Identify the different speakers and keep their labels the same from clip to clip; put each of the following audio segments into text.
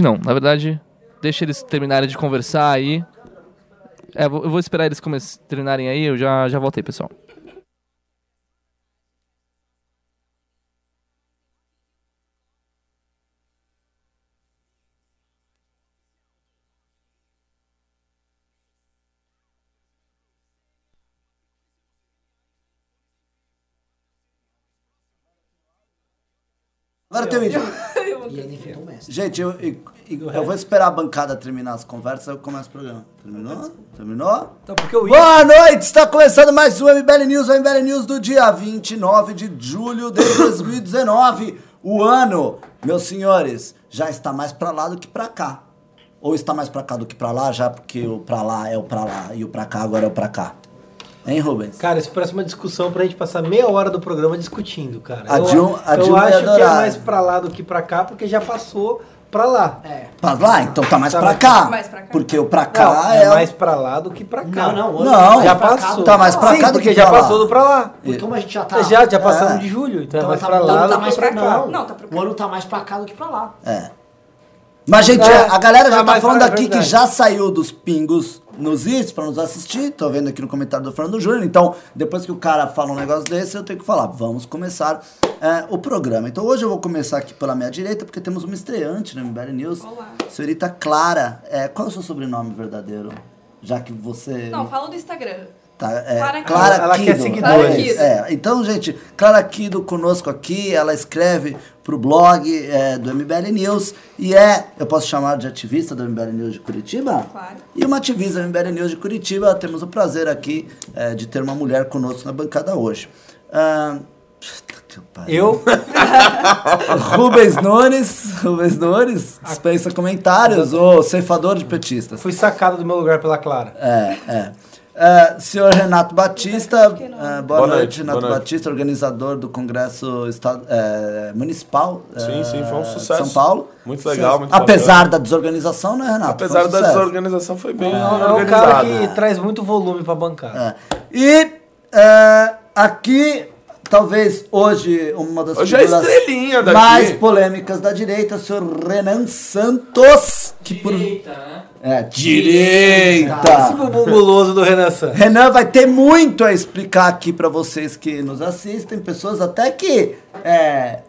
Speaker 1: não, na verdade, deixa eles terminarem de conversar aí. É, eu vou esperar eles terminarem aí, eu já, já voltei, pessoal.
Speaker 2: Agora tem um vídeo.
Speaker 3: E ele enfrentou o Messi.
Speaker 2: Gente, eu, eu, eu vou esperar a bancada terminar as conversas, eu começo o programa. Terminou? Terminou?
Speaker 3: Então, porque eu ia.
Speaker 2: Boa noite! Está começando mais um MBL News, o MBL News do dia 29 de julho de 2019. O ano, meus senhores, já está mais pra lá do que pra cá. Ou está mais pra cá do que pra lá, já porque o pra lá é o pra lá e o pra cá agora é o pra cá. Hein, Rubens?
Speaker 4: Cara, isso parece uma discussão pra gente passar meia hora do programa discutindo, cara.
Speaker 2: A
Speaker 4: eu
Speaker 2: a
Speaker 4: eu acho que é mais pra lá do que pra cá, porque já passou pra lá.
Speaker 3: É.
Speaker 2: Pra lá? Então tá mais
Speaker 4: Tá
Speaker 2: pra
Speaker 4: mais-
Speaker 2: cá.
Speaker 5: mais pra cá.
Speaker 2: Porque o pra
Speaker 4: Não,
Speaker 2: cá
Speaker 4: é
Speaker 2: é, o-
Speaker 4: mais pra lá do que pra cá.
Speaker 3: Não, não,
Speaker 2: Não,
Speaker 4: já
Speaker 3: pra cá
Speaker 4: passou.
Speaker 2: Tá mais pra
Speaker 4: Sim,
Speaker 2: cá do que
Speaker 4: já
Speaker 2: pra lá.
Speaker 4: passou do pra lá.
Speaker 3: Porque como a gente já tá.
Speaker 4: Já, já passamos
Speaker 2: É.
Speaker 4: de julho, então, é
Speaker 3: Então
Speaker 4: mais
Speaker 3: tá,
Speaker 4: pra
Speaker 3: o
Speaker 4: lá
Speaker 3: ano tá
Speaker 4: do
Speaker 3: mais
Speaker 4: que
Speaker 3: pra
Speaker 4: pra
Speaker 3: cá.
Speaker 4: cá.
Speaker 5: Não, tá pra cá.
Speaker 3: O ano tá mais pra cá do que pra lá.
Speaker 2: É. Mas, gente,
Speaker 4: É,
Speaker 2: a galera já
Speaker 4: tá
Speaker 2: tá falando
Speaker 4: pra-
Speaker 2: aqui que já saiu dos pingos nos is pra nos assistir. Tô vendo aqui no comentário do Fernando Júnior. Então, depois que o cara fala um negócio desse, eu tenho que falar. Vamos começar é, o programa. Então, hoje eu vou começar aqui pela minha direita, porque temos uma estreante no MBL News.
Speaker 5: Olá.
Speaker 2: Senhorita Clara. É, qual é o seu sobrenome verdadeiro? Já que você.
Speaker 5: Não, fala do Instagram.
Speaker 2: Tá, é,
Speaker 5: Clara
Speaker 2: Clara,
Speaker 5: Kido.
Speaker 4: Ela quer
Speaker 2: Kido.
Speaker 4: seguidores.
Speaker 2: É, é. Então, gente, Clara Kido conosco aqui, ela escreve pro blog é, do MBL News e é, eu posso chamar de ativista do MBL News de Curitiba?
Speaker 5: Claro.
Speaker 2: E uma ativista do MBL News de Curitiba, temos o prazer aqui é, de ter uma mulher conosco na bancada hoje. Ah.
Speaker 4: Eu,
Speaker 2: Rubens Nunes, Rubens Nunes, dispensa comentários, o ceifador de petistas.
Speaker 4: fui sacado do meu lugar pela Clara.
Speaker 2: É, é. É, senhor Renato Batista, é, boa,
Speaker 6: Boa
Speaker 2: noite,
Speaker 6: noite,
Speaker 2: Renato
Speaker 6: boa noite.
Speaker 2: Batista, organizador do Congresso Estado, é, Municipal
Speaker 6: Sim, sim, foi um
Speaker 2: de
Speaker 6: sucesso.
Speaker 2: São Paulo.
Speaker 6: Muito legal, muito
Speaker 2: Apesar
Speaker 6: bacana.
Speaker 2: da desorganização, né, Renato?
Speaker 6: Apesar
Speaker 2: um
Speaker 6: da
Speaker 2: sucesso.
Speaker 6: desorganização, foi bem
Speaker 4: É um cara que traz muito volume pra bancada.
Speaker 2: É. E aqui, talvez hoje, uma das
Speaker 6: Hoje é
Speaker 2: figuras
Speaker 6: estrelinha daqui.
Speaker 2: mais polêmicas da direita, o senhor Renan Santos. Que por...
Speaker 1: né?
Speaker 2: É, direita.
Speaker 4: Esse bumbum guloso do Renan Santos.
Speaker 2: Renan vai ter muito a explicar aqui pra vocês que nos assistem, pessoas até que é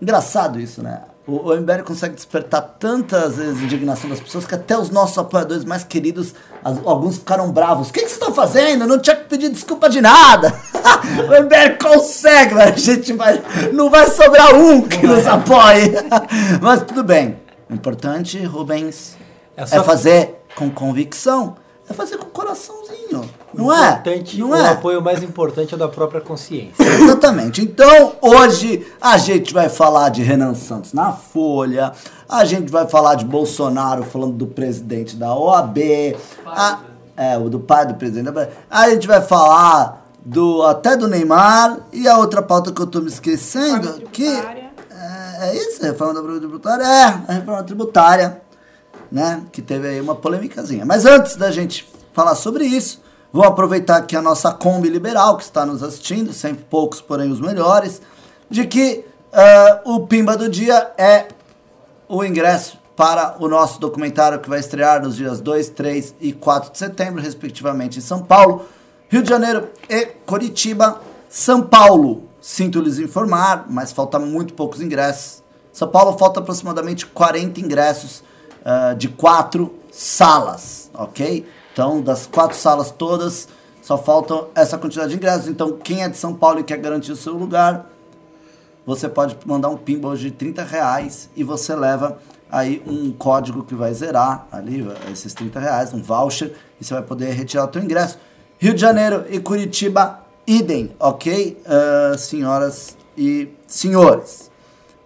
Speaker 2: engraçado isso, né? O, o MBL consegue despertar tantas vezes indignação das pessoas que até os nossos apoiadores mais queridos, as- alguns ficaram bravos. O que, que vocês estão fazendo? Não tinha que pedir desculpa de nada. O MBL consegue, mas a gente vai. Não vai sobrar um que nos apoie. mas tudo bem. O importante, Rubens,
Speaker 4: É
Speaker 2: é, fazer com convicção. É fazer com coraçãozinho. Não é?
Speaker 4: Importante,
Speaker 2: Não
Speaker 4: o
Speaker 2: é?
Speaker 4: apoio mais importante é o da própria consciência.
Speaker 2: Exatamente. Então, hoje a gente vai falar de Renan Santos na Folha, a gente vai falar de Bolsonaro falando do presidente da OAB, a- é, o do pai do presidente da OAB. A gente vai falar do até do Neymar e a outra pauta que eu tô me esquecendo, que é, é isso, a reforma da tributária, é, a reforma tributária, né, que teve aí uma polêmicazinha. Mas antes da gente falar sobre isso, vou aproveitar aqui a nossa Kombi Liberal, que está nos assistindo, sempre poucos, porém os melhores, de que ah, o Pimba do Dia é o ingresso para o nosso documentário que vai estrear nos dias 2, 3 e 4 de setembro, respectivamente, em São Paulo, Rio de Janeiro e Curitiba. São Paulo, sinto lhes informar, mas falta muito poucos ingressos. São Paulo falta aproximadamente 40 ingressos ah, de quatro salas, ok? Então, das quatro salas todas, só faltam essa quantidade de ingressos. Então, quem é de São Paulo e quer garantir o seu lugar, você pode mandar um hoje de 30 reais e você leva aí um código que vai zerar ali, esses 30 reais, um voucher, e você vai poder retirar o teu ingresso. Rio de Janeiro e Curitiba, idem, ok? Ah, senhoras e senhores.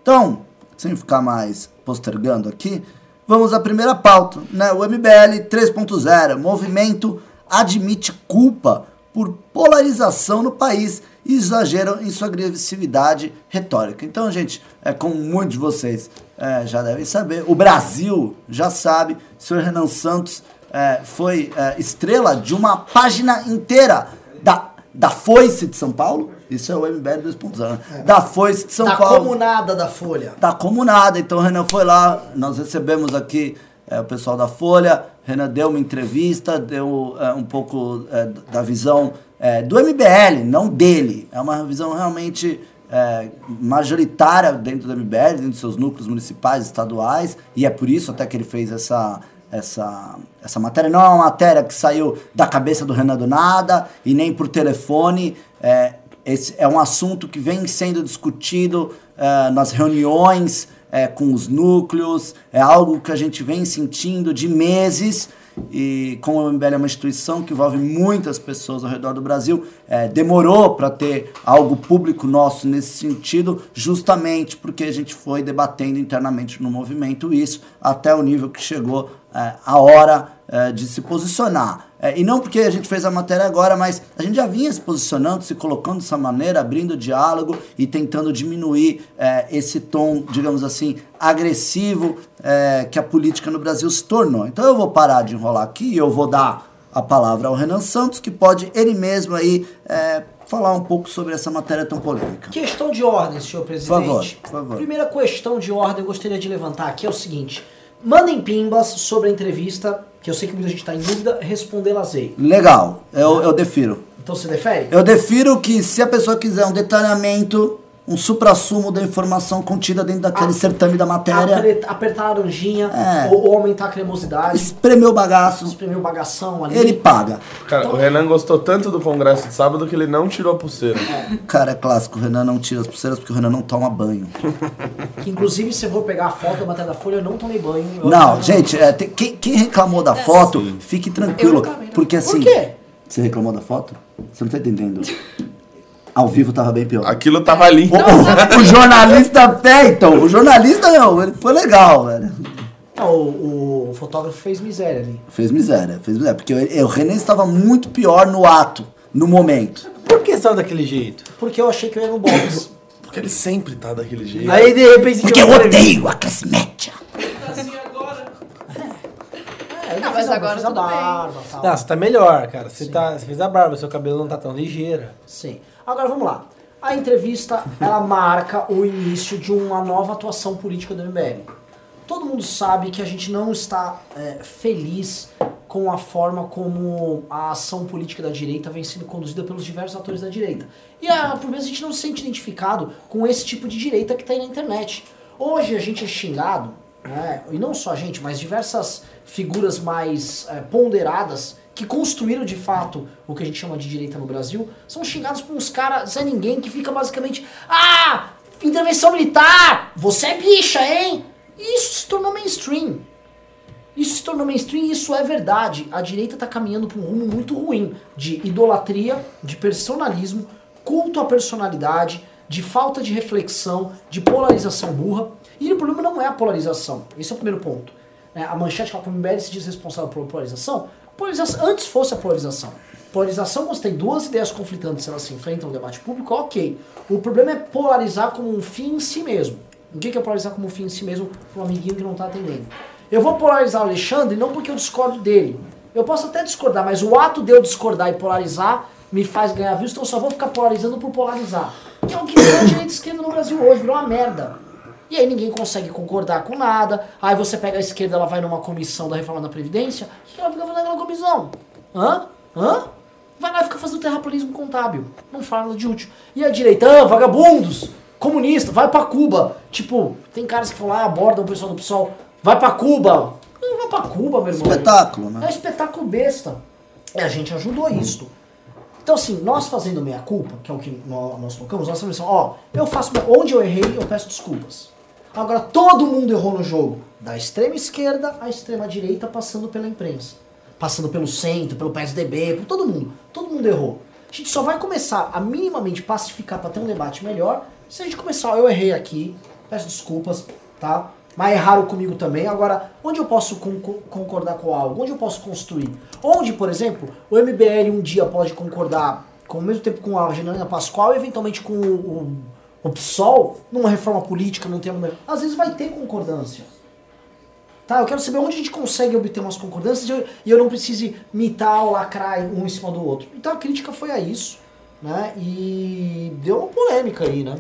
Speaker 2: Então, sem ficar mais postergando aqui, vamos à primeira pauta, né? O MBL 3.0, movimento admite culpa por polarização no país e exageram em sua agressividade retórica. Então, gente, é como muitos de vocês é, já devem saber, o Brasil já sabe, o senhor Renan Santos é, foi é, estrela de uma página inteira da, da Foice de São Paulo, Isso é o MBL 2.0. Da Foice de São
Speaker 3: da
Speaker 2: Paulo.
Speaker 3: comunada da Folha.
Speaker 2: Tá comunada. Então o Renan foi lá, nós recebemos aqui é, o pessoal da Folha, Renan deu uma entrevista, deu é, um pouco é, da visão é, do MBL, não dele. É uma visão realmente é, majoritária dentro do MBL, dentro dos seus núcleos municipais, estaduais, e é por isso até que ele fez essa, essa, essa matéria. Não é uma matéria que saiu da cabeça do Renan do nada, e nem por telefone. É, esse é um assunto que vem sendo discutido eh, nas reuniões eh, com os núcleos, é algo que a gente vem sentindo de meses. E como o MBL é uma instituição que envolve muitas pessoas ao redor do Brasil, eh, demorou para ter algo público nosso nesse sentido, justamente porque a gente foi debatendo internamente no movimento isso, até o nível que chegou eh, a hora eh, de se posicionar. É, e não porque a gente fez a matéria agora, mas a gente já vinha se posicionando, se colocando dessa maneira, abrindo diálogo e tentando diminuir é, esse tom, digamos assim, agressivo é, que a política no Brasil se tornou. Então eu vou parar de enrolar aqui e eu vou dar a palavra ao Renan Santos, que pode ele mesmo aí é, falar um pouco sobre essa matéria tão polêmica.
Speaker 3: Questão de ordem, senhor presidente.
Speaker 2: favor, por favor.
Speaker 3: Primeira questão de ordem eu gostaria de levantar aqui é o seguinte. Mandem pimbas sobre a entrevista, que eu sei que muita gente está em dúvida, respondê-las aí.
Speaker 2: Legal, eu, eu defiro.
Speaker 3: Então você defere?
Speaker 2: Eu defiro que se a pessoa quiser um detalhamento, um supra-sumo da informação contida dentro daquele
Speaker 3: Ah,
Speaker 2: certame da matéria,
Speaker 3: Apre- apertar a laranjinha
Speaker 2: É.
Speaker 3: ou, ou aumentar a cremosidade,
Speaker 2: espremeu o bagaço,
Speaker 3: espremer o bagação ali.
Speaker 2: ele paga.
Speaker 6: Cara, o Renan gostou tanto do congresso de sábado que ele não tirou a pulseira.
Speaker 2: Cara, é clássico, o Renan não tira as pulseiras porque o Renan não toma banho.
Speaker 3: Que inclusive, se eu vou pegar a foto da matéria da Folha, eu não tomei banho.
Speaker 2: Não,
Speaker 3: eu-
Speaker 2: gente, é, tem- quem, quem reclamou da foto, fique tranquilo.
Speaker 5: Reclamei, não.
Speaker 2: Porque assim.
Speaker 3: Por quê?
Speaker 2: Você reclamou da foto? Você não tá entendendo. Ao vivo tava bem pior.
Speaker 6: Aquilo tava lindo.
Speaker 2: O, o jornalista Peyton, o jornalista não, ele foi legal, velho.
Speaker 3: Não, o, o fotógrafo fez miséria ali.
Speaker 2: Fez miséria, fez miséria. Porque o, o Renan estava muito pior no ato, no momento.
Speaker 4: Por que estava daquele jeito?
Speaker 3: Porque eu achei que eu ia no box.
Speaker 6: Porque ele sempre tá daquele jeito.
Speaker 4: Aí de repente.
Speaker 2: Porque eu odeio a classe média.
Speaker 3: É, eu
Speaker 5: Não, mas
Speaker 3: a-
Speaker 5: agora
Speaker 3: a
Speaker 5: bem.
Speaker 3: barba tal.
Speaker 4: Não, você tá melhor, cara. Você, tá, você fez a barba, seu cabelo não tá tão ligeira.
Speaker 3: Sim. Agora vamos lá. A entrevista, ela marca o início de uma nova atuação política do MBL. Todo mundo sabe que a gente não está é, feliz com a forma como a ação política da direita vem sendo conduzida pelos diversos atores da direita. E ah, por vezes a gente não se sente identificado com esse tipo de direita que tem na internet. Hoje a gente é xingado, né, e não só a gente, mas diversas figuras mais é, ponderadas que construíram de fato o que a gente chama de direita no Brasil, são xingados por uns caras Zé Ninguém que fica basicamente Ah! Intervenção militar! Você é bicha, hein? E isso se tornou mainstream. Isso se tornou mainstream e isso é verdade. A direita está caminhando para um rumo muito ruim de idolatria, de personalismo, culto à personalidade, de falta de reflexão, de polarização burra. E o problema não é a polarização. Esse é o primeiro ponto. É, a manchete que o MBL se diz responsável pela polarização. Polarização. Antes fosse a polarização. Polarização, quando você tem duas ideias conflitantes, elas se enfrentam no debate público, ok. O problema é polarizar como um fim em si mesmo. O que é polarizar como um fim em si mesmo para um amiguinho que não está atendendo? Eu vou polarizar o Alexandre não porque eu discordo dele. Eu posso até discordar, mas o ato de eu discordar e polarizar me faz ganhar views, então eu só vou ficar polarizando por polarizar. Que é o que virou direita e esquerda no Brasil hoje, virou uma merda. E aí ninguém consegue concordar com nada. Aí você pega a esquerda, ela vai numa comissão da reforma da Previdência, o que ela fica fazendo naquela comissão? Hã? Hã? Vai lá e fica fazendo terraplanismo contábil. Não fala nada de útil. E a direita, ah, vagabundos, comunista, vai pra Cuba. Tipo, tem caras que falam, ah, abordam o pessoal do PSOL, vai pra Cuba. Não vai pra Cuba, meu irmão.
Speaker 2: Espetáculo,
Speaker 3: É um
Speaker 2: né?
Speaker 3: espetáculo besta. E a gente ajudou isto. Então, assim, nós fazendo meia-culpa, que é o que nó- nós colocamos, nós falamos assim, ó, eu faço, onde eu errei, eu peço desculpas. Agora, todo mundo errou no jogo. Da extrema esquerda à extrema direita, passando pela imprensa. Passando pelo centro, pelo PSDB, por todo mundo. Todo mundo errou. A gente só vai começar a minimamente pacificar para ter um debate melhor se a gente começar, eu errei aqui, peço desculpas, tá? Mas erraram comigo também. Agora, onde eu posso con- con- concordar com algo? Onde eu posso construir? Onde, por exemplo, o MBL um dia pode concordar, com, ao mesmo tempo com a Janaína Pascoal e eventualmente com o, o, o PSOL, numa reforma política, num tema. Às vezes vai ter concordância. Tá, eu quero saber onde a gente consegue obter umas concordâncias e eu, e eu não precise mitar ou lacrar um em cima do outro. Então a crítica foi a isso. né? E deu uma polêmica aí, né?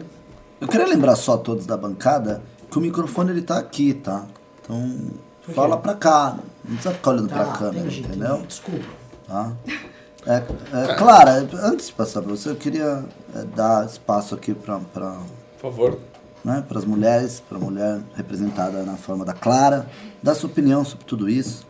Speaker 2: Eu queria lembrar só a todos da bancada que o microfone ele tá aqui, tá? Então, fala pra cá. Não precisa ficar olhando pra câmera,
Speaker 3: Tá, entendi,
Speaker 2: entendeu?
Speaker 3: entendi. Desculpa.
Speaker 2: Tá? É, é, Clara, antes de passar pra você, eu queria é, dar espaço aqui pra,
Speaker 6: Por favor.
Speaker 2: né, as mulheres, pra mulher representada na forma da Clara, dar sua opinião sobre tudo isso.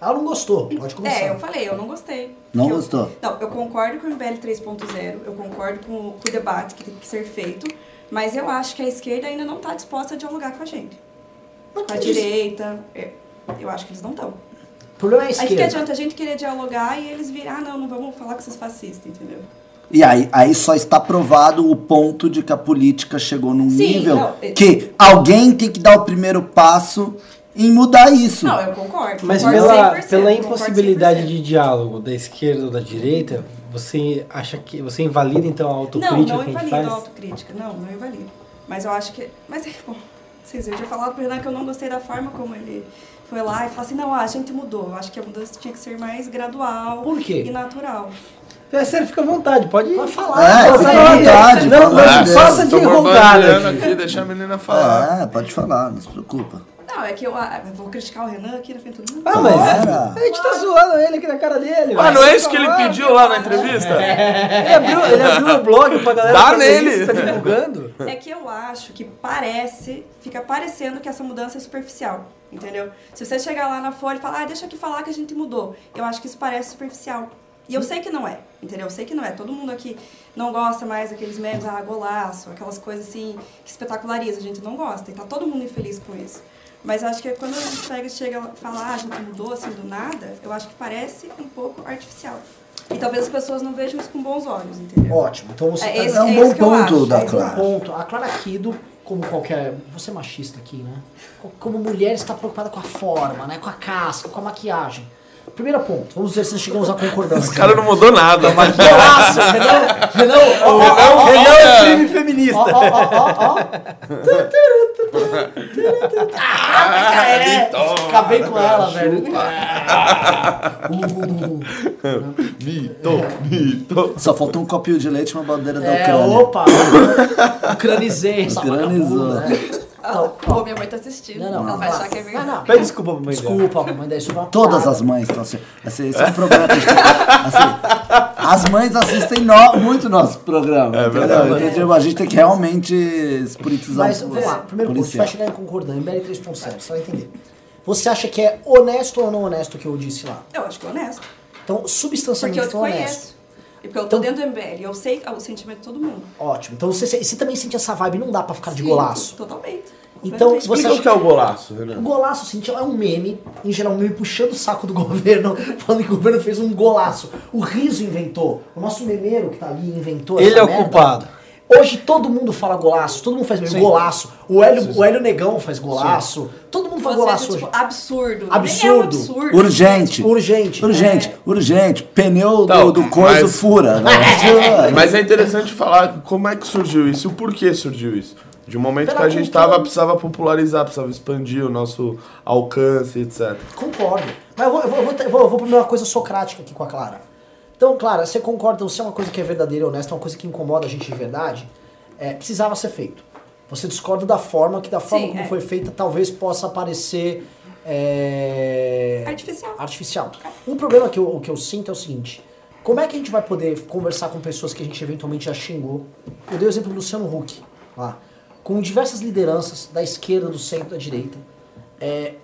Speaker 3: Ela não gostou, pode começar.
Speaker 5: É, eu falei, eu não gostei.
Speaker 2: Não
Speaker 5: Eu-
Speaker 2: gostou?
Speaker 5: Não, eu concordo com o MBL 3.0, eu concordo com, o- com o debate que tem que ser feito, mas eu acho que a esquerda ainda não está disposta a dialogar com a gente.
Speaker 3: Mas
Speaker 5: Com a direita, é, eu acho que eles não estão.
Speaker 3: O problema é a
Speaker 5: Aí que
Speaker 3: esquerda.
Speaker 5: adianta a gente querer dialogar e eles virem, ah, não, não vamos falar com esses fascistas, entendeu?
Speaker 2: E aí, aí só está provado o ponto de que a política chegou num
Speaker 5: Sim,
Speaker 2: nível
Speaker 5: não, é-
Speaker 2: que alguém tem que dar o primeiro passo em mudar isso.
Speaker 5: Não, eu concordo.
Speaker 4: Mas
Speaker 5: concordo
Speaker 4: pela,
Speaker 5: 100%,
Speaker 4: pela impossibilidade
Speaker 5: 100%.
Speaker 4: de diálogo da esquerda ou da direita, você acha que. Você invalida então a
Speaker 5: Não,
Speaker 4: autocrítica
Speaker 5: não
Speaker 4: que a gente
Speaker 5: invalido
Speaker 4: faz?
Speaker 5: a autocrítica. Não, não invalido. Mas eu acho que. Mas, bom, vocês já falado pro Renan que eu não gostei da forma como ele foi lá e falou assim: não, a gente mudou. Eu acho que a mudança tinha que ser mais gradual
Speaker 3: Por quê?
Speaker 5: e natural.
Speaker 4: É sério, fica à vontade, pode
Speaker 3: Pode
Speaker 2: É,
Speaker 3: falar.
Speaker 2: fica
Speaker 3: pode
Speaker 2: à
Speaker 3: falar.
Speaker 2: vontade.
Speaker 4: Não, não
Speaker 2: de Deus.
Speaker 4: faça de enrolada aqui.
Speaker 6: aqui, deixa a menina falar.
Speaker 2: É, pode falar, não se preocupa.
Speaker 5: Não, é que eu, ah, eu vou criticar o Renan aqui na frente de todo mundo.
Speaker 4: Ah, mas
Speaker 2: Para.
Speaker 4: a gente tá zoando ele aqui na cara dele.
Speaker 6: Ah, não é isso que ele pediu lá na entrevista?
Speaker 4: Ele abriu, ele abriu o blog pra galera
Speaker 6: Dá nele.
Speaker 4: isso, tá divulgando.
Speaker 5: É que eu acho que parece, fica parecendo que essa mudança é superficial, entendeu? Se você chegar lá na Folha e falar, ah, deixa aqui falar que a gente mudou, eu acho que isso parece superficial. E eu sei que não é, entendeu? Eu sei que não é. Todo mundo aqui não gosta mais daqueles memes, ah, golaço, aquelas coisas assim que espetaculariza. A gente não gosta e tá todo mundo infeliz com isso. Mas acho que quando a gente pega, chega e fala, ah, a gente mudou assim do nada, eu acho que parece um pouco artificial. E talvez as pessoas não vejam isso com bons olhos, entendeu?
Speaker 3: Ótimo. Então você
Speaker 5: É
Speaker 3: tá
Speaker 5: esse-
Speaker 2: É um
Speaker 5: é
Speaker 2: bom ponto da
Speaker 3: É um
Speaker 2: Clara.
Speaker 3: ponto. A Clara Kido, como qualquer. Você é machista aqui, né? Co- Como mulher está preocupada com a forma, né? Com a casca, com a maquiagem. Primeiro ponto, vamos ver se chegamos à concordância.
Speaker 6: Esse cara não mudou nada. Mas...
Speaker 3: Golaço! Renan, Renan, ó, ó,
Speaker 4: Ele é um crime feminista.
Speaker 3: ó, ó, ó, ó. Ah, é. Acabei com ela, velho. Uh,
Speaker 6: Mito, mito.
Speaker 2: Só faltou um copinho de leite e uma bandeira da
Speaker 3: é,
Speaker 2: Ucrânia.
Speaker 3: opa! Ucranizei essa
Speaker 2: Ucranizou.
Speaker 3: vagabunda, né? Então,
Speaker 5: Pô, minha mãe tá assistindo.
Speaker 3: Não, não,
Speaker 5: Ela vai achar que é
Speaker 3: não,
Speaker 5: verdade.
Speaker 3: não.
Speaker 4: Pede desculpa pra mãe dela.
Speaker 3: Desculpa, mãe, daí isso vai uma
Speaker 2: Todas as mães estão assistindo. Esse, esse é um programa que a gente assim, As mães assistem no- muito nosso programa.
Speaker 6: É
Speaker 2: entendeu?
Speaker 6: verdade.
Speaker 2: Então, tipo, a gente tem que realmente espolitizar
Speaker 3: Mas vamos lá, primeiro ponto, você vai chegar em concordância, MBL 3.0, você vai entender. Você acha que é honesto ou não honesto o que eu disse lá?
Speaker 5: Eu acho que é honesto.
Speaker 3: Então,
Speaker 5: Porque
Speaker 3: substancialmente
Speaker 5: eu te
Speaker 3: é honesto.
Speaker 5: conheço. Porque eu tô
Speaker 3: Então-
Speaker 5: dentro do MBL. Eu sei o sentimento de todo mundo.
Speaker 3: Ótimo. Então você, você também sente essa vibe, não dá pra ficar de golaço.
Speaker 5: Totalmente.
Speaker 3: Então, você acha
Speaker 6: o que é o golaço,
Speaker 3: O
Speaker 6: Renan.
Speaker 3: golaço, assim, é um meme, em geral, um meme puxando o saco do governo, falando que o governo fez um golaço. O Riso inventou. O nosso memeiro que tá ali inventou
Speaker 4: Ele
Speaker 3: essa
Speaker 4: é o
Speaker 3: merda.
Speaker 4: culpado.
Speaker 3: Hoje todo mundo fala golaço, todo mundo faz
Speaker 4: Sim.
Speaker 3: golaço. O Hélio, o Hélio Negão faz golaço. Todo mundo faz
Speaker 5: Você
Speaker 3: golaço
Speaker 5: acha,
Speaker 3: hoje.
Speaker 5: tipo, absurdo.
Speaker 3: Absurdo.
Speaker 5: Nem é absurdo.
Speaker 2: Urgente.
Speaker 3: Urgente.
Speaker 2: Urgente,
Speaker 5: É.
Speaker 2: urgente. Pneu
Speaker 6: Então,
Speaker 2: do, do coisa
Speaker 6: mas-
Speaker 2: fura. né?
Speaker 6: Mas é interessante falar como é que surgiu isso e o porquê surgiu isso. De um momento
Speaker 3: Pela
Speaker 6: que a gente
Speaker 3: cultura.
Speaker 6: tava, precisava popularizar, precisava expandir o nosso alcance, etc.
Speaker 3: Concordo. Mas eu vou, eu vou, eu vou, eu vou, eu vou pra uma coisa socrática aqui com a Clara. Então, Clara, você concorda, se é uma coisa que é verdadeira e honesta, é uma coisa que incomoda a gente de verdade, é, precisava ser feito. Você discorda da forma, que da forma
Speaker 5: Sim,
Speaker 3: como
Speaker 5: é.
Speaker 3: foi feita talvez possa parecer é,
Speaker 5: Artificial.
Speaker 3: artificial. Um problema que eu, que eu sinto é o seguinte: como é que a gente vai poder conversar com pessoas que a gente eventualmente já xingou? Eu dei o exemplo do Luciano Huck, lá, com diversas lideranças da esquerda, do centro, da direita. É,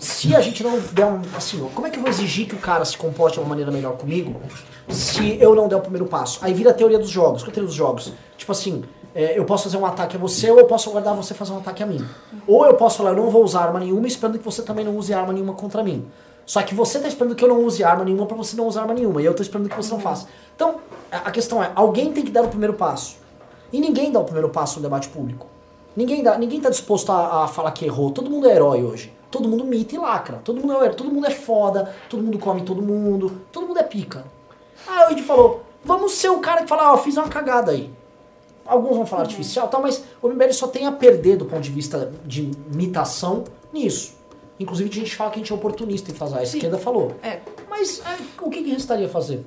Speaker 3: se a gente não der um. Assim, como é que eu vou exigir que o cara se comporte de uma maneira melhor comigo se eu não der o primeiro passo? Aí vira a teoria dos jogos. Qual é a teoria dos jogos? Tipo assim, é, eu posso fazer um ataque a você ou eu posso aguardar você fazer um ataque a mim. Ou eu posso falar, eu não vou usar arma nenhuma, esperando que você também não use arma nenhuma contra mim. Só que você tá esperando que eu não use arma nenhuma pra você não usar arma nenhuma. E eu tô esperando que você não faça. Então, a a questão é, alguém tem que dar o primeiro passo. E ninguém dá o primeiro passo no debate público. Ninguém, dá, ninguém tá disposto a, a falar que errou. Todo mundo é herói hoje. Todo mundo mita e lacra. Todo mundo é. Todo mundo é foda. Todo mundo come todo mundo. Todo mundo é pica. Aí a gente falou, vamos ser o cara que fala, ó, fiz uma cagada aí. Alguns vão falar artificial e tal, mas o MBL só tem a perder do ponto de vista de imitação nisso. Inclusive a gente fala que a gente é oportunista em fazer. A esquerda falou.
Speaker 5: É.
Speaker 3: Mas é, o que, que restaria fazer?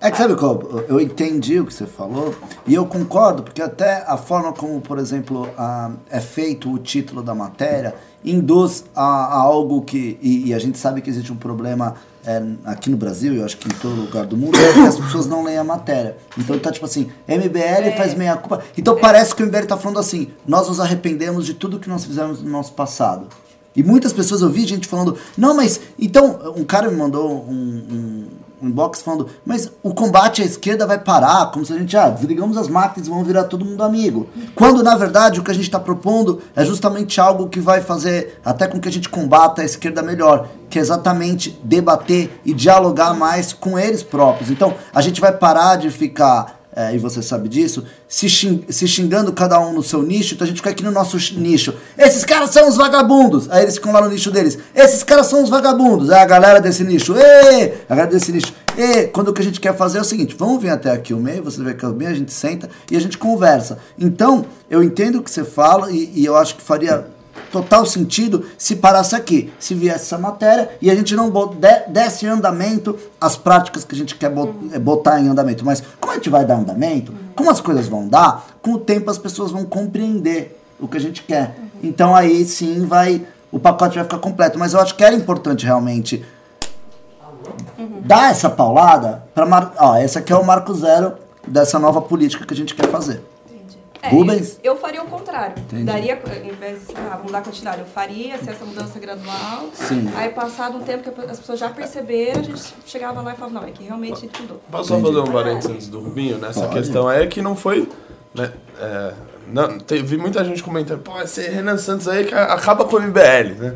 Speaker 2: É que sabe qual? Eu entendi o que você falou e eu concordo, porque até a forma como, por exemplo, a- é feito o título da matéria induz a, a algo que. E, e a gente sabe que existe um problema é, aqui no Brasil, e eu acho que em todo lugar do mundo, é que as pessoas não leem a matéria. Então tá tipo assim, MBL faz meia culpa. Então parece que o MBL tá falando assim, nós nos arrependemos de tudo que nós fizemos no nosso passado. E muitas pessoas eu vi gente falando, não, mas então, um cara me mandou um, um, um inbox falando, mas o combate à esquerda vai parar, como se a gente, ah, desligamos as máquinas e vamos virar todo mundo amigo. Quando, na verdade, o que a gente está propondo é justamente algo que vai fazer até com que a gente combata a esquerda melhor, que é exatamente debater e dialogar mais com eles próprios. Então, a gente vai parar de ficar é, e você sabe disso, se, xing- se xingando cada um no seu nicho, então a gente fica aqui no nosso ch- nicho. Esses caras são os vagabundos. Aí eles ficam lá no nicho deles. Esses caras são os vagabundos. Aí a galera desse nicho. Ê! A galera desse nicho. Ê! Quando o que a gente quer fazer é o seguinte: vamos vir até aqui o meio, você vê que é o meio, a gente senta e a gente conversa. Então, eu entendo o que você fala e, e eu acho que faria total sentido se parasse aqui, se viesse essa matéria e a gente não desse em andamento as práticas que a gente quer eh, botar em andamento. Mas como a gente vai dar andamento, como as coisas vão dar, com o tempo as pessoas vão compreender o que a gente quer. Então aí sim vai. O pacote vai ficar completo. Mas eu acho que era importante realmente dar essa paulada para mar... Ó, esse aqui é o marco zero dessa nova política que a gente quer fazer.
Speaker 5: É,
Speaker 2: Rubens?
Speaker 5: Eu, eu faria o contrário.
Speaker 2: Entendi.
Speaker 5: Daria, em vez de, ah, vamos dar continuidade, eu faria assim, essa mudança gradual.
Speaker 2: Sim.
Speaker 5: Aí, passado um tempo que as pessoas já perceberam, a gente chegava lá e falava, não, é que realmente a gente mudou.
Speaker 6: Posso só fazer um parênteses antes do Rubinho nessa
Speaker 2: Pode.
Speaker 6: questão? É que não foi. Né, é, não, teve muita gente comentando, pô, esse Renan Santos aí que acaba com o MBL, né?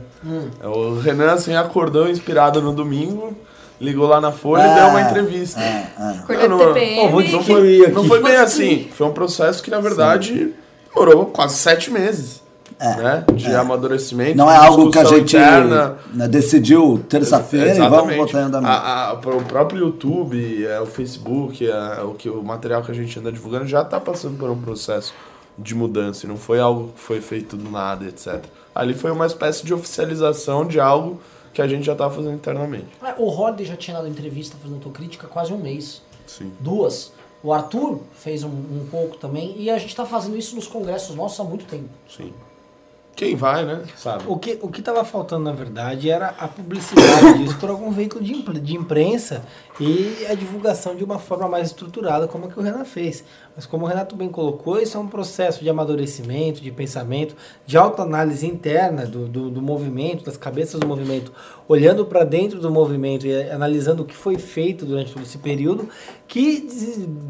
Speaker 6: É, O Renan assim acordou inspirado no domingo, ligou lá na Folha e
Speaker 2: É,
Speaker 6: deu uma entrevista.
Speaker 2: É, é.
Speaker 6: Não, não, foi,
Speaker 4: aqui.
Speaker 6: não foi bem assim. Foi um processo que, na verdade, demorou quase sete meses. né? De amadurecimento.
Speaker 2: Não é algo que a gente
Speaker 6: interna.
Speaker 2: né, decidiu terça-feira e vamos botar em andamento.
Speaker 6: A- a- o próprio YouTube, é, o Facebook, é, o, que, o material que a gente anda divulgando já está passando por um processo de mudança. e Não foi algo que foi feito do nada, etc. Ali foi uma espécie de oficialização de algo que a gente já estava fazendo internamente.
Speaker 3: É, O Holiday já tinha dado entrevista fazendo autocrítica há quase um mês.
Speaker 6: Sim.
Speaker 3: Duas. O Arthur fez um, um pouco também. E a gente tá fazendo isso nos congressos nossos há muito tempo.
Speaker 6: Sim. Quem vai, né? Sabe.
Speaker 4: O que, o que tava faltando, na verdade, era a publicidade disso por algum veículo de, impre- de imprensa e a divulgação de uma forma mais estruturada, como a que o Renan fez. Mas como o Renato bem colocou, isso é um processo de amadurecimento, de pensamento, de autoanálise interna do, do, do movimento, das cabeças do movimento, olhando para dentro do movimento e analisando o que foi feito durante todo esse período, que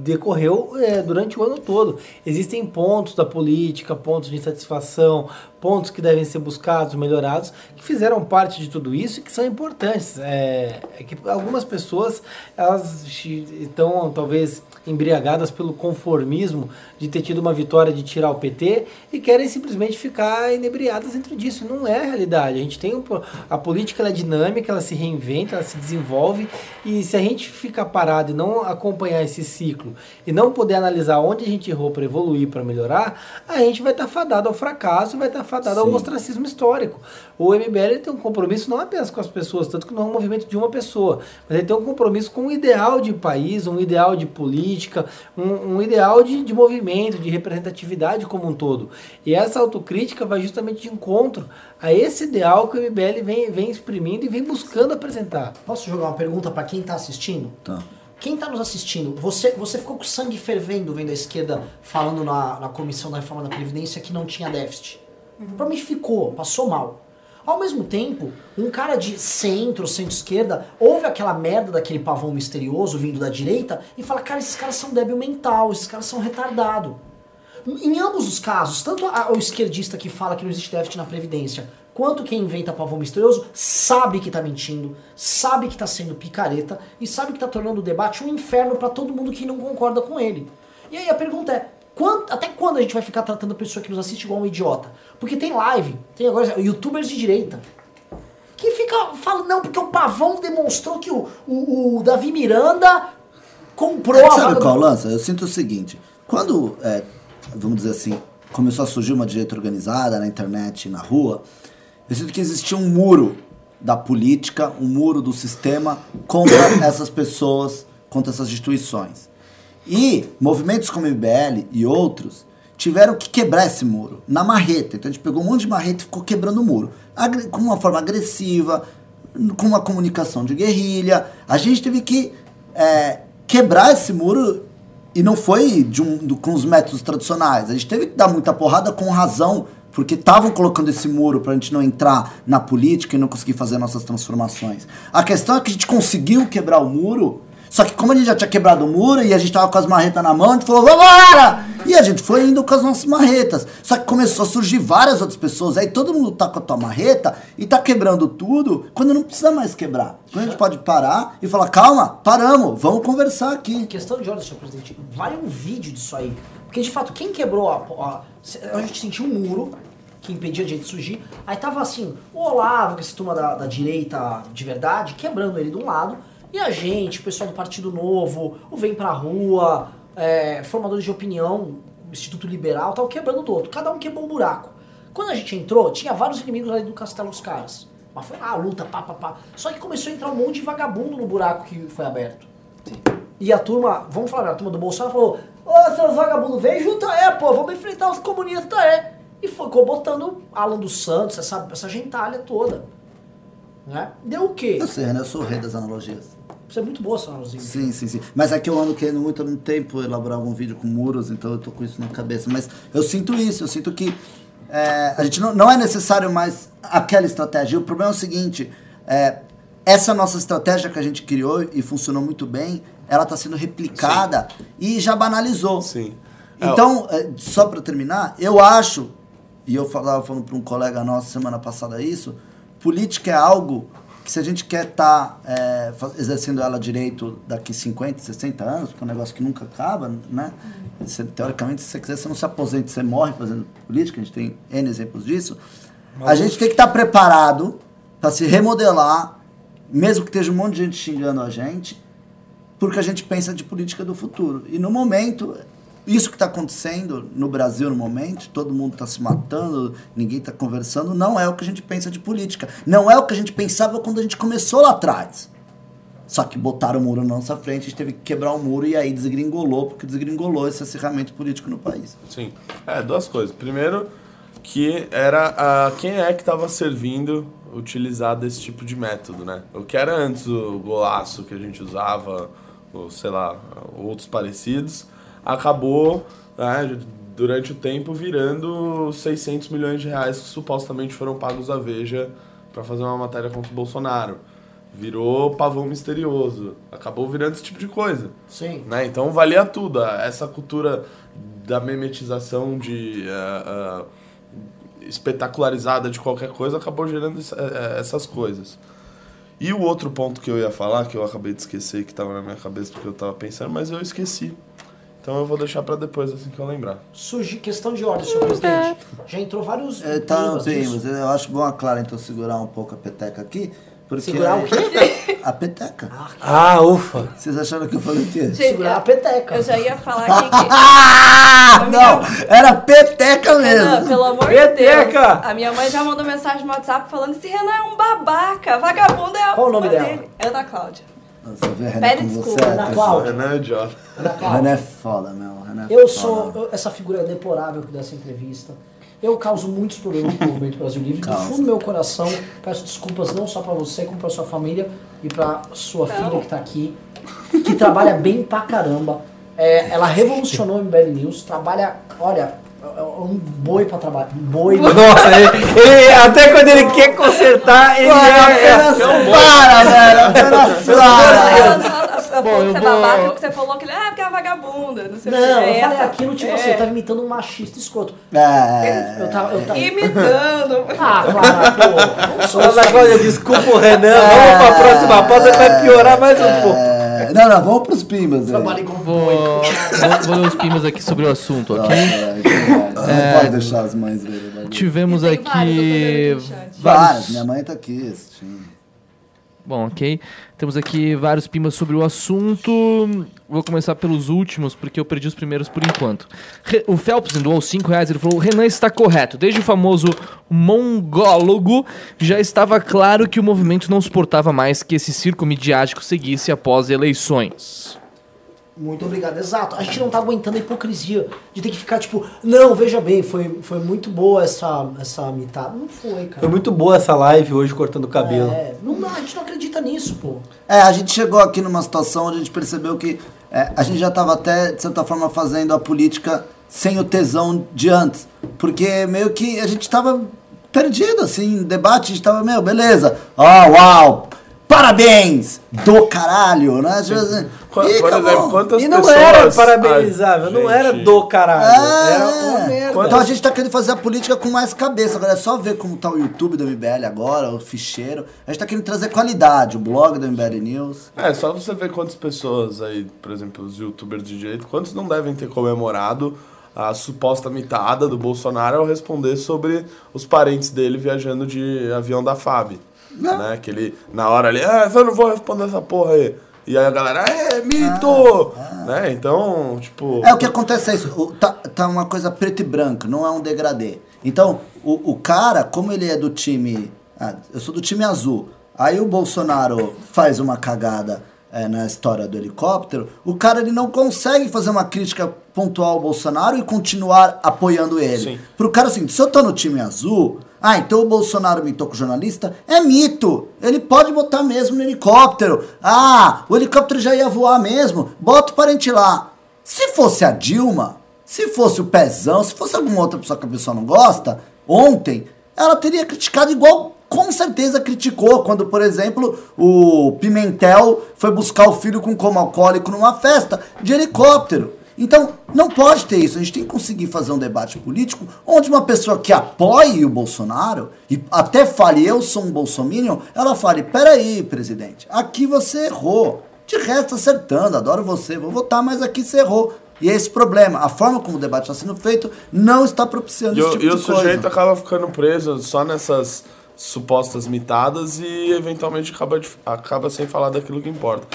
Speaker 4: decorreu eh, durante o ano todo. Existem pontos da política, pontos de insatisfação, pontos que devem ser buscados, melhorados, que fizeram parte de tudo isso e que são importantes. É, é que algumas pessoas elas estão talvez embriagadas pelo conformismo de ter tido uma vitória de tirar o PT e querem simplesmente ficar inebriadas dentro disso. Não é a realidade. A gente tem um, a política ela é dinâmica, ela se reinventa, ela se desenvolve e se a gente ficar parado e não acompanhar esse ciclo e não poder analisar onde a gente errou para evoluir, para melhorar, a gente vai estar fadado ao fracasso, vai estar fadado ao
Speaker 2: Sim.
Speaker 4: ostracismo histórico. O MBL tem um compromisso não apenas com as pessoas, tanto que não é um movimento de uma pessoa, mas ele tem um compromisso com um ideal de país, um ideal de política, um, um ideal de, de movimento, de representatividade como um todo. E essa autocrítica vai justamente de encontro a esse ideal que o MBL vem, vem exprimindo e vem buscando apresentar.
Speaker 3: Posso jogar uma pergunta pra quem tá assistindo?
Speaker 2: Tá.
Speaker 3: Quem tá nos assistindo, você, você ficou com o sangue fervendo vendo a esquerda falando na, na comissão da reforma da Previdência que não tinha déficit. Provavelmente ficou, passou mal. Ao mesmo tempo, um cara de centro, centro-esquerda, ouve aquela merda daquele pavão misterioso vindo da direita e fala: cara, esses caras são débil mental, esses caras são retardados. Em ambos os casos, tanto a- o esquerdista que fala que não existe déficit na Previdência, quanto quem inventa pavão misterioso, sabe que tá mentindo, sabe que tá sendo picareta e sabe que tá tornando o debate um inferno pra todo mundo que não concorda com ele. E aí a pergunta é, quant- até quando a gente vai ficar tratando a pessoa que nos assiste igual um idiota? Porque tem live, tem agora youtubers de direita, que fica falando, não, porque o pavão demonstrou que o, o, o Davi Miranda comprou
Speaker 2: É,
Speaker 3: a
Speaker 2: sabe qual é
Speaker 3: do...
Speaker 2: lance? Eu sinto o seguinte: quando, é, vamos dizer assim, começou a surgir uma direita organizada na internet e na rua, eu sinto que existia um muro da política, um muro do sistema contra essas pessoas contra essas instituições. E movimentos como o MBL e outros tiveram que quebrar esse muro na marreta. Então a gente pegou um monte de marreta e ficou quebrando o muro. Com uma forma agressiva, com uma comunicação de guerrilha. A gente teve que é, quebrar esse muro e não foi de um, do- com os métodos tradicionais. A gente teve que dar muita porrada com razão, porque estavam colocando esse muro pra gente não entrar na política e não conseguir fazer nossas transformações. A questão é que a gente conseguiu quebrar o muro, só que como a gente já tinha quebrado o muro e a gente tava com as marretas na mão, a gente falou, vambora! E a gente foi indo com as nossas marretas. Só que começou a surgir várias outras pessoas, aí todo mundo tá com a tua marreta e tá quebrando tudo, quando não precisa mais quebrar. Quando a gente pode parar e falar, calma, paramos, vamos conversar aqui.
Speaker 3: Questão de ordem, senhor presidente, vale um vídeo disso aí. Porque, de fato, quem quebrou a... a, a gente sentiu um muro que impedia a gente de surgir. Aí tava assim, o Olavo, que é essa turma da, da direita de verdade, quebrando ele de um lado. E a gente, o pessoal do Partido Novo, o Vem Pra Rua, é, formadores de opinião, o Instituto Liberal, tal, quebrando do outro. Cada um quebrou um buraco. Quando a gente entrou, tinha vários inimigos ali do castelo dos caras. Mas foi lá, luta, pá, pá, pá. Só que começou a entrar um monte de vagabundo no buraco que foi aberto. E a turma, vamos falar, a turma do Bolsonaro falou: Ô, seus vagabundos, vem junto aí, pô, vamos enfrentar os comunistas aí. E ficou botando Alan dos Santos, essa, essa gentalha toda. Né? Deu o quê?
Speaker 2: Eu sei, né? Eu sou o rei das analogias.
Speaker 3: Você é muito boa, seu Analzinho.
Speaker 2: Sim, sim, sim. Mas é que eu ando querendo muito há muito tempo elaborar algum vídeo com muros, então eu tô com isso na cabeça. Mas eu sinto isso, eu sinto que é, a gente não, não é necessário mais aquela estratégia. E o problema é o seguinte: é, essa nossa estratégia que a gente criou e funcionou muito bem, ela está sendo replicada e já banalizou.
Speaker 6: Sim.
Speaker 2: Então, é, só para terminar, eu acho, e eu falava falando para um colega nosso semana passada isso, política é algo que se a gente quer estar exercendo ela direito daqui 50, 60 anos, porque é um negócio que nunca acaba, né? Você, teoricamente, se você quiser, você não se aposenta, você morre fazendo política, a gente tem N exemplos disso. A gente tem que estar preparado para se remodelar, mesmo que esteja um monte de gente xingando a gente, porque a gente pensa de política do futuro. E no momento, isso que está acontecendo no Brasil no momento, todo mundo está se matando, ninguém está conversando, não é o que a gente pensa de política. Não é o que a gente pensava quando a gente começou lá atrás. Só que botaram o muro na nossa frente, a gente teve que quebrar o muro e aí desgringolou, porque desgringolou esse acirramento político no país.
Speaker 6: Sim. É, duas coisas. Primeiro, que era a, quem é que estava servindo utilizar desse tipo de método, né? O que era antes o golaço que a gente usava, ou sei lá, outros parecidos, acabou, né, durante o tempo, virando 600 milhões de reais que supostamente foram pagos à Veja para fazer uma matéria contra o Bolsonaro. Virou pavão misterioso. Acabou virando esse tipo de coisa.
Speaker 3: Sim.
Speaker 6: Né? Então valia tudo. Essa cultura da memetização de eh, eh, espetacularizada de qualquer coisa acabou gerando eh, essas coisas. E o outro ponto que eu ia falar, que eu acabei de esquecer, que estava na minha cabeça porque eu estava pensando, mas eu esqueci. Então eu vou deixar para depois, assim que eu lembrar.
Speaker 3: Surge questão de ordem, senhor presidente. Já entrou vários.
Speaker 2: É, tá, bem,
Speaker 3: disso.
Speaker 2: mas eu acho bom a Clara então segurar um pouco a peteca aqui. Porque
Speaker 3: Segurar o quê?
Speaker 2: A peteca.
Speaker 4: Ah, ufa.
Speaker 2: Vocês acharam que eu falei o quê?
Speaker 5: Gente,
Speaker 3: Segurar a peteca.
Speaker 5: Eu já ia falar aqui que.
Speaker 2: Ah, não! Era peteca
Speaker 5: Renan,
Speaker 2: mesmo!
Speaker 5: pelo amor de
Speaker 4: Peteca!
Speaker 5: Deus. A minha mãe já mandou mensagem no WhatsApp falando: esse Renan é um babaca, vagabundo é a
Speaker 3: Qual o nome dela?
Speaker 5: dele." Ana Cláudia.
Speaker 2: Nossa, vê, Renan,
Speaker 5: Pede
Speaker 2: como
Speaker 5: desculpa,
Speaker 2: você é.
Speaker 3: Ana. Cláudia.
Speaker 6: Renan é idiota.
Speaker 2: Renan é foda, meu. o Renan é
Speaker 3: Eu
Speaker 2: foda.
Speaker 3: sou eu- essa figura deplorável dessa entrevista. Eu causo muitos problemas pro movimento Brasil Livre. Do fundo do meu coração, peço desculpas não só pra você, como pra sua família e pra sua filha que tá aqui, que trabalha bem pra caramba. É, ela revolucionou o MBL News, trabalha, olha, um boi pra trabalhar. Um boi.
Speaker 4: Nossa, ele, ele- até quando ele quer consertar, ele é, é,
Speaker 2: Apenas para, velho! Apenas para!
Speaker 1: Bom, eu
Speaker 5: que você é
Speaker 1: vou-
Speaker 5: babaca porque você falou que ele ah, porque é vagabunda, não sei o
Speaker 3: Não,
Speaker 5: que.
Speaker 3: eu
Speaker 5: É essa-
Speaker 3: aquilo, tipo
Speaker 5: é.
Speaker 3: assim, eu tava imitando um machista escroto.
Speaker 2: É.
Speaker 3: Eu tava. Eu tava...
Speaker 5: Imitando.
Speaker 3: Ah, claro, pô. Não sou
Speaker 4: desculpa o Renan, vamos pra próxima pausa que vai piorar mais um pouco.
Speaker 2: É, Não, não, vamos pros pimbas.
Speaker 3: Trabalho
Speaker 2: velho.
Speaker 3: com
Speaker 1: Vou,
Speaker 3: boi.
Speaker 1: vou, vou ler os pimas aqui sobre o assunto, ok?
Speaker 2: que. Não pode deixar as mães verem. bagulho.
Speaker 1: Tivemos
Speaker 5: vários,
Speaker 1: aqui.
Speaker 2: Várias,
Speaker 1: vários.
Speaker 2: minha mãe tá aqui assistindo.
Speaker 1: Bom, ok. Temos aqui vários pimas sobre o assunto. Vou começar pelos últimos, porque eu perdi os primeiros por enquanto. Re- o Phelps doou 5 reais, ele falou, o Renan está correto. Desde o famoso mongólogo, já estava claro que o movimento não suportava mais que esse circo midiático seguisse após eleições.
Speaker 3: Muito obrigado, exato. A gente não tá aguentando a hipocrisia de ter que ficar tipo, não, veja bem, foi, foi muito boa essa, essa mitada. Não foi, cara.
Speaker 4: Foi muito boa essa live hoje cortando o cabelo.
Speaker 3: É, não a gente não acredita nisso, pô.
Speaker 2: É, a gente chegou aqui numa situação onde a gente percebeu que é, a gente já estava até, de certa forma, fazendo a política sem o tesão de antes. Porque meio que a gente estava perdido, assim, em debate, a gente estava, meu, beleza, ó, uau, parabéns, do caralho, né?
Speaker 6: Por,
Speaker 2: e
Speaker 6: exemplo, quantas
Speaker 4: E não
Speaker 6: pessoas...
Speaker 4: era parabenizável,
Speaker 6: Ai,
Speaker 4: não era do caralho.
Speaker 2: É,
Speaker 4: Era uma merda.
Speaker 2: Então a gente tá querendo fazer a política com mais cabeça. Agora é só ver como tá o YouTube do MBL agora, o ficheiro. A gente tá querendo trazer qualidade, o blog do MBL News.
Speaker 6: É, só você ver quantas pessoas aí, por exemplo, os youtubers de direito, quantos não devem ter comemorado a suposta mitada do Bolsonaro ao responder sobre os parentes dele viajando de avião da FAB. Né? Que ele, na hora ali, ah, eu não vou responder essa porra aí. E aí a galera, é, mito! Né? Então, tipo.
Speaker 2: É, o que acontece é isso. o- tá, tá uma coisa preto e branco, não é um degradê. Então, o, o cara, como ele é do time. ah, eu sou do time azul. Aí o Bolsonaro faz uma cagada é, na história do helicóptero. O cara ele não consegue fazer uma crítica pontual ao Bolsonaro e continuar apoiando ele.
Speaker 6: Sim.
Speaker 2: Pro cara assim, se eu tô no time azul, ah, então o Bolsonaro mitou com o jornalista? É mito. Ele pode botar mesmo no helicóptero. Ah, o helicóptero já ia voar mesmo. Bota o parente lá. Se fosse a Dilma, se fosse o Pezão, se fosse alguma outra pessoa que a pessoa não gosta, ontem, ela teria criticado igual com certeza criticou quando, por exemplo, o Pimentel foi buscar o filho com coma alcoólico numa festa de helicóptero. Então, não pode ter isso. A gente tem que conseguir fazer um debate político onde uma pessoa que apoie o Bolsonaro e até fale, eu sou um bolsominion, ela fale, peraí, presidente, aqui você errou. De resto, acertando, adoro você, vou votar, mas aqui você errou. E é esse problema. A forma como o debate está sendo feito não está propiciando
Speaker 6: E,
Speaker 2: esse
Speaker 6: o-
Speaker 2: tipo
Speaker 6: e o
Speaker 2: de coisa.
Speaker 6: sujeito acaba ficando preso só nessas supostas mitadas e eventualmente acaba, de- acaba sem falar daquilo que importa.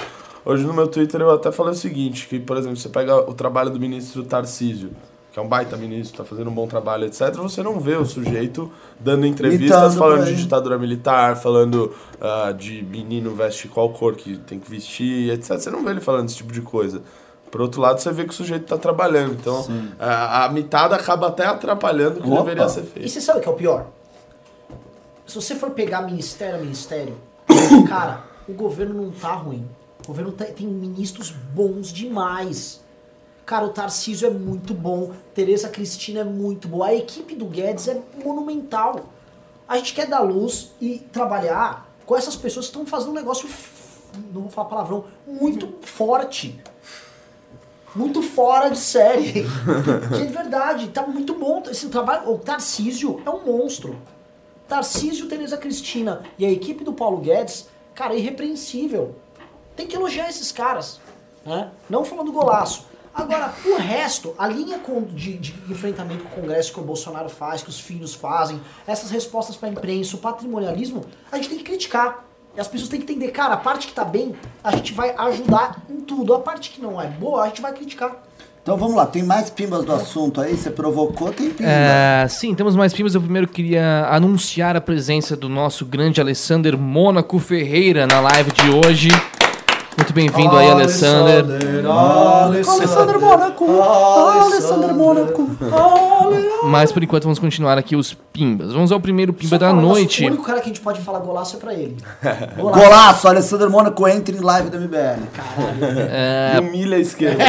Speaker 6: Hoje no meu Twitter eu até falei o seguinte, que por exemplo, você pega o trabalho do ministro Tarcísio, que é um baita ministro, tá fazendo um bom trabalho, etc. Você não vê o sujeito dando entrevistas
Speaker 2: Mitando
Speaker 6: falando de ditadura militar, falando ah, de menino veste qual cor que tem que vestir, etc. Você não vê ele falando esse tipo de coisa. Por outro lado, você vê que o sujeito tá trabalhando. Então, a, a mitada acaba até atrapalhando o que
Speaker 2: Opa.
Speaker 6: deveria ser
Speaker 3: E
Speaker 6: feito.
Speaker 3: você sabe o que é o pior? Se você for pegar ministério a ministério, cara, o governo não tá ruim. O governo tá- tem ministros bons demais. Cara, o Tarcísio é muito bom, Tereza Cristina é muito boa, a equipe do Guedes é monumental. A gente quer dar luz e trabalhar com essas pessoas que estão fazendo um negócio, não vou falar palavrão, muito forte. Muito fora de série. que é verdade, tá muito bom. Esse trabalho, o Tarcísio é um monstro. Tarcísio, Tereza Cristina e a equipe do Paulo Guedes, cara, é irrepreensível. Tem que elogiar esses caras, né? Não falando do golaço. Agora, o resto, a linha de, de enfrentamento com o Congresso que o Bolsonaro faz, que os filhos fazem, essas respostas para a imprensa, o patrimonialismo, a gente tem que criticar. E as pessoas têm que entender, cara, a parte que tá bem, a gente vai ajudar em tudo. A parte que não é boa, a gente vai criticar.
Speaker 2: Então vamos lá, tem mais pimbas do assunto aí? Você provocou, tem pimba.
Speaker 1: É, sim, temos mais pimbas. Eu primeiro queria anunciar a presença do nosso grande Alessander Mônaco Ferreira na live de hoje. Muito bem-vindo aí, Alessander.
Speaker 3: Alessandro Mônaco! Alessandro Mônaco!
Speaker 1: Mas por enquanto vamos continuar aqui os pimbas. Vamos ao primeiro pimba
Speaker 3: Só
Speaker 1: da noite.
Speaker 3: O único cara que a gente pode falar golaço é pra ele.
Speaker 2: Golaço, Alessandro Mônaco entra em live do MBL.
Speaker 1: É.
Speaker 6: Humilha a esquerda.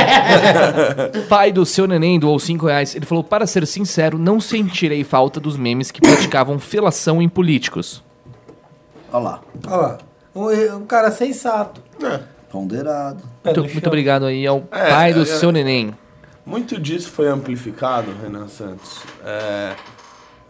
Speaker 1: Pai do seu neném doou 5 reais. Ele falou: Para ser sincero, não sentirei falta dos memes que praticavam felação em políticos.
Speaker 2: Olha lá,
Speaker 4: Olha lá. Um, um cara sensato.
Speaker 2: Ponderado.
Speaker 4: Pé
Speaker 1: Muito, muito obrigado aí ao
Speaker 6: É,
Speaker 1: pai do
Speaker 6: é,
Speaker 1: seu neném.
Speaker 6: Muito disso foi amplificado, Renan Santos, é,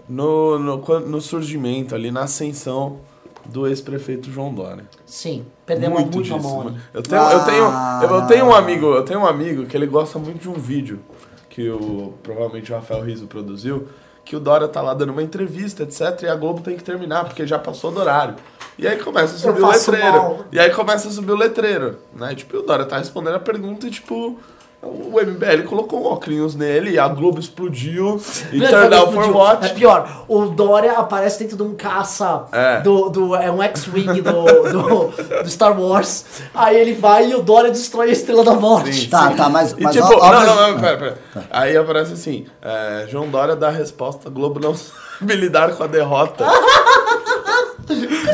Speaker 6: no, no, no surgimento, ali na ascensão do ex-prefeito João Dória.
Speaker 3: Sim, perdemos muito, a mão ali.
Speaker 6: Eu tenho, eu, tenho,
Speaker 2: Ah,
Speaker 6: eu, eu tenho um amigo, eu tenho um amigo que ele gosta muito de um vídeo que o, provavelmente o Rafael Riso produziu, que o Dória tá lá dando uma entrevista, etc, e a Globo tem que terminar, porque já passou do horário. E aí começa a subir o letreiro.
Speaker 3: mal.
Speaker 6: E aí começa a subir o letreiro, né? Tipo, e o Dória tá respondendo a pergunta e tipo, O MBL colocou um óculos nele, a Globo explodiu e
Speaker 3: Não,
Speaker 6: turned out for what?
Speaker 3: É pior, o Dória aparece dentro de um caça
Speaker 6: É.
Speaker 3: do, do. É um X-Wing do, do, do Star Wars. Aí ele vai e o Dória destrói a Estrela da Morte.
Speaker 6: Sim.
Speaker 2: Tá, tá, mas.
Speaker 6: E
Speaker 2: mas
Speaker 6: tipo,
Speaker 2: ó- ó,
Speaker 6: não, não, não, pera, pera. Aí aparece assim, é, João Dória dá a resposta, Globo não sabe lidar com a derrota.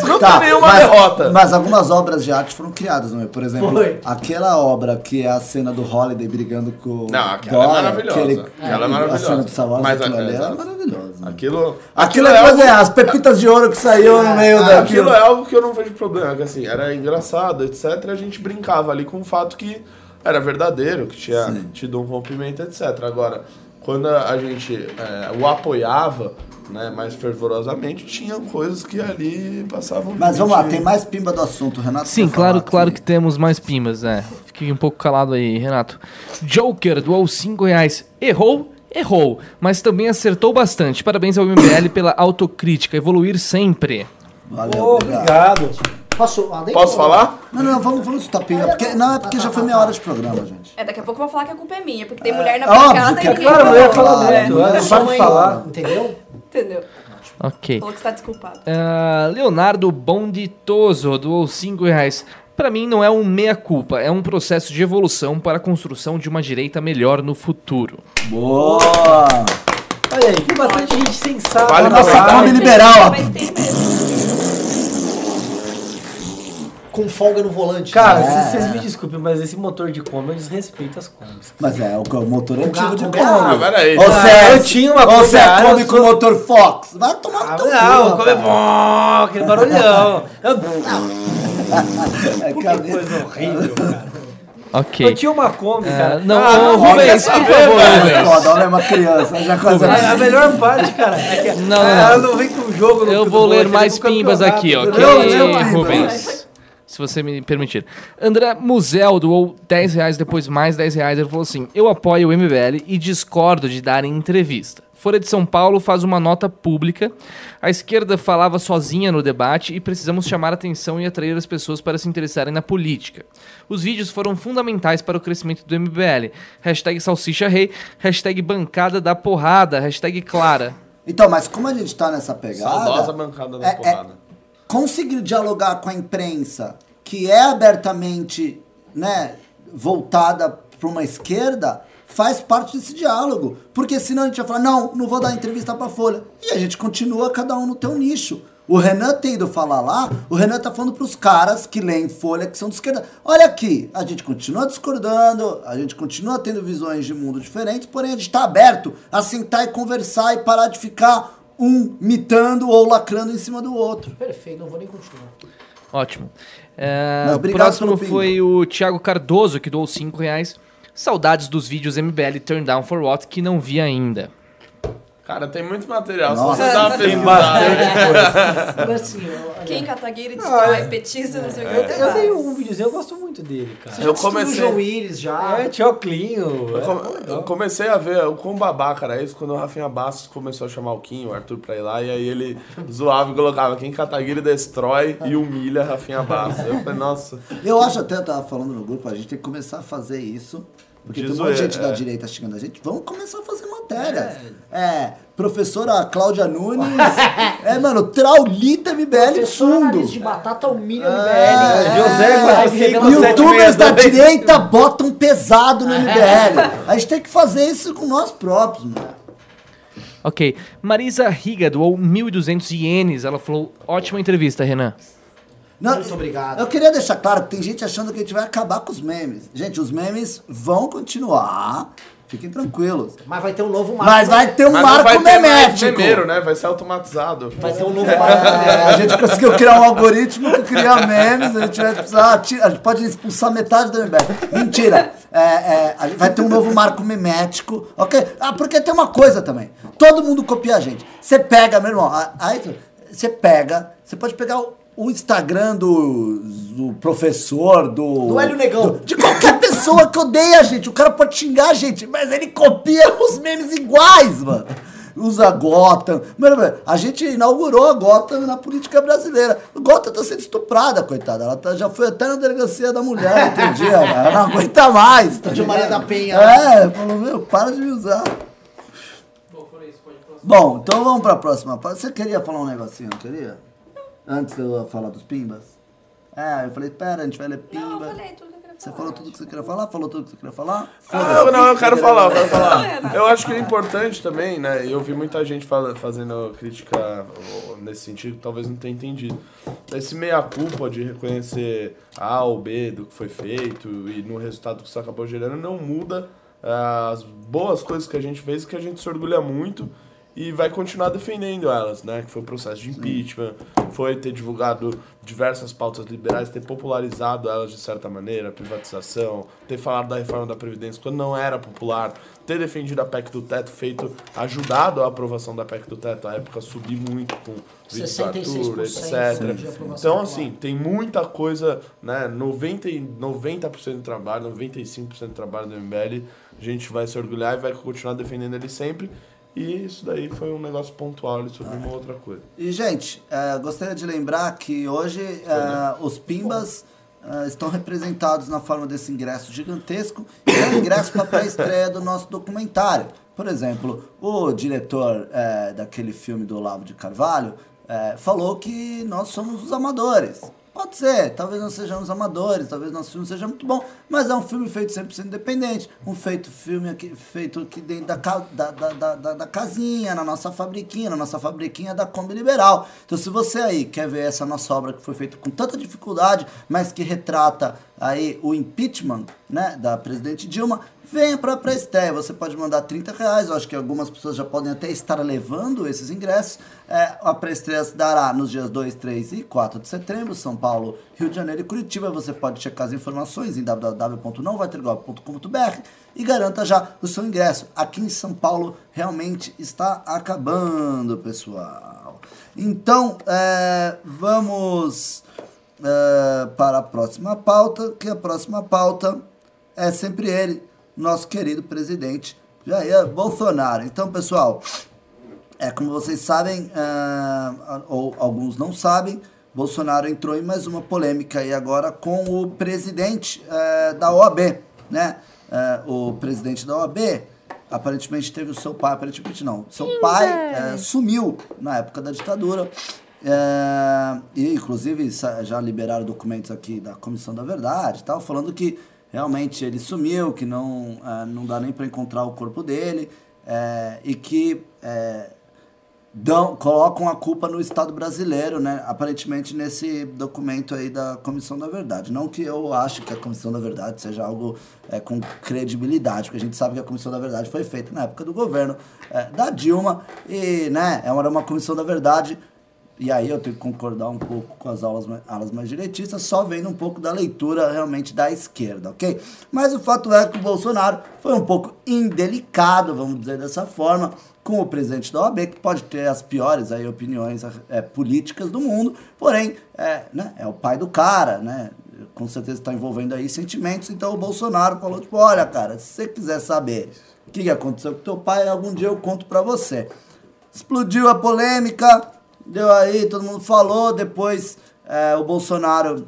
Speaker 6: não
Speaker 2: Tá,
Speaker 6: tem nenhuma
Speaker 2: mas,
Speaker 6: derrota.
Speaker 2: Mas algumas obras de arte foram criadas, não é? Por exemplo,
Speaker 3: Foi.
Speaker 2: aquela obra que é a cena do Holiday brigando com o
Speaker 6: Não, aquela é
Speaker 2: Dória,
Speaker 6: maravilhosa.
Speaker 2: aquele-
Speaker 6: Aquela é maravilhosa.
Speaker 2: A cena do Wars,
Speaker 6: Mas
Speaker 2: aquilo ali era
Speaker 6: exato.
Speaker 2: maravilhoso.
Speaker 6: Aquilo,
Speaker 2: Aquilo é coisa, é, as pepitas de ouro que saíram no meio
Speaker 6: Ah,
Speaker 2: daquilo.
Speaker 6: Aquilo é algo que eu não vejo problema, que assim, era engraçado, etc. E a gente brincava ali com o fato que era verdadeiro, que tinha
Speaker 2: Sim.
Speaker 6: tido um rompimento, etc. Agora, quando a gente é, o apoiava, né, mais fervorosamente, tinha coisas que ali passavam.
Speaker 2: Mas vamos lá, tem mais pimba do assunto, Renato.
Speaker 1: Sim, claro, claro
Speaker 2: aqui?
Speaker 1: que temos mais pimbas, é. Fiquei um pouco calado aí, Renato. Joker doou 5 reais. Errou? Errou, mas também acertou bastante. Parabéns ao MBL pela autocrítica. Evoluir sempre.
Speaker 2: Valeu,
Speaker 4: Ô,
Speaker 2: obrigado.
Speaker 4: Obrigado.
Speaker 3: Posso, ah,
Speaker 6: Posso falar?
Speaker 2: Não, não, vamos, vamos soltar pinga. Porque, não, é porque já foi meia hora de programa, gente.
Speaker 5: É, daqui a pouco eu vou falar que a culpa é minha, porque tem mulher na
Speaker 2: óbvio
Speaker 5: bancada e
Speaker 2: é
Speaker 5: ninguém
Speaker 4: Claro, eu ia falar? Olha,
Speaker 3: Só
Speaker 4: pode falar.
Speaker 3: Entendeu?
Speaker 5: Entendeu?
Speaker 1: Ok.
Speaker 5: Falou que está desculpado.
Speaker 1: Ah, Leonardo Bonditoso doou 5 reais. Pra mim não é um meia-culpa, é um processo de evolução para a construção de uma direita melhor no futuro.
Speaker 2: Boa!
Speaker 4: Olha aí, tem bastante gente sensata.
Speaker 6: Vale
Speaker 2: A nossa
Speaker 6: Claro.
Speaker 2: Kombi liberal.
Speaker 5: Mas tem mesmo.
Speaker 3: Com folga no volante.
Speaker 4: Cara,
Speaker 2: É.
Speaker 4: vocês me desculpem, mas esse motor de Kombi eu desrespeito as Kombis.
Speaker 2: Mas é, o, o motor antigo
Speaker 3: gato,
Speaker 2: de
Speaker 3: o
Speaker 2: Kombi.
Speaker 6: Ah, peraí.
Speaker 2: Ou você é,
Speaker 4: eu tinha uma
Speaker 2: ou você é
Speaker 4: Kombi
Speaker 2: Kombi com motor Fox. Vai tomar no
Speaker 4: Ah,
Speaker 2: teu
Speaker 4: não,
Speaker 2: cu,
Speaker 4: Kombi é bom, aquele barulhão. Eu,
Speaker 2: É,
Speaker 4: que coisa horrível, cara.
Speaker 1: Ok.
Speaker 4: Eu tinha uma Kombi,
Speaker 1: Ah,
Speaker 4: cara.
Speaker 1: não,
Speaker 4: Ah, não,
Speaker 1: Rubens, por favor.
Speaker 2: É foda, olha, é uma criança. Já coisa
Speaker 4: A, a melhor parte, cara, é que
Speaker 1: Não, não,
Speaker 4: ela
Speaker 1: não.
Speaker 4: não vem com o jogo
Speaker 1: Eu
Speaker 4: no
Speaker 1: vou ler mais
Speaker 4: o
Speaker 1: pimbas aqui, ok,
Speaker 4: entendeu?
Speaker 2: Não, não, não,
Speaker 1: Rubens? Se você me permitir. André Musel doou 10 reais, depois mais 10 reais. Ele falou assim: Eu apoio o MBL e discordo de darem entrevista. Folha de São Paulo faz uma nota pública. A esquerda falava sozinha no debate e precisamos chamar atenção e atrair as pessoas para se interessarem na política. Os vídeos foram fundamentais para o crescimento do MBL. Hashtag salsicha rei, hashtag bancada da porrada, hashtag clara.
Speaker 2: Então, mas como a gente tá nessa pegada...
Speaker 6: Saudosa bancada da
Speaker 2: é- é- conseguir dialogar com a imprensa que é abertamente né, voltada para uma esquerda faz parte desse diálogo. Porque senão a gente vai falar, não, não vou dar entrevista para Folha. E a gente continua cada um no teu nicho. O Renan tem ido falar lá, o Renan tá falando pros caras que leem Folha, que são de esquerda. Olha aqui, a gente continua discordando, a gente continua tendo visões de mundo diferentes, porém a gente tá aberto a sentar e conversar e parar de ficar um mitando ou lacrando em cima do outro.
Speaker 3: Perfeito, não vou nem continuar.
Speaker 1: Ótimo. É,
Speaker 2: Mas
Speaker 1: o próximo foi o Thiago Cardoso, que doou 5 reais. Saudades dos vídeos MBL Turn Down for What, que não vi ainda.
Speaker 6: Cara, tem muito material.
Speaker 2: Nossa.
Speaker 6: Se você dá uma
Speaker 5: Tem
Speaker 6: pesquisada.
Speaker 3: Mas assim, eu- olha,
Speaker 5: Quem Kataguiri
Speaker 4: Ah,
Speaker 5: destrói,
Speaker 4: é.
Speaker 5: petista, não sei o que.
Speaker 4: Eu, tenho um videozinho, eu gosto muito dele, cara.
Speaker 6: Eu comecei-
Speaker 3: o João Iris já.
Speaker 4: É, Tchoclinho.
Speaker 6: Eu, come- eu comecei a ver o quão babaca era isso quando o Rafinha Bastos começou a chamar o Kim, o Arthur pra ir lá, e aí ele zoava e colocava quem Kataguiri destrói e humilha Rafinha Bastos. Eu falei, nossa,
Speaker 2: Eu acho até, eu tava falando no grupo, a gente tem que começar a fazer isso. Porque tem um monte de
Speaker 6: zoeira,
Speaker 2: gente da
Speaker 6: é.
Speaker 2: direita xingando a gente. Vamos começar a fazer matérias. É, professora Cláudia Nunes. é, mano, Traulita MBL fundo.
Speaker 3: de batata humilha MBL.
Speaker 2: É,
Speaker 4: José
Speaker 3: É, revela-
Speaker 2: Youtubers da
Speaker 4: 762.
Speaker 2: direita botam pesado no MBL. A gente tem que fazer isso com nós próprios, mano.
Speaker 1: Ok. Marisa Riga doou 1.200 ienes. Ela falou: ótima entrevista, Renan.
Speaker 2: Não,
Speaker 3: Muito obrigado.
Speaker 2: Eu queria deixar claro que tem gente achando que a gente vai acabar com os memes. Gente, os memes vão continuar. Fiquem tranquilos.
Speaker 3: Mas vai ter um novo marco.
Speaker 2: Mas vai ter um
Speaker 6: mas
Speaker 2: marco
Speaker 6: vai
Speaker 2: memético.
Speaker 6: memeiro, né? Vai ser automatizado.
Speaker 3: Vai ter um novo marco.
Speaker 2: É, a gente conseguiu criar um algoritmo que cria memes, a gente vai precisar. ti- A gente pode expulsar metade do MBL. Mentira. É, é, a gente vai ter um novo marco memético, ok? Ah, porque tem uma coisa também. Todo mundo copia a gente. Você pega, meu irmão, aí você pega, você pode pegar o, o Instagram do, do professor, do.
Speaker 3: Do Hélio Negão.
Speaker 2: do- de qualquer pessoa que odeia a gente. O cara pode xingar a gente, mas ele copia os memes iguais, mano. usa Gotham. A gente inaugurou a Gotham na política brasileira. Gotham tá sendo estuprada, coitada. Ela tá- já foi até na delegacia da mulher outro dia. Ela não aguenta mais. Tá
Speaker 3: De Maria da Penha.
Speaker 2: É, falou, meu, para de me usar. Bom, então vamos pra próxima parte. Você queria falar um negocinho, não queria? Antes de eu falar dos pimbas? É, eu falei, pera, a gente vai ler pimba.
Speaker 5: Não, eu falei tudo que eu queria falar.
Speaker 2: Você falou tudo que você queria falar? Falou tudo que você queria falar?
Speaker 6: Ah, eu, não, eu quero falar, eu quero falar. Eu acho que é importante também, né? Eu vi muita gente fala- fazendo crítica nesse sentido, que talvez não tenha entendido. Esse meia-culpa de reconhecer A ou B do que foi feito e no resultado que isso acabou gerando não muda ah, as boas coisas que a gente fez e que a gente se orgulha muito e vai continuar defendendo elas, né? Que foi o processo de impeachment, foi ter divulgado diversas pautas liberais, ter popularizado elas de certa maneira, privatização, ter falado da reforma da Previdência quando não era popular, ter defendido a PEC do teto, feito, ajudado a aprovação da PEC do teto, à época subir muito com o vídeo do Arthur,
Speaker 3: 66% de
Speaker 6: etc. Então, assim, tem muita coisa, né? 90%, e 90 do trabalho, 95% do trabalho do MBL, a gente vai se orgulhar e vai continuar defendendo ele sempre. E isso daí foi um negócio pontual ali sobre uma outra coisa.
Speaker 2: E, gente, é, gostaria de lembrar que hoje é, os Pimbas é, estão representados na forma desse ingresso gigantesco e é o ingresso para a pré-estreia do nosso documentário. Por exemplo, o diretor é, daquele filme do Olavo de Carvalho é, falou que nós somos os amadores. Pode ser, talvez não sejamos amadores, talvez nosso filme seja muito bom, mas é um filme feito 100% independente, um feito filme aqui, feito aqui dentro da, da, da, da- da casinha, na nossa fabriquinha, na nossa fabriquinha da Kombi Liberal. Então se você aí quer ver essa nossa obra que foi feita com tanta dificuldade, mas que retrata aí o impeachment né, da presidente Dilma, venha para a estreia. Você pode mandar 30 reais, eu acho que algumas pessoas já podem até estar levando esses ingressos. É, a pré-estreia se dará nos dias 2, 3 e 4 de setembro, São Paulo, Rio de Janeiro e Curitiba. Você pode checar as informações em www.nãovaitergolpe.com.br e garanta já o seu ingresso. Aqui em São Paulo realmente está acabando, pessoal. Então, é, vamos é, para a próxima pauta, que a próxima pauta é sempre ele, nosso querido presidente Jair Bolsonaro. Então, pessoal, é como vocês sabem, ah, ou alguns não sabem, Bolsonaro entrou em mais uma polêmica aí agora com o presidente eh, da OAB, né? Eh, o presidente da OAB aparentemente teve o seu pai, aparentemente não, seu pai eh, sumiu na época da ditadura. e inclusive já liberaram documentos aqui da Comissão da Verdade, tal, falando que realmente ele sumiu, que não, ah, não dá nem para encontrar o corpo dele eh, e que eh, dão, colocam a culpa no Estado brasileiro, né? Aparentemente nesse documento aí da Comissão da Verdade. Não que eu ache que a Comissão da Verdade seja algo é, com credibilidade, porque a gente sabe que a Comissão da Verdade foi feita na época do governo é, da Dilma e, né, é uma, uma Comissão da Verdade e aí eu tenho que concordar um pouco com as aulas, aulas mais direitistas, só vendo um pouco da leitura realmente da esquerda, ok? Mas o fato é que o Bolsonaro foi um pouco indelicado, vamos dizer dessa forma, com o presidente da OAB, que pode ter as piores aí, opiniões é, políticas do mundo, porém, é, né, é o pai do cara, né? Com certeza está envolvendo aí sentimentos, então o Bolsonaro falou, tipo, olha, cara, se você quiser saber o que, aconteceu com teu pai, algum dia eu conto pra você. Explodiu a polêmica, deu aí, todo mundo falou. Depois é, o Bolsonaro,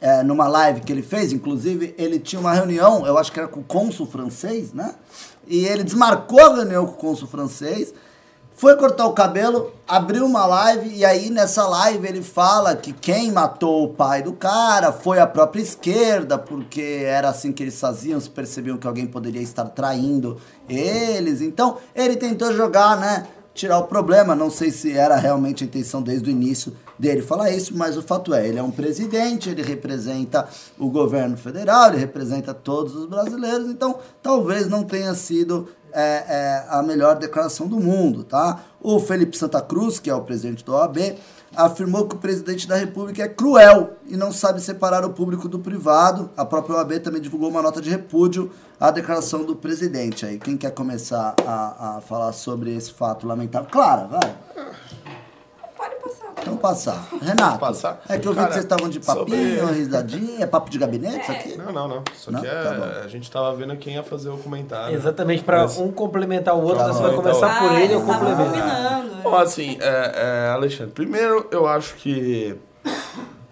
Speaker 2: é, numa live que ele fez, inclusive, ele tinha uma reunião, eu acho que era com o cônsul francês, né? E ele desmarcou a reunião com o cônsul francês, foi cortar o cabelo, abriu uma live, e aí nessa live ele fala que quem matou o pai do cara foi a própria esquerda, porque era assim que eles faziam, se percebiam que alguém poderia estar traindo eles. Então ele tentou jogar, né? Tirar o problema. Não sei se era realmente a intenção desde o início dele falar isso, mas o fato é, ele é um presidente, ele representa o governo federal, ele representa todos os brasileiros, então talvez não tenha sido é, é, a melhor declaração do mundo, tá? O Felipe Santa Cruz, que é o presidente do OAB, afirmou que o presidente da República é cruel e não sabe separar o público do privado. A própria OAB também divulgou uma nota de repúdio à declaração do presidente. Aí, quem quer começar a, a falar sobre esse fato lamentável? Clara, vai. Então passar. Renato,
Speaker 6: Passar?
Speaker 2: é que eu vi
Speaker 6: Cara,
Speaker 2: que vocês estavam de papinho,
Speaker 6: sobre-
Speaker 2: risadinha, é papo de gabinete isso aqui?
Speaker 6: Não, não, não. Isso
Speaker 2: Não?
Speaker 6: aqui é.
Speaker 2: Tá
Speaker 6: a gente tava vendo quem ia fazer o comentário.
Speaker 4: Exatamente, para
Speaker 6: Mas-
Speaker 4: um complementar o outro, você vai começar por
Speaker 5: Ah,
Speaker 4: ele e eu
Speaker 5: eles estavam
Speaker 4: complemento.
Speaker 5: combinando.
Speaker 6: Bom, assim, é, é, Alexandre, primeiro eu acho que.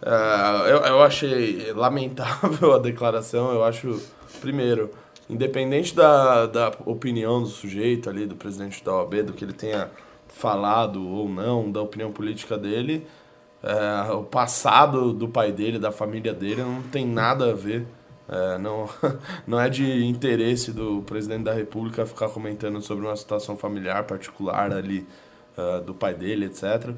Speaker 6: é, eu, eu achei lamentável a declaração. Eu acho, primeiro, independente da, da opinião do sujeito ali, do presidente da OAB, do que ele tenha falado ou não, da opinião política dele, é, o passado do pai dele, da família dele, não tem nada a ver. É, não, não é de interesse do presidente da República ficar comentando sobre uma situação familiar particular ali ah, do pai dele, etc.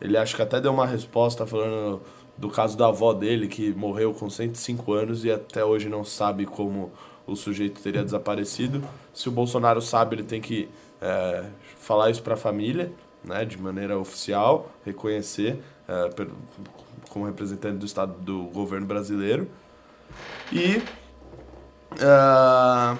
Speaker 6: Ele acho que até deu uma resposta falando do caso da avó dele, que morreu com 105 anos e até hoje não sabe como o sujeito teria desaparecido. Se o Bolsonaro sabe, ele tem que é, falar isso para a família, né, de maneira oficial, reconhecer é, per- como representante do Estado do governo brasileiro. E. ah,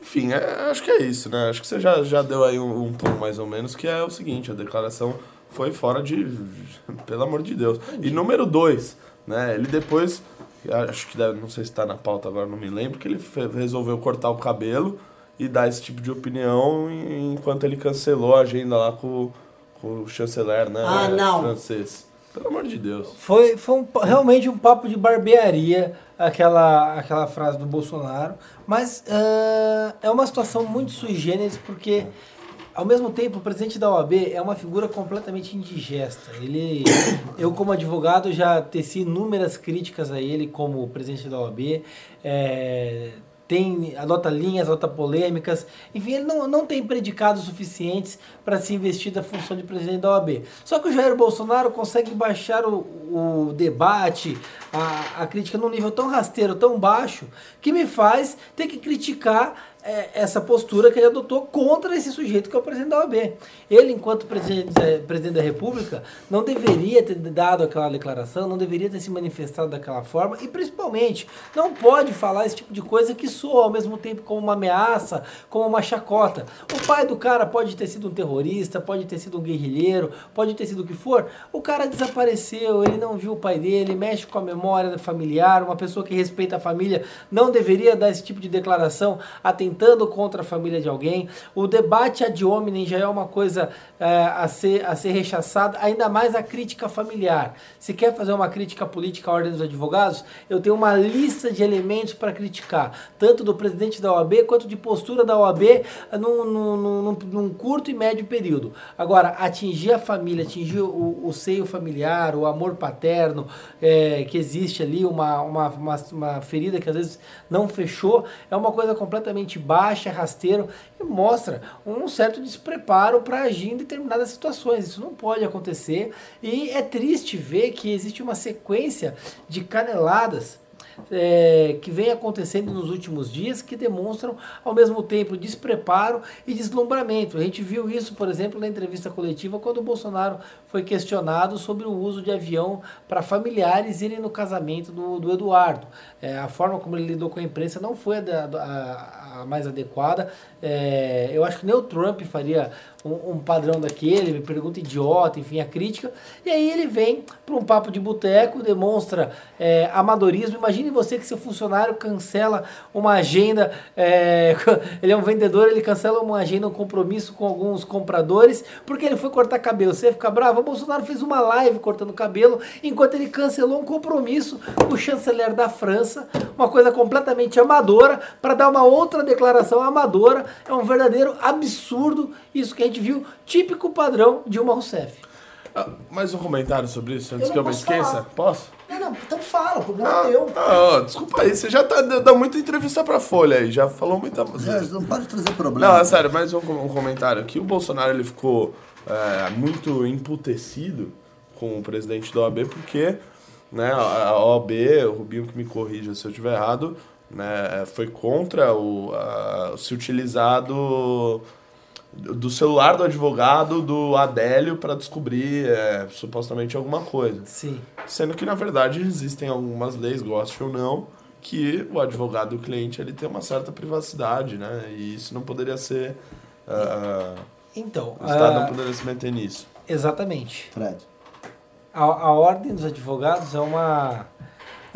Speaker 6: enfim, é- acho que é isso, né? Acho que você já, já deu aí um, um tom mais ou menos, que é o seguinte, a declaração foi fora de. Pelo amor de Deus. E número dois, né? Ele depois. Acho que deve, não sei se está na pauta agora, não me lembro, que ele resolveu cortar o cabelo e dar esse tipo de opinião enquanto ele cancelou a agenda lá com, com o chanceler, né?
Speaker 3: Ah, não.
Speaker 6: Francês. Pelo amor de Deus.
Speaker 4: Foi, foi um realmente um papo de barbearia aquela, aquela frase do Bolsonaro, mas ah, é uma situação muito sui generis porque ao mesmo tempo o presidente da OAB é uma figura completamente indigesta. Ele, eu como advogado já teci inúmeras críticas a ele como presidente da OAB. é, tem, adota linhas, adota polêmicas, enfim, ele não, não tem predicados suficientes para se investir da função de presidente da OAB. Só que o Jair Bolsonaro consegue baixar o, o debate, a, a crítica num nível tão rasteiro, tão baixo, que me faz ter que criticar essa postura que ele adotou contra esse sujeito que é o presidente da OAB. Ele, enquanto presidente, eh, presidente da República, não deveria ter dado aquela declaração, não deveria ter se manifestado daquela forma e, principalmente, não pode falar esse tipo de coisa que soa ao mesmo tempo como uma ameaça, como uma chacota. O pai do cara pode ter sido um terrorista, pode ter sido um guerrilheiro, pode ter sido o que for. O cara desapareceu, ele não viu o pai dele, mexe com a memória familiar, uma pessoa que respeita a família não deveria dar esse tipo de declaração atentando contra a família de alguém. O debate ad hominem já é uma coisa é, a, ser, a ser rechaçada, ainda mais a crítica familiar. Se quer fazer uma crítica política à ordem dos advogados, eu tenho uma lista de elementos para criticar, tanto do presidente da OAB quanto de postura da OAB num, num, num, num curto e médio período. Agora, atingir a família, atingir o, o seio familiar, o amor paterno, é, que existe ali, uma, uma, uma, uma ferida que às vezes não fechou, é uma coisa completamente baixa, rasteiro e mostra um certo despreparo para agir em determinadas situações. Isso não pode acontecer e é triste ver que existe uma sequência de caneladas é, que vem acontecendo nos últimos dias que demonstram ao mesmo tempo despreparo e deslumbramento. A gente viu isso, por exemplo, na entrevista coletiva quando o Bolsonaro foi questionado sobre o uso de avião para familiares irem no casamento do, do Eduardo. É, a forma como ele lidou com a imprensa não foi a, a- a mais adequada. É, eu acho que nem o Trump faria um, um padrão daquele, me pergunta idiota, enfim, a crítica. E aí ele vem para um papo de boteco, demonstra é, amadorismo. Imagine você que seu funcionário cancela uma agenda, é, ele é um vendedor, ele cancela uma agenda, um compromisso com alguns compradores, porque ele foi cortar cabelo. Você fica bravo? O Bolsonaro fez uma live cortando cabelo, enquanto ele cancelou um compromisso com o chanceler da França, uma coisa completamente amadora, para dar uma outra declaração amadora. É um verdadeiro absurdo isso que a gente viu, típico padrão de uma Rousseff.
Speaker 6: Ah, mais um comentário sobre isso, antes
Speaker 3: Eu
Speaker 6: que eu me esqueça?
Speaker 3: falar.
Speaker 6: Posso?
Speaker 3: Não, não, então fala, o problema
Speaker 6: Ah,
Speaker 3: é teu.
Speaker 6: ah, desculpa aí, você já tá dando muita entrevista pra Folha aí, já falou muita
Speaker 2: Gente, não pode trazer problema.
Speaker 6: Não, é sério, mais um, um comentário aqui. O Bolsonaro ele ficou é, muito emputecido com o presidente da OAB porque né, a a OAB, o Rubinho que me corrija se eu estiver errado, né, foi contra o, a- se utilizar do, do celular do advogado do Adélio para descobrir é, supostamente alguma coisa.
Speaker 4: Sim.
Speaker 6: Sendo que, na verdade, existem algumas leis, goste ou não, que o advogado e o cliente ele tem uma certa privacidade, né? E isso não poderia ser. ah,
Speaker 4: Então,
Speaker 6: o Estado
Speaker 4: ah,
Speaker 6: não poderia se meter nisso.
Speaker 4: exatamente.
Speaker 2: Fred.
Speaker 4: a, a ordem dos advogados é uma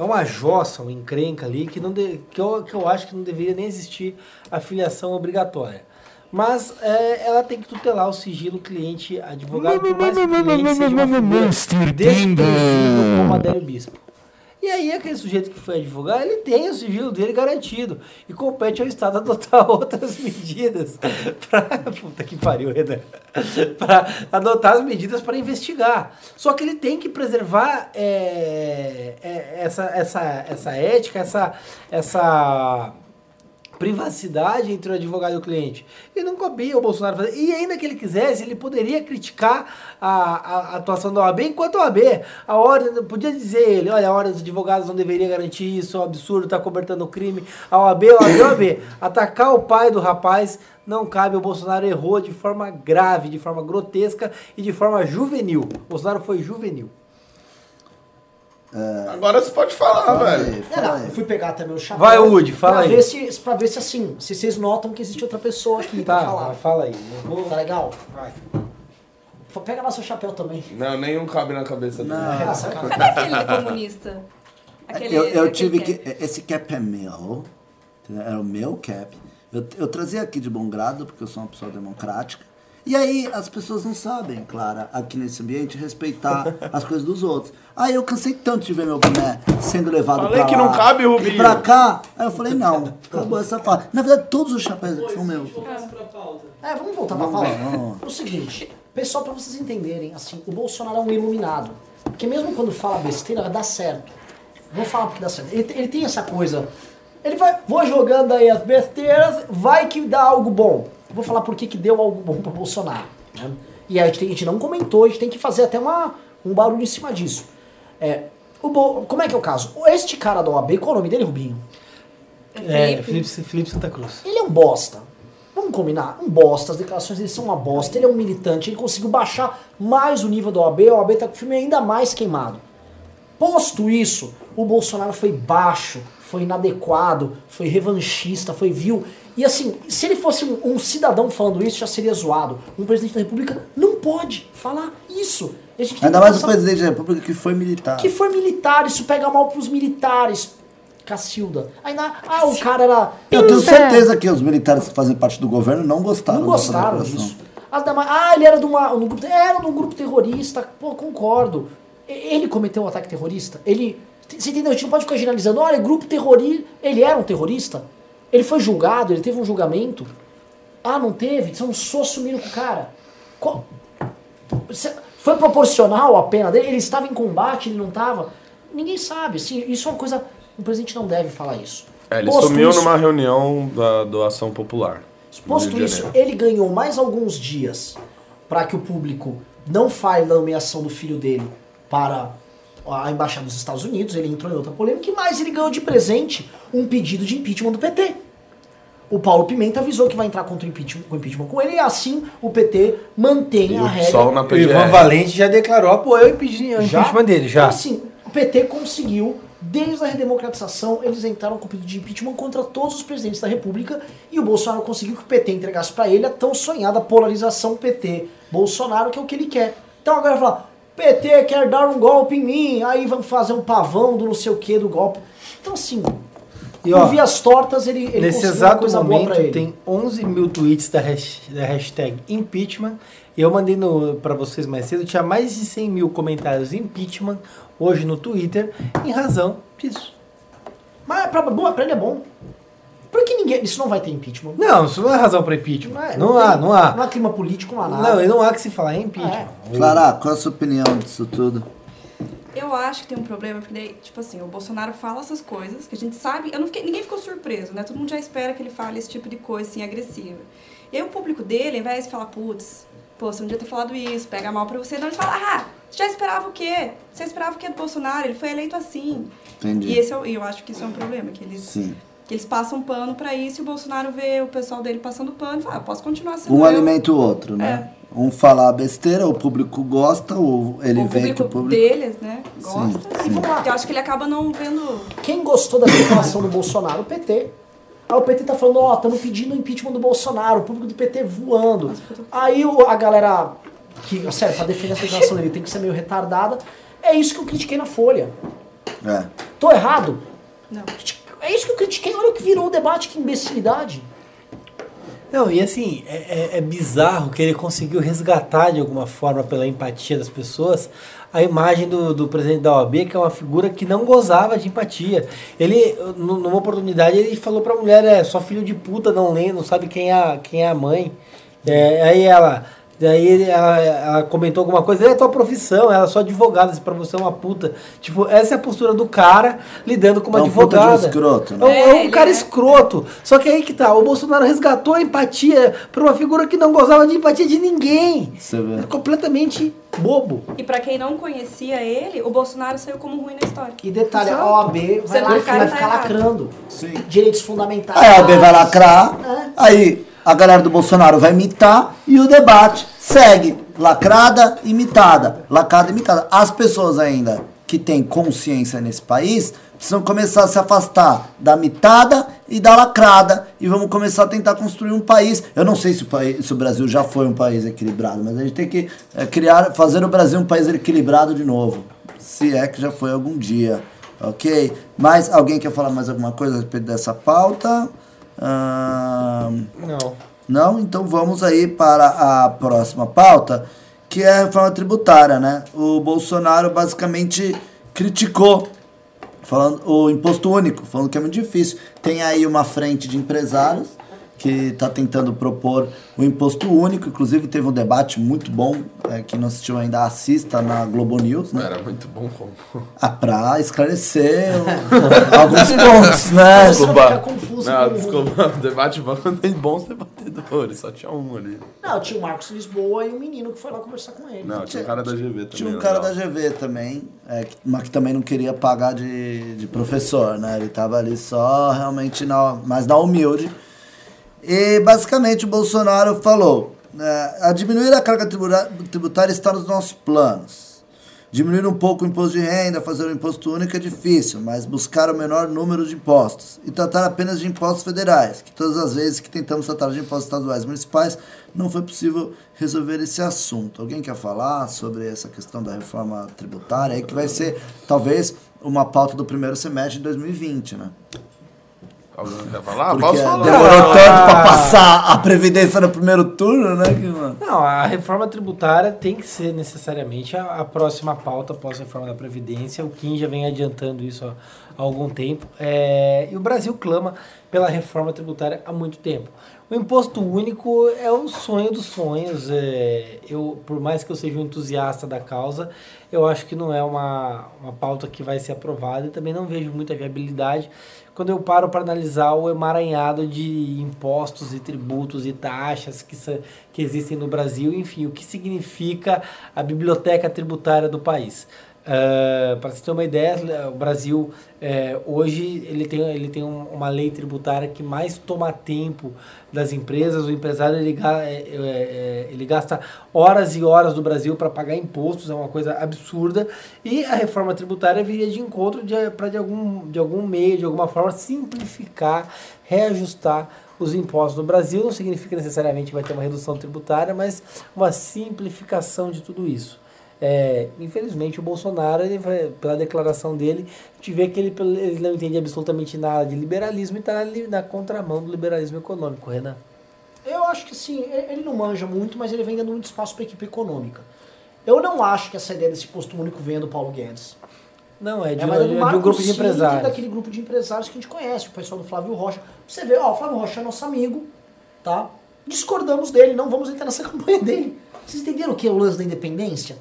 Speaker 4: é uma jossa, uma encrenca ali que não de- que, eu, que eu acho que não deveria nem existir a filiação obrigatória. Mas é, ela tem que tutelar o sigilo cliente advogado, por mais que o cliente seja uma figura desprezível como Adélio Bispo. E aí aquele sujeito que foi advogado, ele tem o sigilo dele garantido. E compete ao Estado adotar outras medidas para. Puta que pariu, Renan. para adotar as medidas para investigar. Só que ele tem que preservar é, é, essa, essa, essa ética, essa, essa privacidade entre o advogado e o cliente. E não cabia o Bolsonaro fazer. E ainda que ele quisesse, ele poderia criticar a, a atuação da OAB enquanto a OAB. A ordem, podia dizer ele, olha, a ordem dos advogados não deveria garantir isso, é um absurdo, está cobertando o crime. A OAB, a OAB, a OAB. Atacar o pai do rapaz não cabe. O Bolsonaro errou de forma grave, de forma grotesca e de forma juvenil. O Bolsonaro foi juvenil.
Speaker 6: Agora você pode falar,
Speaker 2: Fala
Speaker 6: velho.
Speaker 2: aí,
Speaker 3: É,
Speaker 2: fala
Speaker 3: não,
Speaker 2: aí.
Speaker 3: eu fui pegar também o chapéu.
Speaker 4: Vai, Woody, fala
Speaker 3: pra
Speaker 4: aí.
Speaker 3: Ver se, pra ver se assim, se vocês notam que existe outra pessoa aqui pra
Speaker 4: Tá,
Speaker 3: falar.
Speaker 4: fala aí. Vou-
Speaker 3: Tá legal?
Speaker 4: Vai.
Speaker 3: Pega lá seu chapéu também.
Speaker 6: Não, nenhum cabe na cabeça dele.
Speaker 2: Não.
Speaker 3: Nossa, cara.
Speaker 5: Cadê aquele comunista? Aquele,
Speaker 2: eu, eu
Speaker 5: aquele
Speaker 2: tive
Speaker 5: cap.
Speaker 2: que. Esse cap é meu. Era o meu cap. Eu, eu trazia aqui de bom grado, porque eu sou uma pessoa democrática. E aí as pessoas não sabem, Clara, aqui nesse ambiente, respeitar as coisas dos outros. Aí eu cansei tanto de ver meu boné sendo levado
Speaker 6: Falei
Speaker 2: pra
Speaker 6: que
Speaker 2: lá
Speaker 6: não cabe, Rubinho.
Speaker 2: E pra cá. Aí eu falei, não, acabou essa fase. Na verdade, todos os chapéus aqui são meus.
Speaker 3: É, vamos voltar pra pauta.
Speaker 2: lá.
Speaker 3: O seguinte, pessoal, pra vocês entenderem, assim, o Bolsonaro é um iluminado. Porque mesmo quando fala besteira, dá certo. Vou falar porque dá certo. Ele, ele tem essa coisa. Ele vai, vou jogando aí as besteiras, vai que dá algo bom. Vou falar por que que deu algo bom pro Bolsonaro. né? E a gente, tem- a gente não comentou, a gente tem que fazer até uma, um barulho em cima disso. É, o Bo- como é que é o caso? Este cara da OAB, qual é o nome dele, Rubinho?
Speaker 4: É, Felipe, Felipe Santa Cruz.
Speaker 3: Ele é um bosta. Vamos combinar? Um bosta. As declarações dele são uma bosta. Ele é um militante. Ele conseguiu baixar mais o nível da OAB. A OAB tá com o filme ainda mais queimado. Posto isso, o Bolsonaro foi baixo, foi inadequado, foi revanchista, foi vil. E assim, se ele fosse um, um cidadão falando isso, já seria zoado. Um presidente da república não pode falar isso. E a gente tem
Speaker 2: Ainda mais o presidente da República que foi militar.
Speaker 3: que foi militar, isso pega mal pros militares. Cacilda. Ainda, ah, o cara era.
Speaker 2: Eu tenho certeza que os militares que fazem parte do governo não gostaram
Speaker 3: Não gostaram disso. Ah, ele era de uma, um grupo, era de um grupo terrorista. Pô, concordo. Ele cometeu um ataque terrorista. Ele. Você entendeu? A gente não pode ficar generalizando. Olha, grupo terrorista. Ele era um terrorista. Ele foi julgado, ele teve um julgamento. Ah, não teve? Você almoçou sumindo com o cara. Qual- Foi proporcional a pena dele? Ele estava em combate, ele não estava? Ninguém sabe. Assim, isso é uma coisa. Um presidente não deve falar isso.
Speaker 6: É, ele
Speaker 3: Posto
Speaker 6: sumiu
Speaker 3: isso-
Speaker 6: numa reunião da doação popular.
Speaker 3: Posto isso, ele ganhou mais alguns dias para que o público não fale da nomeação do filho dele para a embaixada dos Estados Unidos. Ele entrou em outra polêmica. E mais, ele ganhou de presente um pedido de impeachment do PT. O Paulo Pimenta avisou que vai entrar contra o impeachment, com impeachment com ele e assim o PT mantém
Speaker 6: E
Speaker 3: a regra.
Speaker 4: O Ivan. Valente já declarou apoio ao impeachment, ao impeachment dele, já.
Speaker 3: Então, assim, o PT conseguiu, desde a redemocratização, eles entraram com pedido de impeachment contra todos os presidentes da República e o Bolsonaro conseguiu que o PT entregasse pra ele a tão sonhada polarização PT-Bolsonaro, que é o que ele quer. Então agora vai falar, PT quer dar um golpe em mim, aí vamos fazer um pavão do não sei o que do golpe. Então assim,
Speaker 4: E, ó,
Speaker 3: vias tortas ele, ele
Speaker 4: Nesse exato momento
Speaker 3: pra
Speaker 4: tem 11 mil tweets da, hash- da hashtag impeachment. Eu mandei pra vocês mais cedo, tinha mais de 100 mil comentários impeachment hoje no Twitter, em razão disso.
Speaker 3: Mas pra, bom, pra ele é bom. Por que ninguém... Isso não vai ter impeachment.
Speaker 4: Não, isso não é razão para impeachment.
Speaker 3: Não, é,
Speaker 4: não, há,
Speaker 3: tem-
Speaker 4: não há.
Speaker 3: Não há clima político, não há nada.
Speaker 4: Não, e não há que se falar em impeachment.
Speaker 2: Clara, qual a sua opinião disso tudo?
Speaker 5: Eu acho que tem um problema, porque daí, tipo assim, o Bolsonaro fala essas coisas que a gente sabe. Eu não fiquei, ninguém ficou surpreso, né? Todo mundo já espera que ele fale esse tipo de coisa assim, agressiva. E aí o público dele, ao invés de falar, putz, pô, você não devia ter falado isso, pega mal pra você, não, ele fala, ah, você já esperava o quê? Você esperava o quê do Bolsonaro? Ele foi eleito assim.
Speaker 2: Entendi.
Speaker 5: E esse é, e eu acho que isso é um problema, que eles,
Speaker 2: Sim.
Speaker 5: Que eles passam pano pra isso e o Bolsonaro vê o pessoal dele passando pano e fala, ah, posso continuar sendo
Speaker 2: Um
Speaker 5: eu.
Speaker 2: alimenta o outro, né? Um fala besteira, o público gosta, ou ele
Speaker 5: o
Speaker 2: vê
Speaker 5: público,
Speaker 2: que o público.
Speaker 5: deles, né, gosta.
Speaker 2: sim.
Speaker 5: E vamos lá. Eu acho que ele acaba não vendo
Speaker 3: Quem gostou da declaração do Bolsonaro? O PT. Aí o PT tá falando, ó, estamos pedindo o impeachment do Bolsonaro, o público do PT voando. Aí o- a galera, que, sério, pra defender essa declaração dele tem que ser meio retardada, É isso que eu critiquei na Folha.
Speaker 2: É.
Speaker 3: Tô errado?
Speaker 5: Não.
Speaker 3: É isso que eu critiquei. Olha o que virou o debate, que imbecilidade.
Speaker 4: Não, e assim, é, é- é bizarro que ele conseguiu resgatar de alguma forma, pela empatia das pessoas, a imagem do, do presidente da OAB, que é uma figura que não gozava de empatia. Ele, nu- numa oportunidade, ele falou pra mulher, é, só filho de puta, não lê, não sabe quem é quem é a mãe. É, aí ela... Daí ele- ela, ela comentou alguma coisa, é a tua profissão, ela é só advogada, se pra você é uma puta. Tipo, essa é a postura do cara lidando com uma
Speaker 2: É um puta de um
Speaker 4: advogada.
Speaker 2: escroto, né?
Speaker 4: É um- é um
Speaker 5: É,
Speaker 4: cara
Speaker 5: é.
Speaker 4: escroto. Só que aí que tá, o Bolsonaro resgatou a empatia pra uma figura que não gozava de empatia de ninguém.
Speaker 2: Você vê.
Speaker 4: É completamente bobo.
Speaker 5: E pra quem não conhecia ele, o Bolsonaro saiu como ruim na história.
Speaker 3: E detalhe, a
Speaker 4: Exato.
Speaker 3: OAB vai, lá, vai
Speaker 5: tá
Speaker 3: ficar
Speaker 5: errado.
Speaker 3: lacrando.
Speaker 2: Sim.
Speaker 3: Direitos fundamentais.
Speaker 2: A OAB vai lacrar,
Speaker 3: É.
Speaker 2: aí a galera do Bolsonaro vai imitar e o debate segue. Lacrada, imitada. Lacrada, imitada. As pessoas ainda que têm consciência nesse país precisam começar a se afastar da mitada e da lacrada e vamos começar a tentar construir um país. Eu não sei se o, país, se o Brasil já foi um país equilibrado, mas a gente tem que é, criar, fazer o Brasil um país equilibrado de novo. Se é que já foi algum dia. Ok? Mas alguém quer falar mais alguma coisa a respeito dessa pauta?
Speaker 4: Não.
Speaker 2: não? Então vamos aí para a próxima pauta, que é a reforma tributária, né? O Bolsonaro basicamente criticou falando o imposto único, falando que é muito difícil. Tem aí uma frente de empresários que está tentando propor o imposto único, inclusive teve um debate muito bom, é, quem não assistiu ainda assista na Globo News, né?
Speaker 6: Era muito bom como.
Speaker 2: Ah, pra esclarecer alguns pontos, né?
Speaker 3: Fica confuso
Speaker 6: Não,
Speaker 3: com o-
Speaker 6: desculpa. O debate bom tem bons debatedores, só tinha um ali.
Speaker 3: Não, tinha o Marcos Lisboa e o menino que foi lá conversar com ele.
Speaker 6: Não, tinha um cara da GV também.
Speaker 2: Tinha um cara da GV também, é, mas que também não queria pagar de, de professor, né? Ele tava ali só realmente na, mais na humilde. E basicamente o Bolsonaro falou: né, a diminuir a carga tributária está nos nossos planos. Diminuir um pouco o imposto de renda, fazer o imposto único é difícil, mas buscar o menor número de impostos e tratar apenas de impostos federais, que todas as vezes que tentamos tratar de impostos estaduais e municipais, não foi possível resolver esse assunto. Alguém quer falar sobre essa questão da reforma tributária que vai ser talvez uma pauta do primeiro semestre de 2020, né?
Speaker 6: Alguém quer falar?
Speaker 2: Porque
Speaker 6: Posso falar?
Speaker 2: demorou tanto pra passar a Previdência no primeiro turno, né? Que, mano,
Speaker 4: Não, a reforma tributária tem que ser necessariamente a, a próxima pauta após a reforma da Previdência. O Kim já vem adiantando isso há, há algum tempo. É, e o Brasil clama pela reforma tributária há muito tempo. O imposto único é o sonho dos sonhos. é, eu, por mais que eu seja um entusiasta da causa, eu acho que não é uma, uma pauta que vai ser aprovada e também não vejo muita viabilidade quando eu paro para analisar o emaranhado de impostos e tributos e taxas que, que existem no Brasil, enfim, o que significa a biblioteca tributária do país. Para você ter uma ideia, o Brasil eh, hoje ele tem, ele tem um- uma lei tributária que mais toma tempo das empresas. O empresário ele, eh, eh, eh, ele gasta horas e horas do Brasil para pagar impostos, é uma coisa absurda. E a reforma tributária viria de encontro para de algum, de algum meio, de alguma forma, simplificar, reajustar os impostos no Brasil. Não significa necessariamente que vai ter uma redução tributária, mas uma simplificação de tudo isso. É, infelizmente o Bolsonaro, ele pela declaração dele, a gente vê que ele, ele não entende absolutamente nada de liberalismo e está na, contramão do liberalismo econômico, Renan.
Speaker 3: Eu acho que sim, ele não manja muito, mas ele vem dando muito espaço para a equipe econômica. Eu não acho que essa ideia desse posto único venha do Paulo Guedes.
Speaker 4: Não, é de,
Speaker 3: É,
Speaker 4: é
Speaker 3: do
Speaker 4: de um grupo de empresários.
Speaker 3: daquele grupo de empresários que a gente conhece, o pessoal do Flávio Rocha. Você vê, ó, o Flávio Rocha é nosso amigo, tá? Discordamos dele, não vamos entrar nessa campanha dele. Vocês entenderam o que é o lance da independência?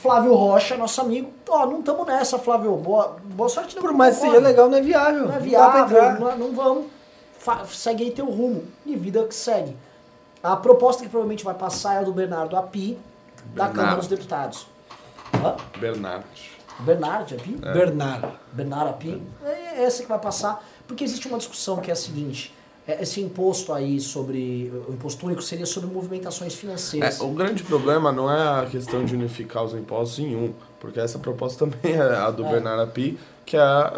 Speaker 3: Flávio Rocha, nosso amigo, ó, não estamos nessa, Flávio. Boa, boa sorte
Speaker 4: Por mais que seja legal, não é viável.
Speaker 3: Não é viável, não, é- não vamos. Fa- segue aí teu rumo. E vida que segue. A proposta que provavelmente vai passar é a do Bernardo Api, da
Speaker 6: Bernardo.
Speaker 3: Câmara dos Deputados. Hã?
Speaker 6: Bernardo.
Speaker 3: Bernardo Api?
Speaker 4: Bernardo.
Speaker 3: Bernardo Api? É essa que vai passar, porque existe uma discussão que é a seguinte. É, Esse imposto aí sobre. O imposto único seria sobre movimentações financeiras.
Speaker 6: É, o grande problema não é a questão de unificar os impostos em um, porque essa proposta também é a do
Speaker 3: É.
Speaker 6: Bernardo Api, que é, a-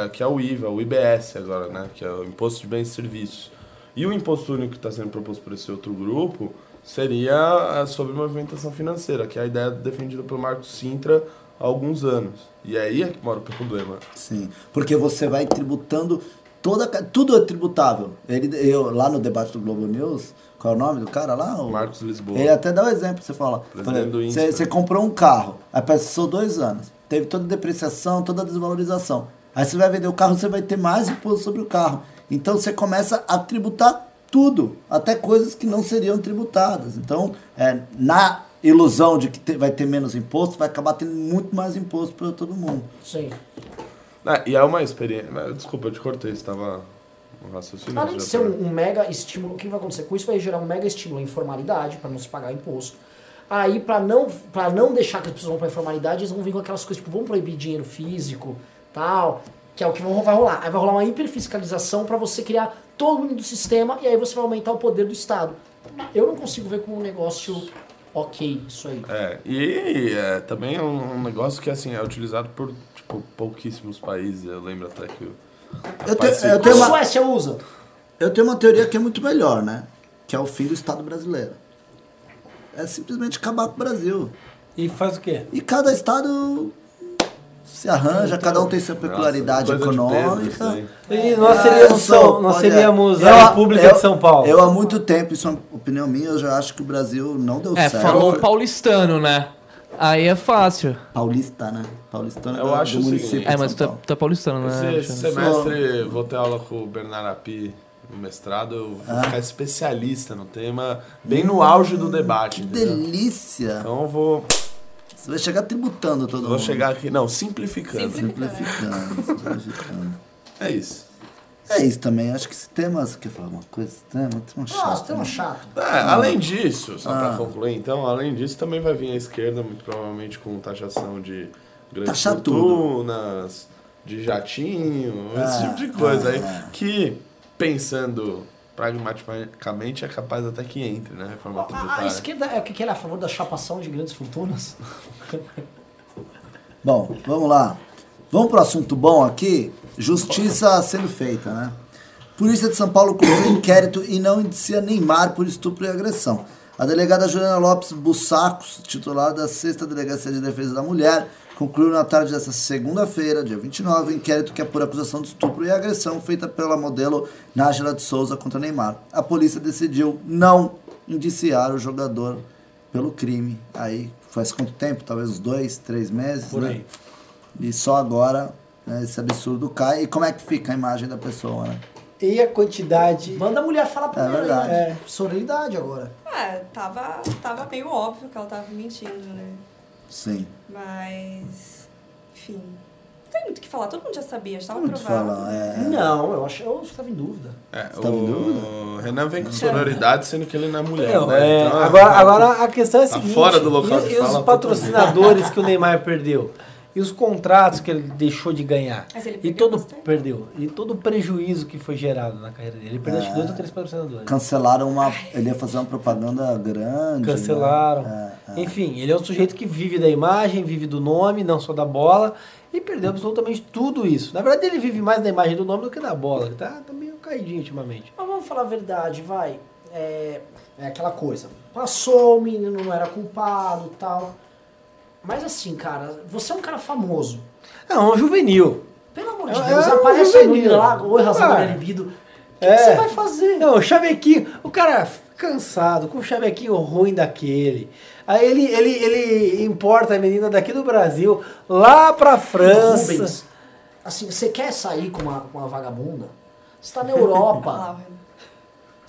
Speaker 3: É
Speaker 6: é, que é o IVA, o IBS agora, né? Que é o Imposto de Bens e Serviços. E o imposto único que está sendo proposto por esse outro grupo seria é, sobre movimentação financeira, que é a ideia defendida pelo Marco Sintra há alguns anos. E aí é que mora o problema.
Speaker 2: Sim, porque você vai tributando toda tudo é tributável. Ele eu lá no debate do Globo News, qual é o nome do cara lá? O
Speaker 6: Marcos Lisboa.
Speaker 2: Ele até dá o exemplo, você fala, você comprou um carro, aí passou dois anos, teve toda a depreciação, toda a desvalorização. Aí você vai vender o carro, você vai ter mais imposto sobre o carro. Então você começa a tributar tudo, até coisas que não seriam tributadas. Então, é, na ilusão de que te- vai ter menos imposto, vai acabar tendo muito mais imposto para todo mundo.
Speaker 3: Sim.
Speaker 6: Ah, e é uma experiência. Desculpa, eu te cortei, você estava no raciocínio.
Speaker 3: Além de ser um, um mega estímulo, o que vai acontecer com isso? Vai gerar um mega estímulo à informalidade, para não se pagar imposto. Aí, para não, pra não deixar que as pessoas vão pra informalidade, eles vão vir com aquelas coisas, tipo, vamos proibir dinheiro físico, tal, que é o que vão- vai rolar. Aí vai rolar uma hiperfiscalização para você criar todo mundo do sistema, e aí você vai aumentar o poder do Estado. Eu não consigo ver como um negócio ok, isso aí.
Speaker 6: É, e é, também é um, um negócio que assim, é utilizado por tipo, pouquíssimos países. Eu lembro até que. o-
Speaker 2: Eu, te- eu
Speaker 3: A
Speaker 2: tenho uma,
Speaker 3: Suécia usa.
Speaker 2: eu tenho uma teoria que é muito melhor, né? Que é o fim do Estado brasileiro. É simplesmente acabar com o Brasil.
Speaker 4: E faz o quê?
Speaker 2: E cada estado se arranja, cada um tem sua peculiaridade
Speaker 6: Nossa, Pedro,
Speaker 2: econômica.
Speaker 6: aí.
Speaker 4: E nós
Speaker 2: É,
Speaker 4: seríamos, São-
Speaker 2: sou-
Speaker 4: nós
Speaker 2: olha,
Speaker 4: seríamos a República
Speaker 2: eu-
Speaker 4: de São Paulo.
Speaker 2: Eu há muito tempo, isso é uma opinião minha, eu já acho que o Brasil não deu
Speaker 1: É,
Speaker 2: certo.
Speaker 1: falou paulistano, né? Aí é fácil.
Speaker 2: Paulista, né? Paulistano
Speaker 6: Eu
Speaker 2: do,
Speaker 6: acho
Speaker 2: do
Speaker 6: o
Speaker 2: município
Speaker 1: É, mas tu é, tu é paulistano, né?
Speaker 6: Esse semestre vou ter aula com o Bernardo Api no mestrado, eu vou
Speaker 2: Ah.
Speaker 6: ficar especialista no tema, bem no auge do debate.
Speaker 2: Que
Speaker 6: entendeu?
Speaker 2: delícia!
Speaker 6: Então eu vou,
Speaker 2: Você vai chegar tributando todo
Speaker 6: vou
Speaker 2: mundo.
Speaker 6: chegar aqui, não, simplificando.
Speaker 2: Simplificando, simplificando.
Speaker 6: É isso.
Speaker 2: É isso também, acho que esse tema, você quer falar uma coisa? Esse tema, tema chato.
Speaker 3: Nossa, tem um
Speaker 2: né?
Speaker 3: chato.
Speaker 6: É, além disso, só
Speaker 2: Ah.
Speaker 6: pra concluir, então, além disso, também vai vir a esquerda, muito provavelmente com taxação de grandes
Speaker 2: tudo.
Speaker 6: fortunas, de jatinho, esse
Speaker 2: Ah,
Speaker 6: tipo de coisa
Speaker 2: ah,
Speaker 6: aí,
Speaker 2: ah.
Speaker 6: que, pensando pragmaticamente, é capaz até que entre, né, reforma
Speaker 3: A, a
Speaker 6: tributária.
Speaker 3: esquerda é o que que ele é a favor da chapação de grandes fortunas?
Speaker 2: Bom, vamos lá. Vamos pro assunto bom aqui. Justiça sendo feita, né? Polícia de São Paulo conclui inquérito e não indicia Neymar por estupro e agressão. A delegada Juliana Lopes Bussacos, titular da 6 Delegacia de Defesa da Mulher, concluiu na tarde desta segunda-feira, dia 29, o inquérito que apura acusação de estupro e agressão feita pela modelo Nájila de Souza contra Neymar. A polícia decidiu não indiciar o jogador pelo crime. Aí faz quanto tempo? Talvez uns dois, três meses,
Speaker 4: Por
Speaker 2: né?
Speaker 4: aí.
Speaker 2: E só agora né, esse absurdo cai. E como é que fica a imagem da pessoa, né?
Speaker 4: E a quantidade.
Speaker 3: Manda a mulher falar primeiro. aí,
Speaker 2: verdade.
Speaker 3: né? Sororidade agora.
Speaker 5: É, tava, tava meio óbvio que ela tava mentindo, né?
Speaker 2: Sim.
Speaker 5: Mas. Enfim. Não tem muito o que falar, todo mundo já sabia, já tava
Speaker 2: Muito
Speaker 5: provado.
Speaker 2: falar, é.
Speaker 3: Não, eu acho eu ficava em dúvida.
Speaker 6: É,
Speaker 2: Você tá em dúvida?
Speaker 6: o Renan vem com sororidade, sendo que ele não é mulher,
Speaker 4: Não,
Speaker 6: né?
Speaker 4: é,
Speaker 6: Então,
Speaker 4: agora, agora a questão é a
Speaker 6: tá
Speaker 4: seguinte:
Speaker 6: fora do local
Speaker 4: e,
Speaker 6: de
Speaker 4: e os
Speaker 6: fala
Speaker 4: patrocinadores que o Neymar perdeu? E os contratos que ele deixou de ganhar?
Speaker 5: Mas ele
Speaker 4: E
Speaker 5: perdeu
Speaker 4: todo
Speaker 5: bastante.
Speaker 4: perdeu. E todo o prejuízo que foi gerado na carreira dele. Ele perdeu acho que dois ou três patrocinadores.
Speaker 2: Cancelaram uma. Ele ia fazer uma propaganda grande.
Speaker 4: Cancelaram.
Speaker 2: né? É, é.
Speaker 4: Enfim, ele é um sujeito que vive da imagem, vive do nome, não só da bola, e perdeu absolutamente tudo isso. Na verdade, ele vive mais da imagem do nome do que da bola, que tá, tá meio caidinho ultimamente.
Speaker 3: Mas vamos falar a verdade, vai. É, é aquela coisa. Passou, o menino não era culpado e tal. Mas assim, cara, você é um cara famoso.
Speaker 4: É um juvenil.
Speaker 3: Pelo amor de
Speaker 4: É,
Speaker 3: Deus,
Speaker 4: é um
Speaker 3: aparece a
Speaker 4: juvenil.
Speaker 3: menina lá, oi, razão
Speaker 4: Ah.
Speaker 3: da libido. O que,
Speaker 4: É.
Speaker 3: que você vai fazer?
Speaker 4: Não, o chavequinho, o cara cansado, com um chavequinho ruim daquele. Aí ele, ele, ele importa a menina daqui do Brasil lá pra França.
Speaker 3: Rubens, assim, você quer sair com uma, com uma vagabunda? Você tá na
Speaker 5: Ah,
Speaker 3: Europa.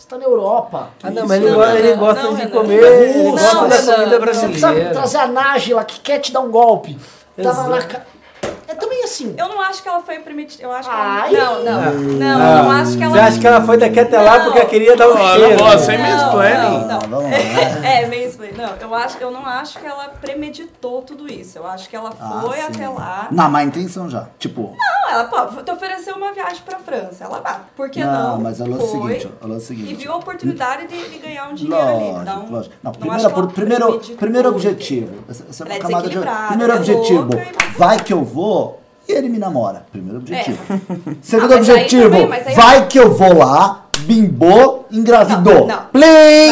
Speaker 3: Você tá na Europa.
Speaker 4: Ah, não, mas ele,
Speaker 6: Isso,
Speaker 4: go-
Speaker 6: Renan.
Speaker 4: ele gosta
Speaker 5: Não,
Speaker 4: de
Speaker 5: Renan.
Speaker 4: comer,
Speaker 3: Não,
Speaker 4: ele gosta
Speaker 3: Renan.
Speaker 4: da comida
Speaker 3: Você precisa
Speaker 4: brasileira.
Speaker 3: trazer a Nájila que quer te dar um golpe. Tava na
Speaker 4: Exato.
Speaker 3: ca... É também assim.
Speaker 5: Eu não acho que ela foi premeditada. Eu acho que
Speaker 3: Ai.
Speaker 5: ela... Não, não. Não,
Speaker 4: Ah,
Speaker 5: eu não acho que ela.
Speaker 4: Você acha que ela foi daqui até lá
Speaker 5: Não.
Speaker 4: porque queria dar um cheiro?
Speaker 6: não, ó, sem
Speaker 5: Não,
Speaker 6: mansplaining.
Speaker 5: não, não. É, meio explain. Não, eu, acho, eu não acho que ela premeditou tudo isso. Eu acho que ela
Speaker 2: Ah,
Speaker 5: foi
Speaker 2: sim.
Speaker 5: até lá.
Speaker 2: Na má intenção já. Tipo.
Speaker 5: Não, ela pô, te ofereceu uma viagem pra França. Ela vai. Por que não?
Speaker 2: Não, mas ela é o
Speaker 5: foi
Speaker 2: seguinte, ela é o seguinte.
Speaker 5: E viu a oportunidade de, de ganhar um dinheiro ali.
Speaker 2: Lógico,
Speaker 5: Dar um,
Speaker 2: lógico. Não,
Speaker 5: não
Speaker 2: primeiro,
Speaker 5: acho que ela
Speaker 2: por- primeiro, primeiro objetivo. Essa, essa é
Speaker 5: é
Speaker 2: camada de. Primeiro
Speaker 5: é
Speaker 2: objetivo.
Speaker 5: louca e-
Speaker 2: Vai que eu vou e ele me namora. Primeiro objetivo. Segundo
Speaker 5: Ah,
Speaker 2: objetivo.
Speaker 5: também, aí-
Speaker 2: vai que eu vou lá, bimbou, engravidou.
Speaker 5: Não, não.
Speaker 2: Plim,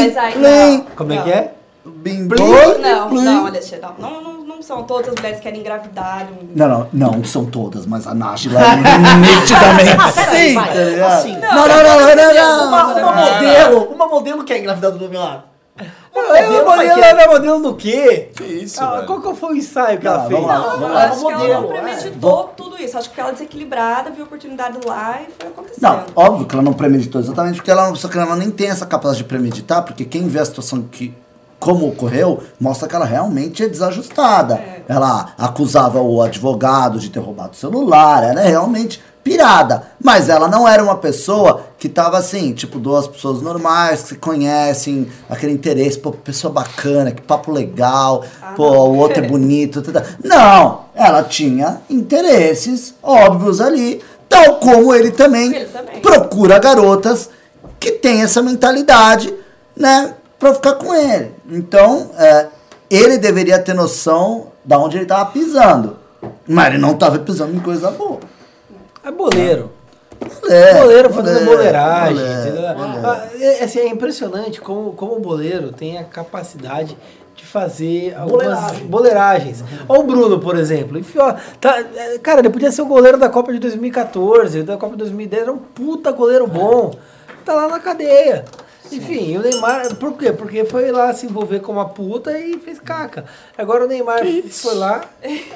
Speaker 5: Mas aí-
Speaker 2: plim.
Speaker 5: não.
Speaker 4: Como é
Speaker 5: Não.
Speaker 4: que é?
Speaker 2: Bimbou,
Speaker 5: Não,
Speaker 2: plim.
Speaker 5: não, Alexandre, não. Não, não, não não são todas as mulheres que querem engravidar.
Speaker 2: Não, não, não são todas, mas a Nájila é nitidamente
Speaker 3: Ah,
Speaker 2: sim, tá?
Speaker 3: Assim,
Speaker 2: não, não, não, não, não, não,
Speaker 3: Uma,
Speaker 2: não,
Speaker 3: uma modelo, uma modelo que é engravidada do meu lado.
Speaker 4: É, modelo
Speaker 3: querer-
Speaker 4: era modelo do quê?
Speaker 6: Que isso,
Speaker 4: Ah, qual que foi o ensaio que ela
Speaker 2: Não,
Speaker 4: fez?
Speaker 2: lá,
Speaker 5: Não,
Speaker 2: lá.
Speaker 5: acho que ela
Speaker 3: Modelo,
Speaker 5: não premeditou tudo isso. Acho que ela desequilibrada, viu a oportunidade lá e foi acontecendo.
Speaker 2: Não, óbvio que ela não premeditou exatamente porque ela, só que ela nem tem essa capacidade de premeditar, porque quem vê a situação que como ocorreu, mostra que ela realmente é desajustada.
Speaker 5: É.
Speaker 2: Ela acusava o advogado de ter roubado o celular, ela é realmente pirada. Mas ela não era uma pessoa que tava assim, tipo, duas pessoas normais, que se conhecem, aquele interesse, pô, pessoa bacana, que papo legal, pô, o outro é bonito. Tata. Não, ela tinha interesses óbvios ali, tal como ele também,
Speaker 5: Ele também.
Speaker 2: procura garotas que têm essa mentalidade, né, pra ficar com ele. Então, é, ele deveria ter noção da onde ele tava pisando. Mas ele não tava pisando em coisa boa.
Speaker 4: É boleiro.
Speaker 2: É,
Speaker 4: boleiro fazendo
Speaker 2: boleiro,
Speaker 4: boleiragem.
Speaker 2: boleiro,
Speaker 4: entendeu?
Speaker 2: boleiro.
Speaker 4: Ah, é, assim, é impressionante como, como o boleiro tem a capacidade de fazer algumas
Speaker 3: Boleiragem.
Speaker 4: boleiragens. Olha o Bruno, por exemplo. Enfiou, tá, é, cara, ele podia ser o goleiro da Copa de 2014, da Copa de 2010, era um puta goleiro bom. Tá lá na cadeia. Enfim, o Neymar, por quê? Porque foi lá se envolver com uma puta e fez caca. Agora o Neymar foi lá,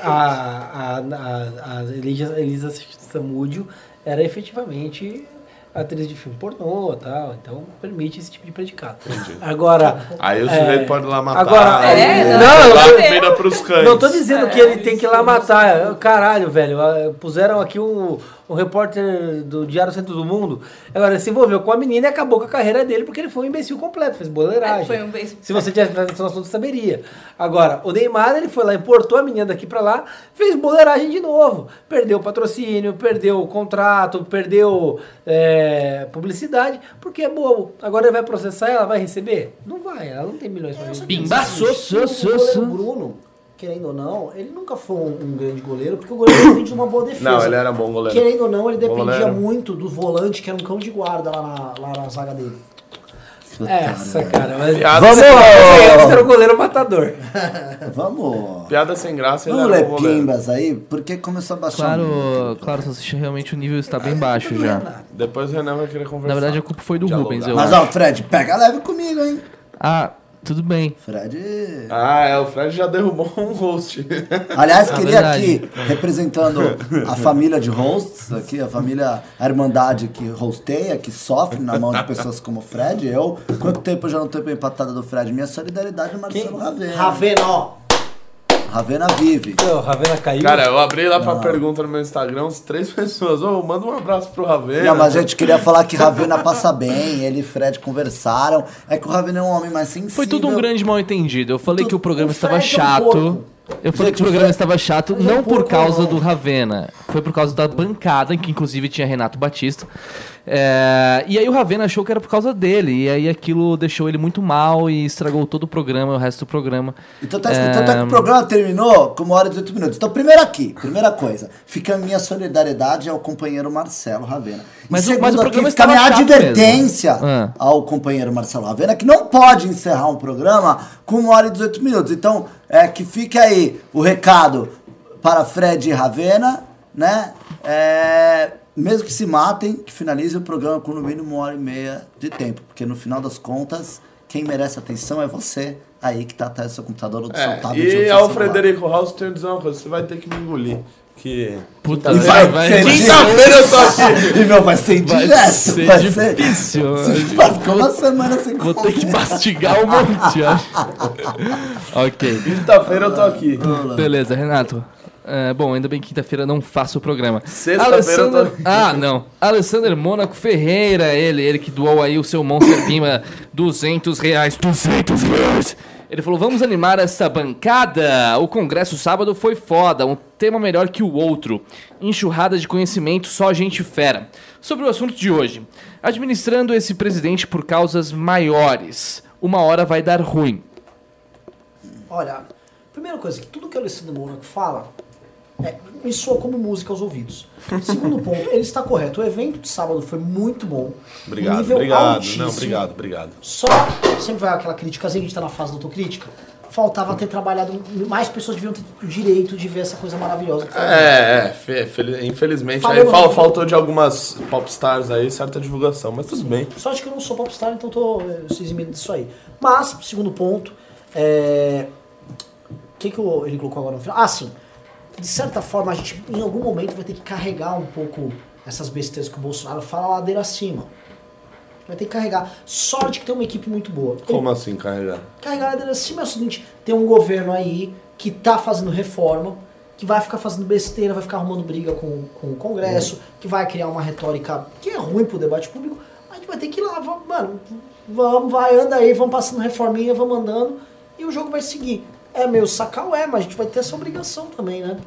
Speaker 4: a, a, a, a Elisa, Elisa Samúdio era efetivamente atriz de filme pornô e tal, então permite esse tipo de predicado. Agora.
Speaker 6: Aí o
Speaker 4: é,
Speaker 6: sujeito pode ir lá matar.
Speaker 4: Agora,
Speaker 5: É, não,
Speaker 4: não,
Speaker 6: cães.
Speaker 4: não tô dizendo que
Speaker 5: É,
Speaker 4: ele tem que ir lá matar. Caralho, velho. Puseram aqui um, um repórter do Diário Centro do Mundo. Agora, ele se envolveu com a menina e acabou com a carreira dele porque ele foi um imbecil completo, fez boleiragem.
Speaker 5: É, foi um imbecil.
Speaker 4: Se você tivesse atenção no assunto, saberia. Agora, o Neymar, ele foi lá, importou a menina daqui pra lá, fez boleiragem de novo. Perdeu o patrocínio, perdeu o contrato, perdeu é, publicidade, porque é bobo. Agora ele vai processar, ela vai receber? Não vai, ela não tem milhões pra receber.
Speaker 1: Bimba, so, so,
Speaker 3: O
Speaker 1: so, so.
Speaker 3: Bruno, querendo ou não, ele nunca foi um, um grande goleiro, porque o goleiro depende de uma boa defesa.
Speaker 6: Não, ele era bom goleiro.
Speaker 3: Querendo ou não, ele dependia muito do volante, que era um cão de guarda lá na, lá na zaga dele.
Speaker 4: Essa, cara. Mas
Speaker 6: Piada
Speaker 2: Vamos!
Speaker 6: sem-
Speaker 4: era o goleiro matador.
Speaker 2: Vamos.
Speaker 6: Piada sem graça, ele
Speaker 2: Vamos ler pimbas aí, porque começou a baixar.
Speaker 1: Claro, claro, Salsicha, realmente o nível está bem baixo já.
Speaker 6: Depois o Renan vai querer conversar.
Speaker 1: Na verdade, a culpa foi do
Speaker 6: Dialogar.
Speaker 1: Rubens, eu
Speaker 2: Mas
Speaker 1: acho.
Speaker 2: ó, Fred, pega leve comigo, hein?
Speaker 1: Ah, tudo bem.
Speaker 2: Fred.
Speaker 6: Ah, é, o Fred já derrubou um host.
Speaker 2: Aliás,
Speaker 1: Ah,
Speaker 2: queria
Speaker 1: verdade.
Speaker 2: aqui, representando a família de hosts, aqui, a família, a irmandade que hosteia, que sofre na mão de pessoas como o Fred. Eu, quanto tempo eu já não tenho empatada do Fred? Minha solidariedade é Marcelo Ravena.
Speaker 3: Ravena, ó.
Speaker 2: Ravena vive.
Speaker 4: O Ravena caiu.
Speaker 6: Cara, eu abri lá pra pergunta no meu Instagram, uns três pessoas. Ô, manda um abraço pro Ravena.
Speaker 2: Não, mas a gente queria falar que Ravena passa bem, ele e Fred conversaram. É que o Ravena é um homem mais sensível.
Speaker 1: Foi tudo um grande mal entendido. Eu falei
Speaker 2: Tu-
Speaker 1: que o programa
Speaker 3: o
Speaker 1: estava
Speaker 3: Fred é um
Speaker 1: chato. Eu falei
Speaker 2: Gente,
Speaker 1: que o programa
Speaker 2: Fred-
Speaker 1: estava chato,
Speaker 3: é
Speaker 1: não por causa
Speaker 3: não.
Speaker 1: do Ravena. Foi por causa da bancada, em que inclusive tinha Renato Batista. É, e aí o Ravena achou que era por causa dele. E aí aquilo deixou ele muito mal e estragou todo o programa, o resto do programa.
Speaker 2: Então tá escrito tanto é que o programa terminou com uma hora e 18 minutos. Então, primeiro aqui, primeira coisa, fica a minha solidariedade ao companheiro Marcelo Ravena.
Speaker 1: Mas
Speaker 2: e
Speaker 1: o- mas o
Speaker 2: segundo
Speaker 1: programa
Speaker 2: aqui, fica a minha advertência
Speaker 1: mesmo. Ah.
Speaker 2: ao companheiro Marcelo Ravena, que não pode encerrar um programa com uma hora e 18 minutos. Então, é que fique aí o recado para Fred e Ravena, né? É, mesmo que se matem, que finalize o programa com no mínimo uma hora e meia de tempo. Porque no final das contas, quem merece atenção é você aí que tá atrás do seu computador ou do seu
Speaker 6: É,
Speaker 2: tablet. ou do
Speaker 6: e
Speaker 2: seu
Speaker 6: ao
Speaker 2: celular.
Speaker 6: Frederico House, tenho que dizer uma coisa, você vai ter que me engolir. Que.
Speaker 1: Puta,
Speaker 2: E vai, ser
Speaker 6: Quinta-feira eu tô aqui.
Speaker 2: E meu, vai ser
Speaker 1: Vai
Speaker 2: indireto.
Speaker 1: ser
Speaker 2: vai
Speaker 1: difícil.
Speaker 2: Ser... Vai ficar uma semana sem
Speaker 1: Vou ter que mastigar um monte, acho. ok.
Speaker 6: Quinta-feira eu tô aqui.
Speaker 1: Beleza, Renato. É, bom, ainda bem que quinta-feira não faço o programa.
Speaker 6: Sexta-feira eu tô-
Speaker 1: Alessandro... Ah, não. Alessandro Mônaco Ferreira, ele, ele que doou aí o seu Monster Pima 200 reais. 200 reais! Ele falou, vamos animar essa bancada. O congresso sábado foi foda, um tema melhor que o outro. Enxurrada de conhecimento, só gente fera. Sobre o assunto de hoje. Administrando esse presidente por causas maiores. Uma hora vai dar ruim.
Speaker 3: Olha, primeira coisa, que tudo que o Alessandro Mônaco fala é, me soa como música aos ouvidos. Segundo ponto, ele está correto. O evento de sábado foi muito bom.
Speaker 6: Obrigado,
Speaker 3: nível
Speaker 6: obrigado.
Speaker 3: altíssimo.
Speaker 6: Não, obrigado, obrigado.
Speaker 3: Só, sempre vai aquela criticazinha, a gente tá na fase da autocrítica. faltava ter trabalhado, mais pessoas deviam ter o direito de ver essa coisa maravilhosa.
Speaker 6: É, é, fe- fel- infelizmente
Speaker 3: Falou,
Speaker 6: aí fal-
Speaker 3: né?
Speaker 6: faltou de algumas popstars aí certa divulgação, mas tudo bem.
Speaker 3: Sorte que eu não sou popstar, então tô eh, se eximindo disso aí. Mas, segundo ponto, é... o que, que ele colocou agora no final? Ah, sim. De certa forma, a gente em algum momento vai ter que carregar um pouco essas besteiras que o Bolsonaro fala ladeira acima. Vai ter que carregar. Sorte que tem uma equipe muito boa. Ele
Speaker 6: Como assim carregar?
Speaker 3: carregar ladeira acima é o seguinte: tem um governo aí que tá fazendo reforma, que vai ficar fazendo besteira, vai ficar arrumando briga com, com o Congresso, que vai criar uma retórica que é ruim pro debate público. A gente vai ter que ir lá, vamos, mano, vamos, vai, anda aí, vamos passando reforminha, vamos andando, e o jogo vai seguir. É meio sacal, é, mas a gente vai ter essa obrigação também, né?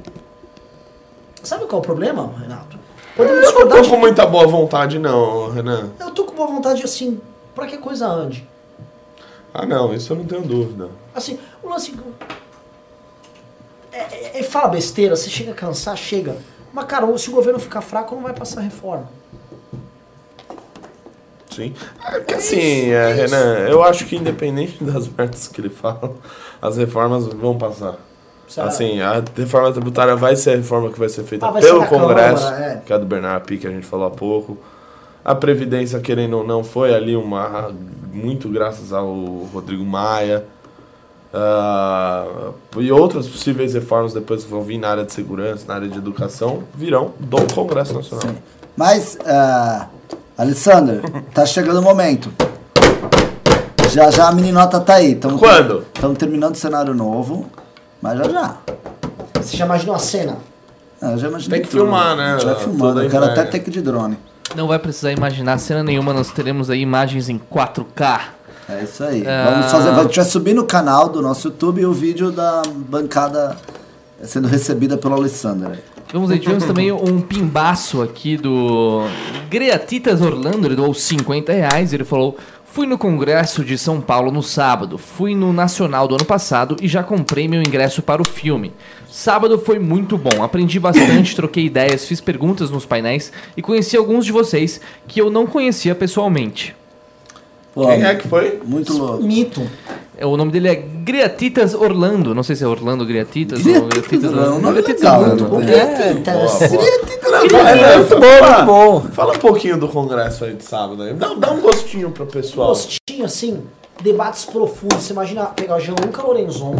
Speaker 3: Sabe qual é o problema, Renato? Podemos
Speaker 6: Eu não tô
Speaker 3: de-
Speaker 6: com muita boa vontade não, Renan.
Speaker 3: Eu tô com boa vontade, assim, pra que a coisa ande.
Speaker 6: Ah não, isso eu não tenho dúvida.
Speaker 3: Assim, o lance. É, é, é- fala besteira, você chega a cansar, chega. Mas, cara, se o governo ficar fraco, não vai passar reforma.
Speaker 6: Sim. É que assim, é, Renan, eu acho que independente das merdas que ele fala, as reformas vão passar. Assim, a reforma tributária vai ser a reforma que vai ser feita
Speaker 3: Ah, vai ser
Speaker 6: pelo
Speaker 3: na
Speaker 6: Congresso,
Speaker 3: Câmara, é.
Speaker 6: que é a do Bernardo Pi, que a gente falou há pouco. A Previdência, querendo ou não, foi ali uma. muito graças ao Rodrigo Maia. Ah, e outras possíveis reformas depois que vão vir na área de segurança, na área de educação, virão do Congresso Nacional.
Speaker 2: Mas, ah, Alessandro, tá chegando o momento. Já já a meninota tá aí. Tamo
Speaker 6: Quando?
Speaker 2: Estamos terminando o cenário novo, mas já já.
Speaker 3: Você já imaginou a cena?
Speaker 2: Ah, eu já imaginei
Speaker 6: Tem que
Speaker 2: tudo.
Speaker 6: filmar, né? Toda
Speaker 2: filmando. Eu quero até take de drone.
Speaker 1: Não vai precisar imaginar cena nenhuma, nós teremos aí imagens em 4K.
Speaker 2: É isso aí.
Speaker 1: Ah.
Speaker 2: Vamos fazer. A gente vai subir no canal do nosso YouTube o vídeo da bancada sendo recebida pelo Alessandro.
Speaker 1: Vamos aí, tivemos também um pimbaço aqui do Greatitas Orlando, ele doou 50 reais, ele falou... Fui no Congresso de São Paulo no sábado, fui no Nacional do ano passado e já comprei meu ingresso para o filme. Sábado foi muito bom, aprendi bastante, troquei ideias, fiz perguntas nos painéis e conheci alguns de vocês que eu não conhecia pessoalmente.
Speaker 2: Pô,
Speaker 6: Quem é que foi?
Speaker 2: Muito louco.
Speaker 3: Mito.
Speaker 1: É, O nome dele é Greatitas Orlando, não sei se é Orlando Greatitas ou Greatitas
Speaker 2: Orlando,
Speaker 1: Orlando.
Speaker 2: nome
Speaker 1: Greatitas
Speaker 2: legal,
Speaker 1: Orlando.
Speaker 2: né?
Speaker 1: É,
Speaker 6: É,
Speaker 4: Muito bom, muito bom.
Speaker 6: Fala um pouquinho do congresso aí de sábado aí. Dá, dá um gostinho pro pessoal.
Speaker 3: Gostinho, assim, debates profundos. Você imagina pegar o Gianluca Lorenzon,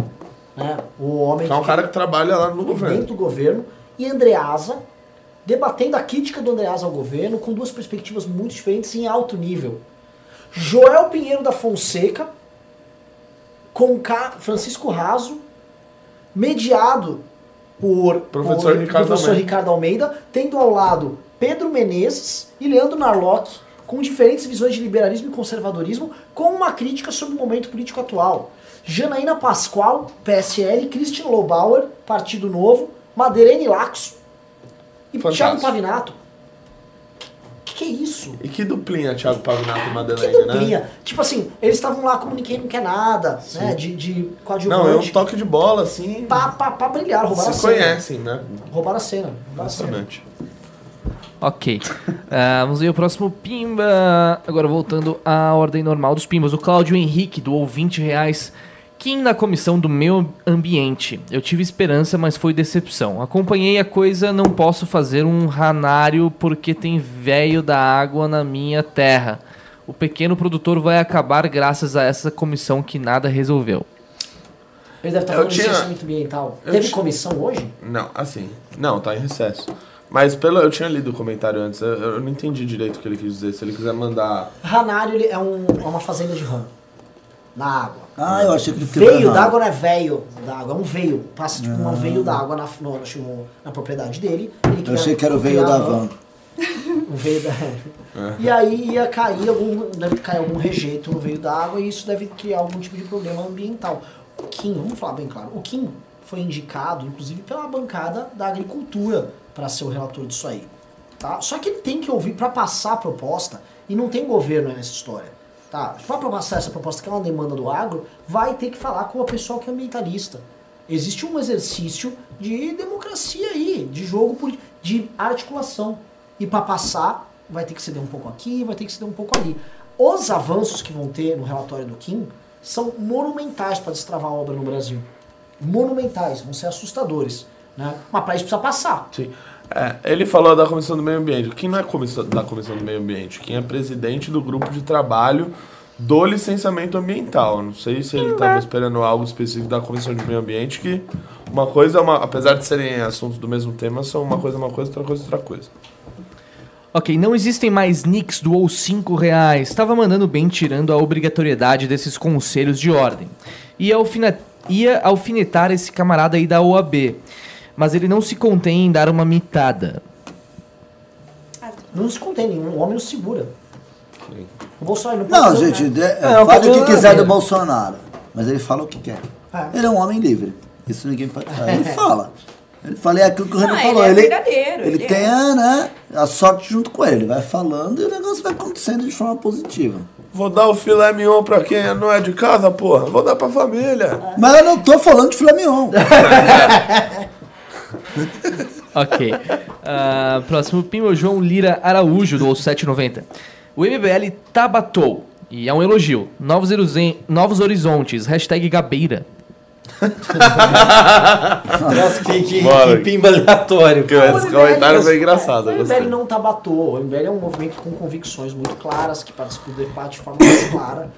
Speaker 3: né? O homem
Speaker 6: Que é um cara que trabalha lá no governo.
Speaker 3: dentro do governo, e Andreasa, debatendo a crítica do Andreasa ao governo com duas perspectivas muito diferentes em alto nível. Joel Pinheiro da Fonseca, com Ca- Francisco Raso, mediado por
Speaker 6: Professor
Speaker 3: por
Speaker 6: Ricardo
Speaker 3: professor
Speaker 6: Almeida.
Speaker 3: Ricardo Almeida, tendo ao lado Pedro Menezes e Leandro Narlock, com diferentes visões de liberalismo e conservadorismo, com uma crítica sobre o momento político atual. Janaína Pascoal, PSL, Christian Lobauer, Partido Novo, Madeirene Laxo e
Speaker 6: Fantástico.
Speaker 3: Thiago Pavinato. Que, que é isso?
Speaker 6: E que duplinha, Thiago Pavinato e
Speaker 3: Que
Speaker 6: Madeleine, né?
Speaker 3: duplinha. Tipo assim, eles estavam lá como ninguém não quer nada, né? De, de coadjuvante.
Speaker 6: Não, é um toque de bola, assim.
Speaker 3: Pra, pra, pra brilhar, roubaram a
Speaker 6: Se
Speaker 3: cena.
Speaker 6: conhecem, né?
Speaker 3: Roubaram a cena. Roubaram a cena.
Speaker 6: Impressionante.
Speaker 1: Ok. Ah, vamos ver o próximo Pimba. Agora voltando à ordem normal dos Pimbas. O Cláudio Henrique doou 20 reais. Kim na comissão do meio ambiente. Eu tive esperança, mas foi decepção. Acompanhei a coisa, não posso fazer um ranário porque tem velho da água na minha terra. O pequeno produtor vai acabar graças a essa comissão que nada resolveu.
Speaker 3: Ele deve estar
Speaker 6: Eu
Speaker 3: falando de
Speaker 6: tinha-
Speaker 3: licenciamento ambiental.
Speaker 6: eu
Speaker 3: Teve comissão hoje?
Speaker 6: Não, assim. Não, tá em recesso. Mas pelo, eu tinha lido o comentário antes, eu, eu não entendi direito o que ele quis dizer. Se ele quiser mandar.
Speaker 3: Ranário ele é, um, é uma fazenda de rã. Na água.
Speaker 2: Ah, eu achei que ele
Speaker 3: Veio d'água não é veio d'água, é um veio. Passa tipo
Speaker 2: Ah.
Speaker 3: um veio d'água na, no- no- na propriedade dele. Ele
Speaker 2: Eu achei que era o veio da van.
Speaker 3: O veio da. E aí ia cair algum. Deve cair algum rejeito no veio d'água e isso deve criar algum tipo de problema ambiental. O Kim, vamos falar bem claro, o Kim foi indicado, inclusive, pela bancada da agricultura para ser o relator disso aí. Tá? Só que ele tem que ouvir para passar a proposta, e não tem governo aí nessa história. Tá? Para passar essa proposta, que é uma demanda do agro, vai ter que falar com a pessoa que é ambientalista. Existe um exercício de democracia aí, de jogo, de articulação. E para passar, vai ter que ceder um pouco aqui, vai ter que ceder um pouco ali. Os avanços que vão ter no relatório do Kim são monumentais para destravar a obra no Brasil. Monumentais, vão ser assustadores. Né? Mas para isso precisa passar.
Speaker 6: Sim. É, ele falou da Comissão do Meio Ambiente. Quem não é comissão, da Comissão do Meio Ambiente? Quem é presidente do grupo de trabalho do licenciamento ambiental. Não sei se ele estava esperando algo específico da Comissão de Meio Ambiente, que uma coisa, é uma, apesar de serem assuntos do mesmo tema, são uma coisa é uma coisa, outra coisa é outra coisa.
Speaker 1: Ok, não existem mais nicks do ou 5 reais. Estava mandando bem tirando a obrigatoriedade desses conselhos de ordem. Ia, alfine... Ia alfinetar esse camarada aí da OAB. Mas ele não se contém em dar uma mitada.
Speaker 3: Não se contém, nenhum homem não segura. O Bolsonaro não
Speaker 2: Não,
Speaker 3: pode dizer,
Speaker 2: gente,
Speaker 3: né?
Speaker 2: de-
Speaker 4: É, o
Speaker 2: fale o que
Speaker 4: problema
Speaker 2: quiser
Speaker 4: é-
Speaker 2: do Bolsonaro. Mas ele fala o que quer.
Speaker 3: É.
Speaker 2: Ele é um homem livre. Isso ninguém pode falar. Ele fala. Ele fala, é aquilo que o Renan
Speaker 5: Não,
Speaker 2: falou.
Speaker 5: ele é
Speaker 2: ele,
Speaker 5: verdadeiro,
Speaker 2: ele
Speaker 5: ele
Speaker 2: tem
Speaker 5: é.
Speaker 2: a, né, a sorte junto com ele. Vai falando e o negócio vai acontecendo de forma positiva.
Speaker 6: Vou dar o filé mignon pra quem não é de casa, porra. Vou dar pra família.
Speaker 2: Mas eu não tô falando de filé mignon.
Speaker 1: Ok. Ah, próximo pim, o João Lira Araújo, do 790. O MBL tabatou. E é um elogio. Novos, horizon- novos horizontes. Hashtag Gabeira.
Speaker 4: Nossa, que, que,
Speaker 6: Bora.
Speaker 4: que pimba aleatório.
Speaker 6: Que esse
Speaker 3: O
Speaker 6: comentário foi engraçado.
Speaker 3: O. MBL não tabatou. O MBL é um movimento com convicções muito claras, que participa do debate de forma mais clara.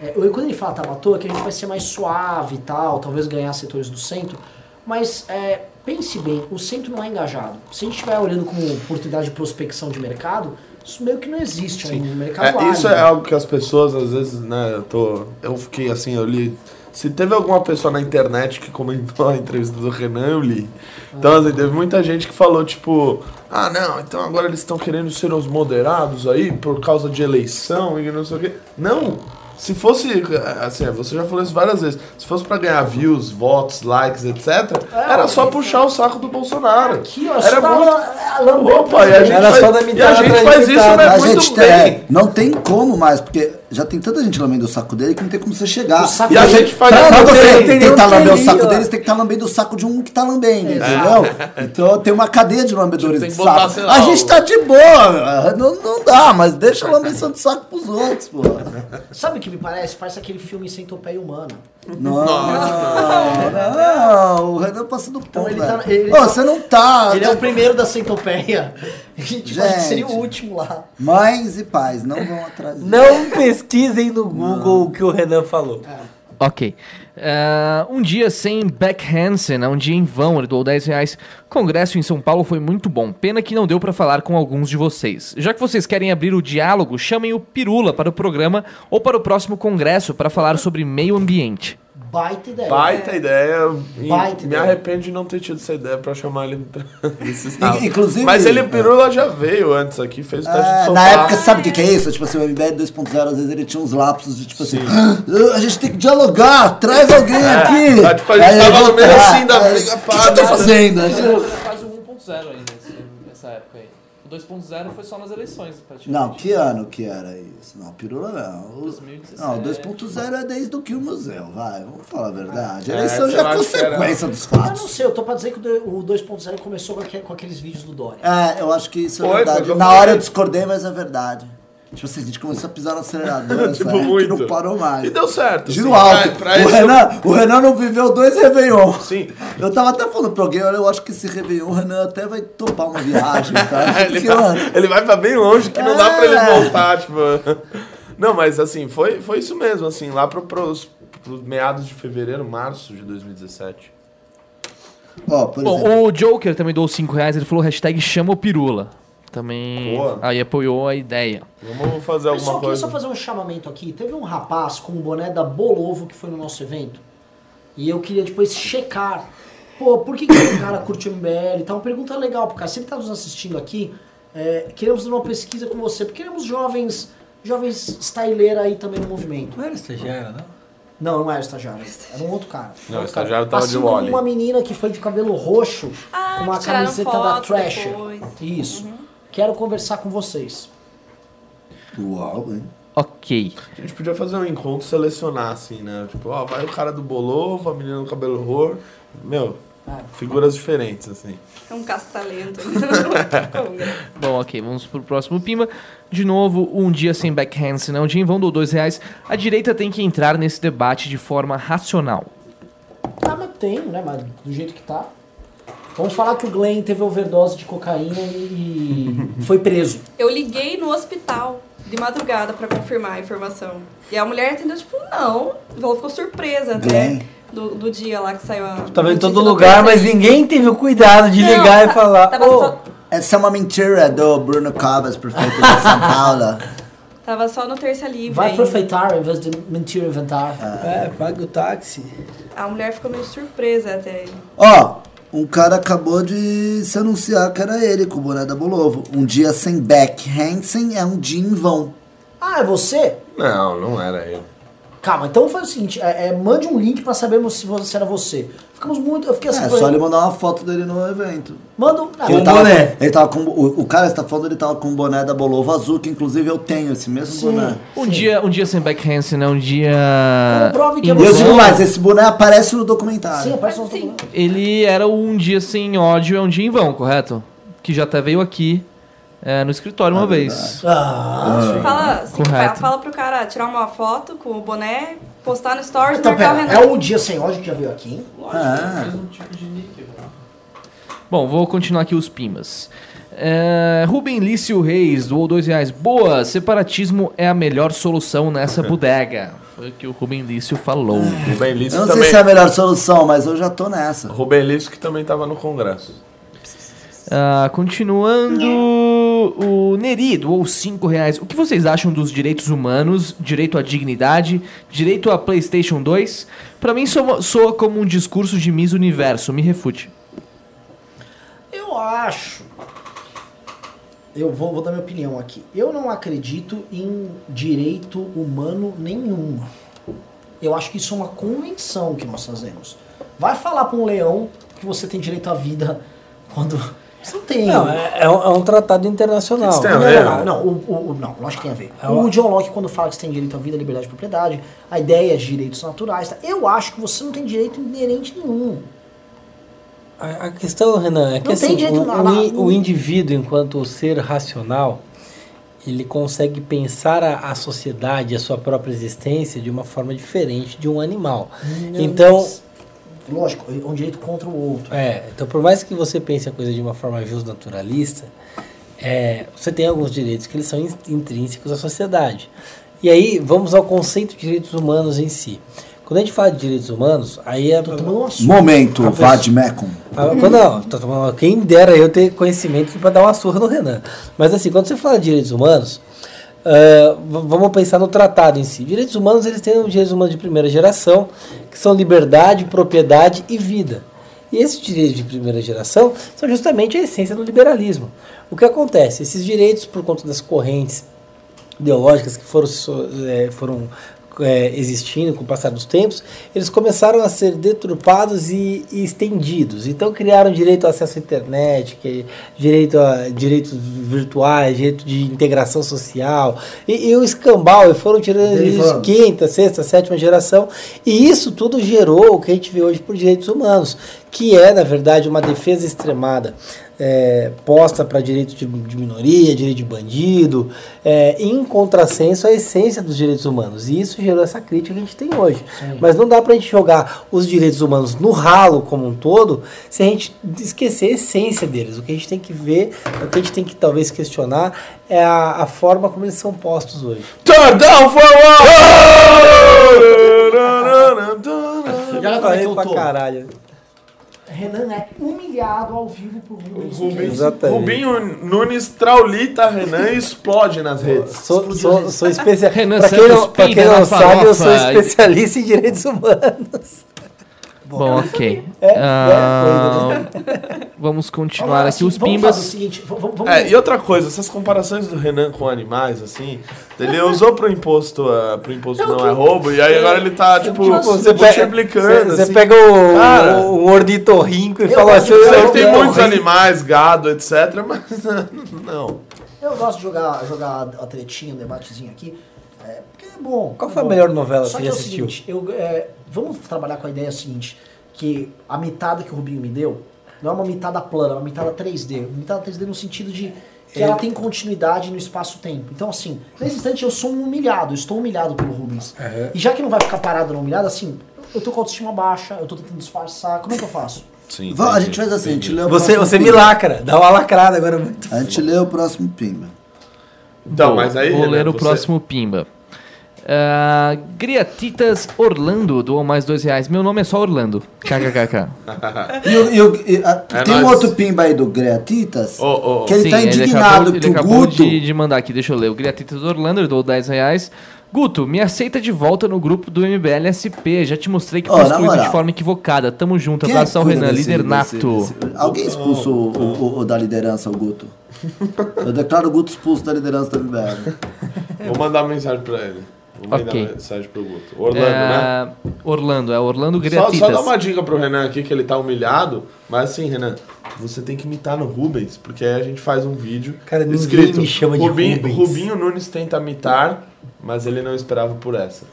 Speaker 3: É, eu- quando ele fala tabatou, é que a gente vai ser mais suave e tal, talvez ganhar setores do centro. Mas é, pense bem, o centro não é engajado. Se a gente estiver olhando como oportunidade de prospecção de mercado, isso meio que não existe. É um mercado
Speaker 6: É, isso é algo que as pessoas, às vezes, né, eu tô. Eu fiquei assim, eu li. Se teve alguma pessoa na internet que comentou a entrevista do Renan, eu li. Então, assim, teve muita gente que falou, tipo, ah não, então agora eles estão querendo ser os moderados aí por causa de eleição e não sei o quê. Não! Se fosse, assim, você já falou isso várias vezes, se fosse pra ganhar views, votos, likes, etc., era só puxar o saco do Bolsonaro.
Speaker 3: Aqui, ó,
Speaker 6: era muito...
Speaker 3: lambeu
Speaker 6: Opa, e a gente
Speaker 4: Era
Speaker 6: faz,
Speaker 4: só da
Speaker 6: e a gente faz isso né,
Speaker 2: a
Speaker 6: muito
Speaker 2: gente
Speaker 6: bem.
Speaker 2: é, não tem como mais, porque já tem tanta gente lambendo o saco dele que não tem como você chegar.
Speaker 3: O saco
Speaker 6: E a
Speaker 3: dele-
Speaker 6: gente faz
Speaker 2: Pra, você tentar
Speaker 4: nem
Speaker 2: lamber o saco dele, você tem que estar lambendo o saco de um que tá lambendo,
Speaker 3: Exato.
Speaker 2: entendeu? Então tem uma cadeia de lambedores
Speaker 6: Tem
Speaker 2: de
Speaker 6: botar,
Speaker 2: saco.
Speaker 6: lá,
Speaker 2: A
Speaker 6: o-
Speaker 2: gente tá de boa, não, não dá, mas deixa a lambeção de saco pros outros, pô.
Speaker 3: Sabe o que me parece? Parece aquele filme Centopeia Humana.
Speaker 2: Não, não, o Renan passa do ponto,
Speaker 3: ele tá- ele tá-
Speaker 2: você não tá...
Speaker 3: Ele é o primeiro da Centopeia. A gente que seria o
Speaker 2: Gente.
Speaker 3: último lá.
Speaker 2: Mães e pais, não vão atrás.
Speaker 4: Não pesquisem no Google o que o Renan falou.
Speaker 1: Ok. Ah, um dia sem Beck Hansen, um dia em vão, ele doou 10 reais. Congresso em São Paulo foi muito bom. Pena que não deu pra falar com alguns de vocês. Já que vocês querem abrir o diálogo, chamem o Pirula para o programa ou para o próximo congresso para falar sobre meio ambiente.
Speaker 3: Baita ideia.
Speaker 6: Baita ideia. e
Speaker 3: Baita
Speaker 6: me
Speaker 3: ideia.
Speaker 6: arrependo de não ter tido essa ideia pra chamar ele pra esse sábado.
Speaker 2: inclusive-
Speaker 6: Mas ele, o Pirula, já veio antes aqui, fez o teste de
Speaker 2: É,
Speaker 6: sofá.
Speaker 2: na época, sabe o que, que é isso? Tipo assim, o MBL 2.0, às vezes ele tinha uns lapsos de tipo assim, "Ah, a gente tem que dialogar, traz alguém aqui.
Speaker 6: tá, tipo, a gente
Speaker 2: Aí
Speaker 6: tava no meio
Speaker 2: volta,
Speaker 6: assim da
Speaker 2: "Ah,
Speaker 6: briga,
Speaker 2: O que,
Speaker 6: pá,
Speaker 2: eu tô
Speaker 6: né?"
Speaker 2: fazendo?
Speaker 1: quase o 1.0 aí 2.0 foi só nas eleições,
Speaker 2: Não, que ano que era isso? Não, pirula não. O-
Speaker 1: 2017.
Speaker 2: Não, 2.0 é desde o que o museu, vai, vamos falar a verdade. A
Speaker 6: É,
Speaker 2: eleição
Speaker 6: eu
Speaker 2: já é consequência dos
Speaker 3: Eu não
Speaker 2: fatos.
Speaker 3: sei, eu tô pra dizer que o do- o 2.0 começou com, aque- com aqueles vídeos do Dória.
Speaker 2: É, eu acho que isso é
Speaker 6: Foi,
Speaker 2: verdade.
Speaker 6: foi
Speaker 2: Na hora eu discordei, mas é verdade. Tipo assim, a gente começou a pisar no acelerador,
Speaker 6: Tipo,
Speaker 2: e não parou mais.
Speaker 6: E deu certo.
Speaker 2: Giro
Speaker 6: assim,
Speaker 2: alto.
Speaker 6: pra- pra
Speaker 2: o, Renan, o Renan não viveu dois Réveillon.
Speaker 6: Sim.
Speaker 2: Eu tava até falando pra alguém, olha, eu acho que esse Réveillon o Renan até vai topar uma viagem, tá?
Speaker 6: ele,
Speaker 2: Porque,
Speaker 6: vai,
Speaker 2: mano,
Speaker 6: ele vai pra bem longe, que não dá pra ele
Speaker 2: É.
Speaker 6: voltar, tipo... Não, mas assim, foi, foi isso mesmo, assim, lá pro, pros, pros meados de fevereiro, março de 2017.
Speaker 2: ó, por exemplo,
Speaker 1: Bom, o Joker também doou 5 reais, ele falou hashtag chama o Pirula. Também
Speaker 6: Boa.
Speaker 1: aí apoiou a ideia.
Speaker 6: Vamos fazer
Speaker 3: Eu só
Speaker 6: alguma
Speaker 3: queria
Speaker 6: coisa.
Speaker 3: só fazer um chamamento aqui. Teve um rapaz com um boné da Bolovo que foi no nosso evento. E eu queria depois checar. Pô, por que, que o cara curte o MBL e tal? Uma pergunta legal pro cara. Se ele tá nos assistindo aqui, é, queremos fazer uma pesquisa com você. Porque queremos jovens, jovens styleira aí também no movimento.
Speaker 4: Não era estagiário, não?
Speaker 3: Não, não era estagiário. Era um outro cara.
Speaker 6: Não, o estagiário tava
Speaker 3: assim
Speaker 6: de Wally.
Speaker 3: uma menina que foi de cabelo roxo
Speaker 5: Ah,
Speaker 3: com uma camiseta da
Speaker 5: foto
Speaker 3: Thrasher.
Speaker 5: depois.
Speaker 3: Isso. Quero conversar com vocês.
Speaker 2: uau, hein?
Speaker 1: Ok.
Speaker 6: A gente podia fazer um encontro e selecionar, assim, né? Tipo, ó, vai o cara do Bolovo, a menina do cabelo horror. Meu, Figuras diferentes, assim.
Speaker 5: É um caça-talento. Conga.
Speaker 1: Bom, ok, vamos pro próximo Pima. De novo, um dia sem backhand, senão um dia em vão do dois reais. A direita tem que entrar nesse debate de forma racional.
Speaker 3: Ah, mas tem, né? Mas do jeito que tá. Vamos falar que o Glenn teve overdose de cocaína e foi preso.
Speaker 5: Eu liguei no hospital de madrugada pra confirmar a informação. E a mulher atendeu, tipo, não. Ela ficou surpresa até
Speaker 2: Glenn.
Speaker 5: do, do dia lá que saiu a.
Speaker 4: Tava em todo
Speaker 5: do
Speaker 4: lugar, mas ninguém teve o cuidado de
Speaker 5: Não,
Speaker 4: ligar e falar.
Speaker 5: Tava,
Speaker 4: "Ô,
Speaker 5: só,
Speaker 2: Essa é uma mentira do Bruno Covas, prefeito de São Paulo.
Speaker 5: tava só no terça livre.
Speaker 3: Vai aproveitar em vez de mentir e inventar.
Speaker 4: É, paga o táxi.
Speaker 5: A mulher ficou meio surpresa até.
Speaker 2: Ó, um cara acabou de se anunciar que era ele com o boné da Bolovo. Um dia sem Beck Hansen é um dia em vão.
Speaker 3: Ah, é você?
Speaker 6: Não, não era eu.
Speaker 3: Calma, então faz o seguinte, é, é, mande um link pra sabermos se, você, se era você. Ficamos muito. Eu fiquei assim.
Speaker 2: É, só ele mandar uma foto dele no evento.
Speaker 3: Manda um. Ah,
Speaker 2: Ele
Speaker 3: um
Speaker 2: tava,
Speaker 3: boné.
Speaker 2: ele tava com. O, o cara está falando, ele tava com o boné da Bolovo azul, que inclusive eu tenho esse mesmo boné.
Speaker 1: Um dia, um dia sem backhand, senão um dia.
Speaker 3: Comprove que é
Speaker 2: E eu
Speaker 3: você.
Speaker 2: digo mais, esse boné aparece no documentário.
Speaker 3: Sim, aparece no
Speaker 5: Sim.
Speaker 1: Ele era o um dia sem ódio, é um dia em vão, correto? Que já até veio aqui é, no escritório uma vez.
Speaker 3: Ah,
Speaker 5: Fala, assim,
Speaker 1: Correto.
Speaker 5: fala, fala pro cara tirar uma foto com o boné, postar no stories e
Speaker 3: então,
Speaker 5: o
Speaker 3: pera,
Speaker 5: Renan.
Speaker 3: é um dia sem ódio que já veio aqui, hein?
Speaker 2: Ah,
Speaker 1: Bom, vou continuar aqui os pimas. É, Rubem Lício Reis, doou dois reais. Boa, separatismo é a melhor solução nessa bodega. Foi o que o Rubem Lício falou.
Speaker 6: Rubem
Speaker 2: eu
Speaker 6: Lício
Speaker 2: não sei
Speaker 6: também.
Speaker 2: se é a melhor solução, mas eu já tô nessa.
Speaker 6: Rubem Lício que também tava no Congresso.
Speaker 1: Ah, continuando, o Neri doou 5 reais. O que vocês acham dos direitos humanos, direito à dignidade, direito a PlayStation 2? Pra mim soa, soa como um discurso de Miss Universo. Me refute.
Speaker 3: Eu acho. Eu vou, vou dar minha opinião aqui. Eu não acredito em direito humano nenhum. Eu acho que isso é uma convenção que nós fazemos. Vai falar para um leão que você tem direito à vida quando. Você não tem.
Speaker 4: Não, é, é um, é um tratado internacional.
Speaker 6: Isso tem a
Speaker 3: Não,
Speaker 6: ver?
Speaker 3: não, não, o, o, o- não, lógico que tem a ver.
Speaker 4: É
Speaker 3: O John Locke, quando fala que você tem direito à vida, liberdade de propriedade, a ideia de direitos naturais, tá? eu acho que você não tem direito inerente nenhum.
Speaker 4: A, a questão, Renan, é que
Speaker 3: Não
Speaker 4: assim, o,
Speaker 3: na- na-
Speaker 4: o indivíduo, enquanto ser racional, ele consegue pensar a, a sociedade, a sua própria existência de uma forma diferente de um animal. Então,
Speaker 3: Lógico, é um direito contra o outro.
Speaker 4: é, então por mais que você pense a coisa de uma forma naturalista, é, você tem alguns direitos que eles são in- intrínsecos à sociedade. E aí, vamos ao conceito de direitos humanos em si. Quando a gente fala de direitos humanos, aí é...
Speaker 3: Tô tomando um assunto.
Speaker 2: Momento,
Speaker 4: A
Speaker 2: Vad Mekon.
Speaker 4: Ah, quando, não, tô tomando- quem dera eu ter conhecimento para dar uma surra no Renan. Mas assim, quando você fala de direitos humanos, v- vamos pensar no tratado em si. Direitos humanos, eles têm os direitos humanos de primeira geração, que são liberdade, propriedade e vida. E esses direitos de primeira geração são justamente a essência do liberalismo. O que acontece? Esses direitos, por conta das correntes ideológicas que foram, eh, foram eh, existindo com o passar dos tempos, eles começaram a ser deturpados e, e estendidos. Então criaram direito ao acesso à internet, que é direito a direitos virtuais, direito de integração social, e, e o escambau, e foram tirando isso
Speaker 2: Derivando.
Speaker 4: quinta, sexta, sétima geração, e isso tudo gerou o que a gente vê hoje por direitos humanos, que é, na verdade, uma defesa extremada é, posta para direito de, de minoria, direito de bandido, é, em contrassenso à essência dos direitos humanos. E isso gerou essa crítica que a gente tem hoje. Mas não dá para a gente jogar os direitos humanos no ralo como um todo, se a gente esquecer a essência deles. O que a gente tem que ver, o que a gente tem que talvez questionar é a, a forma como eles são postos hoje.
Speaker 6: Turn down for what?
Speaker 3: Já
Speaker 4: pra caralho.
Speaker 3: Renan é humilhado ao vivo por Rubens.
Speaker 6: Rubinho,
Speaker 4: Exatamente.
Speaker 6: Rubinho Nunes traulita Renan e explode nas redes.
Speaker 4: Sou, sou, sou especialista.
Speaker 1: Renan
Speaker 4: Pra quem não,
Speaker 1: Santos
Speaker 4: pra quem não sabe, eu sou especialista em direitos humanos.
Speaker 1: Bom, ok.
Speaker 4: É,
Speaker 1: Ah, Vamos continuar
Speaker 3: Agora,
Speaker 1: aqui
Speaker 3: assim,
Speaker 1: os
Speaker 3: vamos
Speaker 1: pimbas.
Speaker 3: fazer o seguinte, v- v- vamos...
Speaker 6: É, e outra coisa, essas comparações do Renan com animais, assim, ele usou pro imposto, uh, pro imposto não é roubo, e aí agora ele tá, tipo,
Speaker 4: Você pega,
Speaker 6: multiplicando,
Speaker 4: você
Speaker 6: assim.
Speaker 4: pega o,
Speaker 6: Cara,
Speaker 4: o, o ornitorrinco e
Speaker 3: eu
Speaker 4: fala
Speaker 3: gosto
Speaker 4: assim...
Speaker 3: de-
Speaker 6: Eu que tem muitos animais, gado, etc, mas não.
Speaker 3: Eu gosto de jogar, jogar a tretinha, um debatezinho aqui, é, porque é bom.
Speaker 4: Qual
Speaker 3: é
Speaker 4: foi a
Speaker 3: bom.
Speaker 4: melhor novela
Speaker 3: Só
Speaker 4: que
Speaker 3: que
Speaker 4: você
Speaker 3: é o
Speaker 4: assistiu?
Speaker 3: seguinte, eu, é, vamos trabalhar com a ideia seguinte, que a mitada que o Rubinho me deu não é uma mitada plana, é uma mitada 3D. Uma mitada 3D no sentido de que ela tem continuidade no espaço-tempo. Então, assim, nesse instante eu sou um humilhado, eu estou humilhado pelo Rubens. E já que não vai ficar parado no humilhado, assim, eu tô com a autoestima baixa, eu tô tentando disfarçar, como é que eu faço?
Speaker 6: Sim,
Speaker 2: a
Speaker 6: entendi,
Speaker 2: gente faz assim, a gente
Speaker 6: entendi.
Speaker 2: lê o
Speaker 4: Você,
Speaker 2: próximo
Speaker 4: você me lacra, dá uma lacrada agora muito.
Speaker 2: A gente lê o próximo pimba.
Speaker 6: Então, mas aí.
Speaker 1: Vou ler o
Speaker 6: você-
Speaker 1: próximo Pimba. Uh, Griatitas Orlando doou mais dois reais. Meu nome é só Orlando. KKKK.
Speaker 2: E, o- e o- e a-
Speaker 6: É
Speaker 2: tem um
Speaker 6: nóis.
Speaker 2: outro pimba aí do Greatitas,
Speaker 6: Ô, ô, ô.
Speaker 2: que ele
Speaker 1: Sim,
Speaker 2: tá
Speaker 1: ele
Speaker 2: indignado
Speaker 1: acabou,
Speaker 2: que
Speaker 1: ele
Speaker 2: o
Speaker 1: acabou
Speaker 2: Guto...
Speaker 1: de, de mandar aqui, deixa eu ler. O Griatitas Orlando ele doou 10 reais. Guto, me aceita de volta no grupo do MBL SP. Já te mostrei que
Speaker 2: Ó,
Speaker 1: fui excluído de forma equivocada. Tamo junto.
Speaker 2: Quem
Speaker 1: Abraço ao Renan,
Speaker 2: desse-
Speaker 1: líder nato.
Speaker 2: desse- Alguém expulsou o, o- o da liderança, o Guto. Eu declaro o Guto expulso da liderança da MBL.
Speaker 6: Vou mandar uma mensagem pra ele.
Speaker 1: Ok.
Speaker 6: mensagem pro Guto. Orlando, né?
Speaker 1: É, Orlando, é Orlando
Speaker 6: Só,
Speaker 1: Griatitas.
Speaker 6: só dar uma dica pro Renan aqui, que ele tá humilhado. Mas assim, Renan, você tem que imitar no Rubens, porque aí a gente faz um vídeo
Speaker 4: Cara, ninguém
Speaker 6: escrito.
Speaker 4: me chama de
Speaker 6: Rubinho,
Speaker 4: Rubens.
Speaker 6: Rubinho Nunes tenta imitar, mas ele não esperava por essa.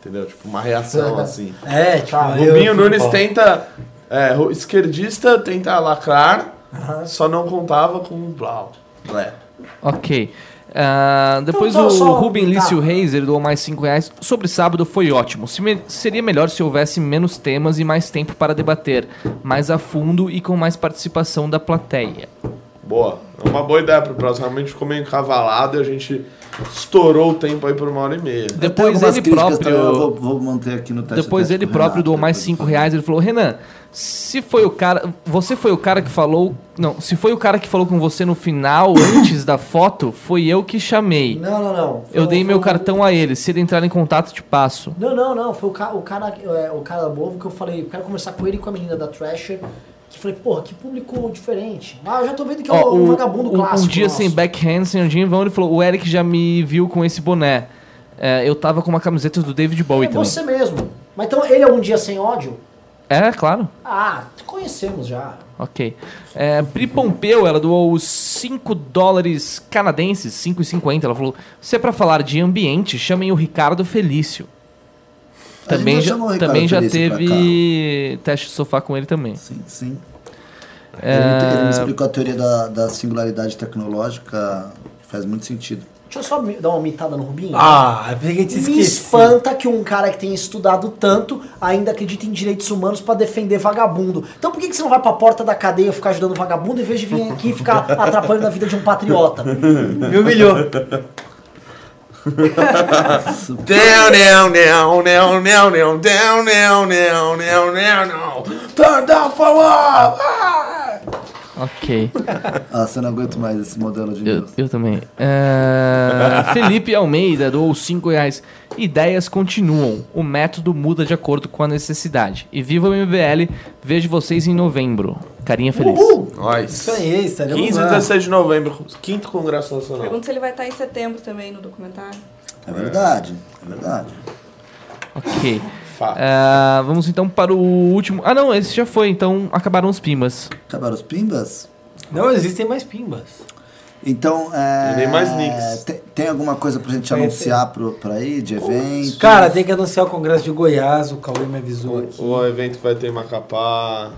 Speaker 6: Entendeu? Tipo, uma reação assim.
Speaker 4: É, tipo, eu
Speaker 6: Rubinho Nunes
Speaker 4: bom.
Speaker 6: tenta. É, esquerdista tenta lacrar, só não contava com blau. Blé.
Speaker 1: Ok. Ah, depois
Speaker 3: Então,
Speaker 1: o Ruben
Speaker 3: tá.
Speaker 1: Lício Reis ele doou mais 5 reais. Sobre sábado foi ótimo. Se me- seria melhor se houvesse menos temas e mais tempo para debater, mais a fundo e com mais participação da plateia.
Speaker 6: Boa. É uma boa ideia pro próximo. Realmente ficou meio encavalado e a gente estourou o tempo aí por uma hora e meia.
Speaker 1: Depois ele próprio.
Speaker 2: também, vou, vou manter aqui no teste.
Speaker 1: Depois
Speaker 2: teste
Speaker 1: ele próprio
Speaker 2: Renato,
Speaker 1: doou mais
Speaker 2: depois
Speaker 1: 5
Speaker 2: eu falo.
Speaker 1: reais. Ele falou: Renan, se foi o cara. Você foi o cara que falou. Não, se foi o cara que falou com você no final, antes da foto, foi eu que chamei.
Speaker 3: Não, não, não. Foi
Speaker 1: Eu dei meu
Speaker 3: o-
Speaker 1: cartão a ele. Se ele entrar em contato, te passo.
Speaker 3: Não, não, não. Foi o, ca o cara, é, o cara novo que eu falei, eu quero conversar com ele e com a menina da Thrasher. Que falei, porra, que público diferente. Ah, eu já tô vendo que é
Speaker 1: Ó,
Speaker 3: um,
Speaker 1: o-
Speaker 3: vagabundo clássico.
Speaker 1: Um dia
Speaker 3: nosso.
Speaker 1: sem backhand, sem um dia em vão, ele falou: o Eric já me viu com esse boné. É, eu tava com uma camiseta do David Bowie
Speaker 3: É
Speaker 1: também.
Speaker 3: você mesmo. Mas então ele é um dia sem ódio?
Speaker 1: É, claro.
Speaker 3: Ah, conhecemos já.
Speaker 1: Ok. É, Pri Pompeu, ela doou os 5 dólares canadenses, 5,50. Ela falou: se é pra falar de ambiente, chamem o Ricardo Felício. Também
Speaker 2: já
Speaker 1: também já teve teste de sofá com ele também.
Speaker 2: Sim, sim.
Speaker 1: É.
Speaker 2: Ele, ele me explicou a teoria da, da singularidade tecnológica, faz muito sentido.
Speaker 3: Deixa eu só dar uma mitada no Rubinho.
Speaker 4: Ah, eu pensei que te
Speaker 3: Me espanta que um cara que tem estudado tanto ainda acredita em direitos humanos pra defender vagabundo. Então por que, que você não vai pra porta da cadeia ficar ajudando vagabundo em vez de vir aqui e ficar atrapalhando a vida de um patriota?
Speaker 4: Me humilhou.
Speaker 6: Down, down, down, down, down, down, down, down, down, down, down, down. Turn down for what? Ah!
Speaker 1: Ok.
Speaker 2: Nossa, eu não aguento mais esse modelo de
Speaker 1: Eu, eu também. É, Felipe Almeida doou 5 reais. Ideias continuam. O método muda de acordo com a necessidade. E viva o MBL. Vejo vocês em novembro. Carinha feliz.
Speaker 6: Nós.
Speaker 4: Isso aí, estaremos
Speaker 6: 15 e
Speaker 4: lá.
Speaker 6: 16 de novembro, quinto Congresso Nacional.
Speaker 5: Pergunta se ele vai estar em setembro também no documentário.
Speaker 2: É verdade, é verdade.
Speaker 1: Ok.
Speaker 6: Fato.
Speaker 1: É, vamos então para o último. Ah, não, esse já foi. Então acabaram os pimbas.
Speaker 2: Acabaram os pimbas?
Speaker 4: Não existem mais pimbas.
Speaker 2: Então, é...
Speaker 6: Nem mais nicks.
Speaker 2: Tem, tem alguma coisa pra gente
Speaker 4: Tem,
Speaker 2: anunciar pro, pra aí, de evento?
Speaker 4: Cara, tem que anunciar o Congresso de Goiás, o Cauê me avisou aqui.
Speaker 6: O evento que vai ter em Macapá.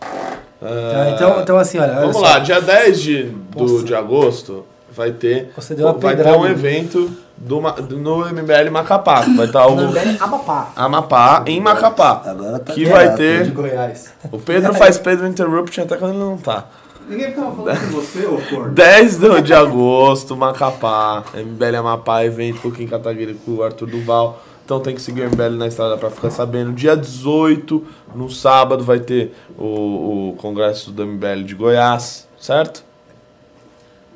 Speaker 4: Tá,
Speaker 6: Ah,
Speaker 4: então, então, assim, olha. olha
Speaker 6: Vamos
Speaker 4: só.
Speaker 6: lá, dia 10 de, do,
Speaker 4: Nossa.
Speaker 6: de agosto vai ter,
Speaker 4: Você deu uma
Speaker 6: vai ter
Speaker 4: pedrada
Speaker 6: um
Speaker 4: em mim.
Speaker 6: evento do, no MBL Macapá. Vai estar o
Speaker 3: Não, velho, Amapá.
Speaker 6: Amapá em Macapá.
Speaker 2: Agora tá
Speaker 6: Que vai ter.
Speaker 2: de
Speaker 4: Goiás.
Speaker 6: O Pedro faz Pedro Interruption até quando ele não tá.
Speaker 7: Ninguém ficava falando com você, ô corno.
Speaker 6: 10 do- de agosto, Macapá, MBL Amapá, evento com o Kim Kataguiri com o Arthur Duval. Então tem que seguir o MBL na estrada pra ficar sabendo. Dia 18, no sábado, vai ter o, o congresso do MBL de Goiás, certo?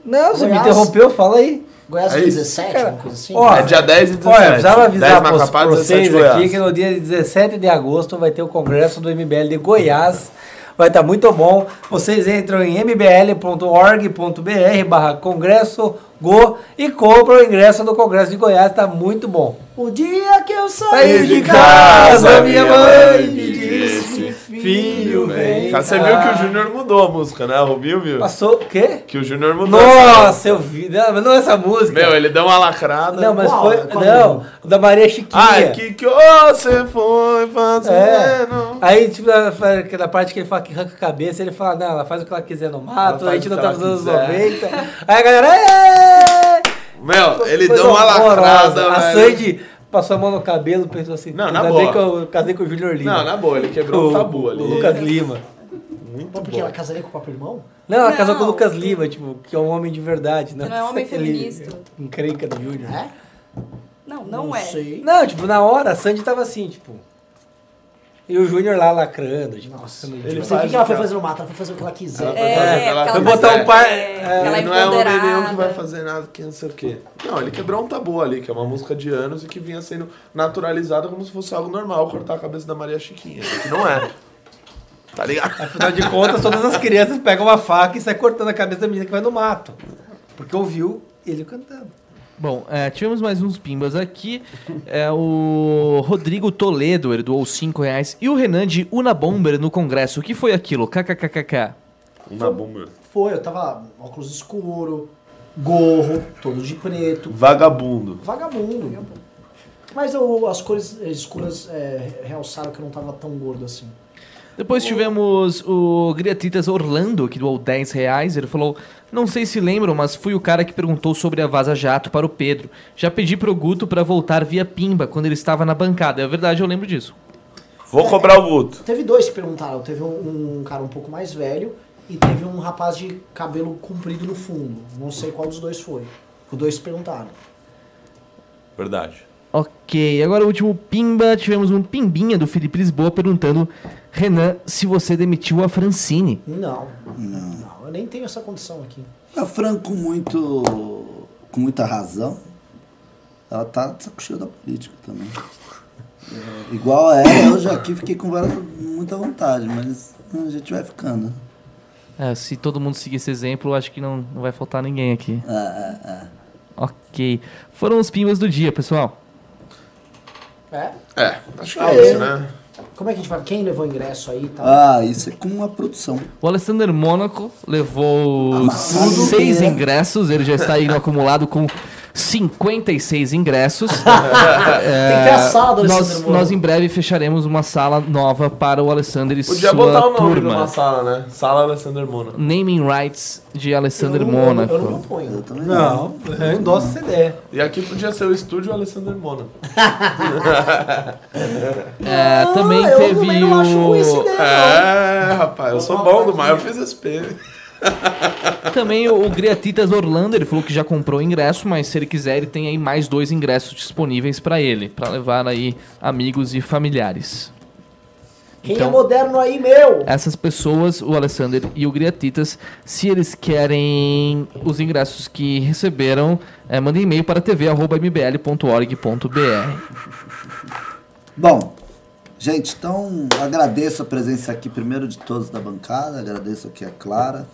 Speaker 4: Não, você me
Speaker 3: Goiás.
Speaker 4: interrompeu, fala aí.
Speaker 3: Goiás
Speaker 6: É isso.
Speaker 3: 17,
Speaker 4: Cara,
Speaker 3: uma coisa assim.
Speaker 4: ó,
Speaker 6: é dia 10 e 17.
Speaker 4: Olha, precisava avisar
Speaker 6: 10
Speaker 4: pra
Speaker 6: Macapá,
Speaker 4: pra
Speaker 6: 17
Speaker 4: vocês aqui que no dia 17 de agosto vai ter o congresso do MBL de Goiás. Vai estar muito bom. Vocês entram em mbl.org.br barra congresso go e compram o ingresso do congresso de Goiás. Está muito bom.
Speaker 3: O dia que eu saí
Speaker 4: Saí
Speaker 3: de
Speaker 4: de
Speaker 3: casa,
Speaker 4: casa,
Speaker 6: minha mãe
Speaker 4: mãe filho vem.
Speaker 6: Cara, Você viu que o Júnior mudou a música, né? O Rubinho viu?
Speaker 4: Passou o quê?
Speaker 6: Que o Júnior mudou.
Speaker 4: Nossa, eu vi. Não, mas não essa música.
Speaker 6: Meu, ele deu uma lacrada.
Speaker 4: Não, mas
Speaker 3: Qual?
Speaker 4: foi.
Speaker 3: Qual
Speaker 4: não, o da Maria Chiquinha.
Speaker 6: Ah, que que você foi
Speaker 4: É.
Speaker 6: fazendo?
Speaker 4: Aí, tipo, na, na parte que ele fala que arranca a cabeça, ele fala, não, ela faz o que ela quiser no mato, a gente não tá nos anos
Speaker 6: quiser.
Speaker 4: 90. Aí a galera, "Ê!"
Speaker 6: Meu, ele deu uma lacrada,
Speaker 4: A
Speaker 6: velho.
Speaker 4: Sandy passou a mão no cabelo, pensou assim,
Speaker 6: Não, na boa.
Speaker 4: que eu casei com o Júnior Lima.
Speaker 6: Não, na boa, ele quebrou o, tabu ali.
Speaker 4: O Lucas Lima.
Speaker 6: Muito
Speaker 3: Porque
Speaker 6: bom.
Speaker 3: ela casaria com o próprio irmão?
Speaker 4: Não, ela
Speaker 5: Não.
Speaker 4: casou com o Lucas Lima, tipo, que é um homem de verdade. Não,
Speaker 5: Não é homem feminista.
Speaker 4: Encrenca do Júnior.
Speaker 3: É?
Speaker 5: Não, não, é.
Speaker 3: sei.
Speaker 4: Não, tipo, na hora a Sandy tava assim, tipo. E o Júnior lá lacrando, tipo,
Speaker 3: Nossa.
Speaker 6: Ele
Speaker 3: Tipo,
Speaker 4: idiota.
Speaker 3: o que, que ela foi
Speaker 6: faz-
Speaker 3: fazer no mato? Ela foi fazer o que ela quiser.
Speaker 6: Ela
Speaker 5: É,
Speaker 6: ela
Speaker 4: botar um par.
Speaker 5: É,
Speaker 4: é,
Speaker 6: não é homem nenhum que vai fazer nada que não sei o quê. Não, ele quebrou um tabu ali, que é uma música de anos e que vinha sendo naturalizada como se fosse algo normal cortar a cabeça da Maria Chiquinha. Que não é. Tá ligado?
Speaker 4: Afinal de contas, todas as crianças pegam uma faca e saem cortando a cabeça da menina que vai no mato. Porque ouviu ele cantando.
Speaker 1: Bom, é, tivemos mais uns pimbas aqui. É, o Rodrigo Toledo, ele doou 5 reais. E o Renan de Una Bomber no Congresso. O que foi aquilo? KKKKK.
Speaker 6: Uma bomba.
Speaker 3: Foi, eu tava óculos escuro, gorro, todo de preto,
Speaker 6: Vagabundo.
Speaker 3: vagabundo. Mas eu, as cores escuras é, realçaram que eu não tava tão gordo assim.
Speaker 1: Depois tivemos o Griatitas Orlando, que doou 10 reais. Ele falou: Não sei se lembram, mas fui o cara que perguntou sobre a Vaza Jato para o Pedro. Já pedi pro Guto para voltar via Pimba quando ele estava na bancada. É verdade, eu lembro disso.
Speaker 6: Vou cobrar o Guto.
Speaker 3: Teve dois que perguntaram. Teve um, um cara um pouco mais velho e teve um rapaz de cabelo comprido no fundo. Não sei qual dos dois foi. Os dois perguntaram.
Speaker 6: Verdade.
Speaker 1: Ok, agora o último Pimba. Tivemos um Pimbinha do Felipe Lisboa perguntando: Renan, se você demitiu a Francine.
Speaker 3: Não. Não. eu nem tenho essa condição aqui.
Speaker 2: A Fran com muito. com muita razão. Ela tá de saco cheio da política também. É, igual a ela, eu já aqui fiquei com várias, muita vontade, mas a gente vai ficando.
Speaker 1: É, se todo mundo seguir esse exemplo, acho que não, não vai faltar ninguém aqui.
Speaker 2: É, é, é.
Speaker 1: Ok. Foram os Pimbas do dia, pessoal.
Speaker 3: É?
Speaker 6: É, acho que é. isso, né?
Speaker 3: Como é que a gente vai. Quem levou ingresso aí e tal?
Speaker 2: Ah, isso é com uma produção.
Speaker 1: O Alessandro Mônaco levou
Speaker 2: Amassado.
Speaker 1: seis ingressos. Ele já está aí acumulado com 56 ingressos.
Speaker 3: Tem que ter a sala do
Speaker 1: nós,
Speaker 3: Mônaco.
Speaker 1: nós em breve fecharemos uma sala nova para o Alessandro e
Speaker 6: Podia
Speaker 1: sua
Speaker 6: botar o nome
Speaker 1: turma.
Speaker 6: numa sala, né? Sala Alessandro Mona.
Speaker 1: Naming rights de Alessandro
Speaker 3: eu, não- eu, não-
Speaker 1: Mônaco.
Speaker 3: eu não ponho.
Speaker 2: Eu também
Speaker 4: Não, eu endosso essa ideia.
Speaker 6: E aqui podia ser o estúdio Alessandro Mona.
Speaker 1: É, também
Speaker 3: Ah, eu
Speaker 1: teve
Speaker 3: também não acho ruim essa
Speaker 1: o
Speaker 3: ideia,
Speaker 6: É, rapaz, eu sou bom do mar, eu fiz SP.
Speaker 1: Também o Griatitas Orlando, ele falou que já comprou o ingresso, mas se ele quiser, ele tem aí mais dois ingressos disponíveis para ele, para levar aí amigos e familiares.
Speaker 3: Quem
Speaker 1: Então-
Speaker 3: é moderno aí, meu?
Speaker 1: Essas pessoas, o Alessander e o Griatitas, se eles querem os ingressos que receberam, é, mandem e-mail para tv.mbl.org.br.
Speaker 2: Bom, gente, então agradeço a presença aqui primeiro de todos da bancada, agradeço aqui a Clara.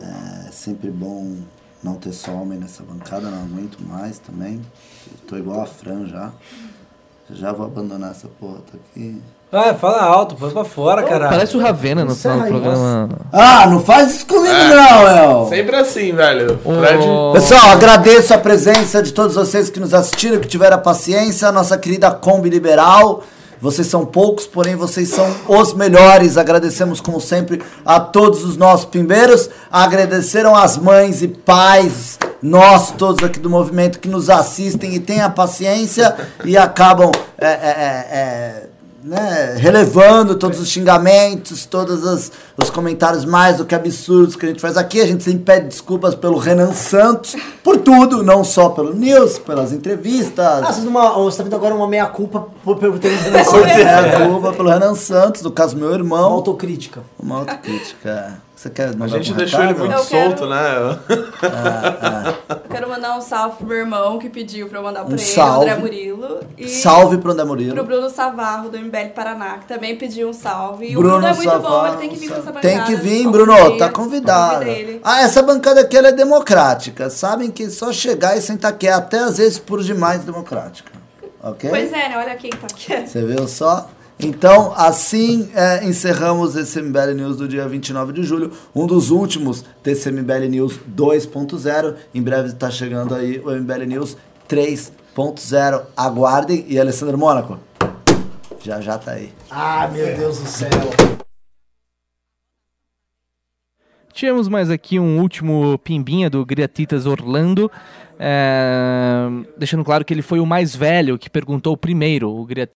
Speaker 2: É sempre bom não ter só homem nessa bancada, não aguento mais também. Tô igual a Fran já. Já vou abandonar essa porra, tá aqui.
Speaker 4: Vai, fala alto, põe pra fora, caralho.
Speaker 1: Parece o Ravena no final do programa.
Speaker 2: Ah, não faz isso comigo não, El!
Speaker 6: Sempre assim, velho.
Speaker 1: Ô,
Speaker 6: Fred.
Speaker 2: Pessoal, agradeço a presença de todos vocês que nos assistiram, que tiveram a paciência, a nossa querida Kombi Liberal. Vocês são poucos, porém vocês são os melhores. Agradecemos, como sempre, a todos os nossos pimbeiros. Agradeceram as mães e pais, nós todos aqui do movimento que nos assistem e têm a paciência e acabam é, é, é, é, né, relevando todos os xingamentos, todos os, os comentários mais do que absurdos que a gente faz aqui. A gente sempre pede desculpas pelo Renan Santos, por tudo, não só pelo News, pelas entrevistas.
Speaker 3: Ah, você, numa, você tá vendo agora uma meia-culpa por ter
Speaker 2: Por ter a culpa pelo Renan Santos, no caso meu
Speaker 3: uma
Speaker 2: irmão.
Speaker 3: autocrítica.
Speaker 2: Uma autocrítica. Você quer
Speaker 6: A gente deixou ele muito
Speaker 5: Eu quero-
Speaker 6: solto, né?
Speaker 5: Eu quero mandar um salve pro meu irmão que pediu pra eu mandar pra
Speaker 2: Um
Speaker 5: ele,
Speaker 2: salve.
Speaker 5: André Murilo. E
Speaker 2: Salve pro André
Speaker 5: pro
Speaker 2: Murilo.
Speaker 5: Bruno Savarro, do MBL Paraná, que também pediu um salve. E
Speaker 2: Bruno
Speaker 5: o Bruno é muito bom,
Speaker 2: Savarro,
Speaker 5: ele tem que vir pra essa bancada.
Speaker 2: Tem que vir, Bruno, tá convidado. Ah, essa bancada aqui ela é democrática. Sabem que só chegar e sentar aqui é até às vezes por demais democrática. Ok?
Speaker 5: Pois é, né? Olha quem tá aqui.
Speaker 2: Você viu só? Então, assim é, encerramos esse MBL News do dia 29 de julho, um dos últimos desse MBL News 2.0. Em breve está chegando aí o MBL News 3.0. Aguardem. E Alessandro Mônaco, já já tá aí.
Speaker 3: Ah, meu Deus do céu.
Speaker 1: Tivemos mais aqui um último pimbinha do Griatitas Orlando. é, deixando claro que ele foi o mais velho que perguntou primeiro. O Gria-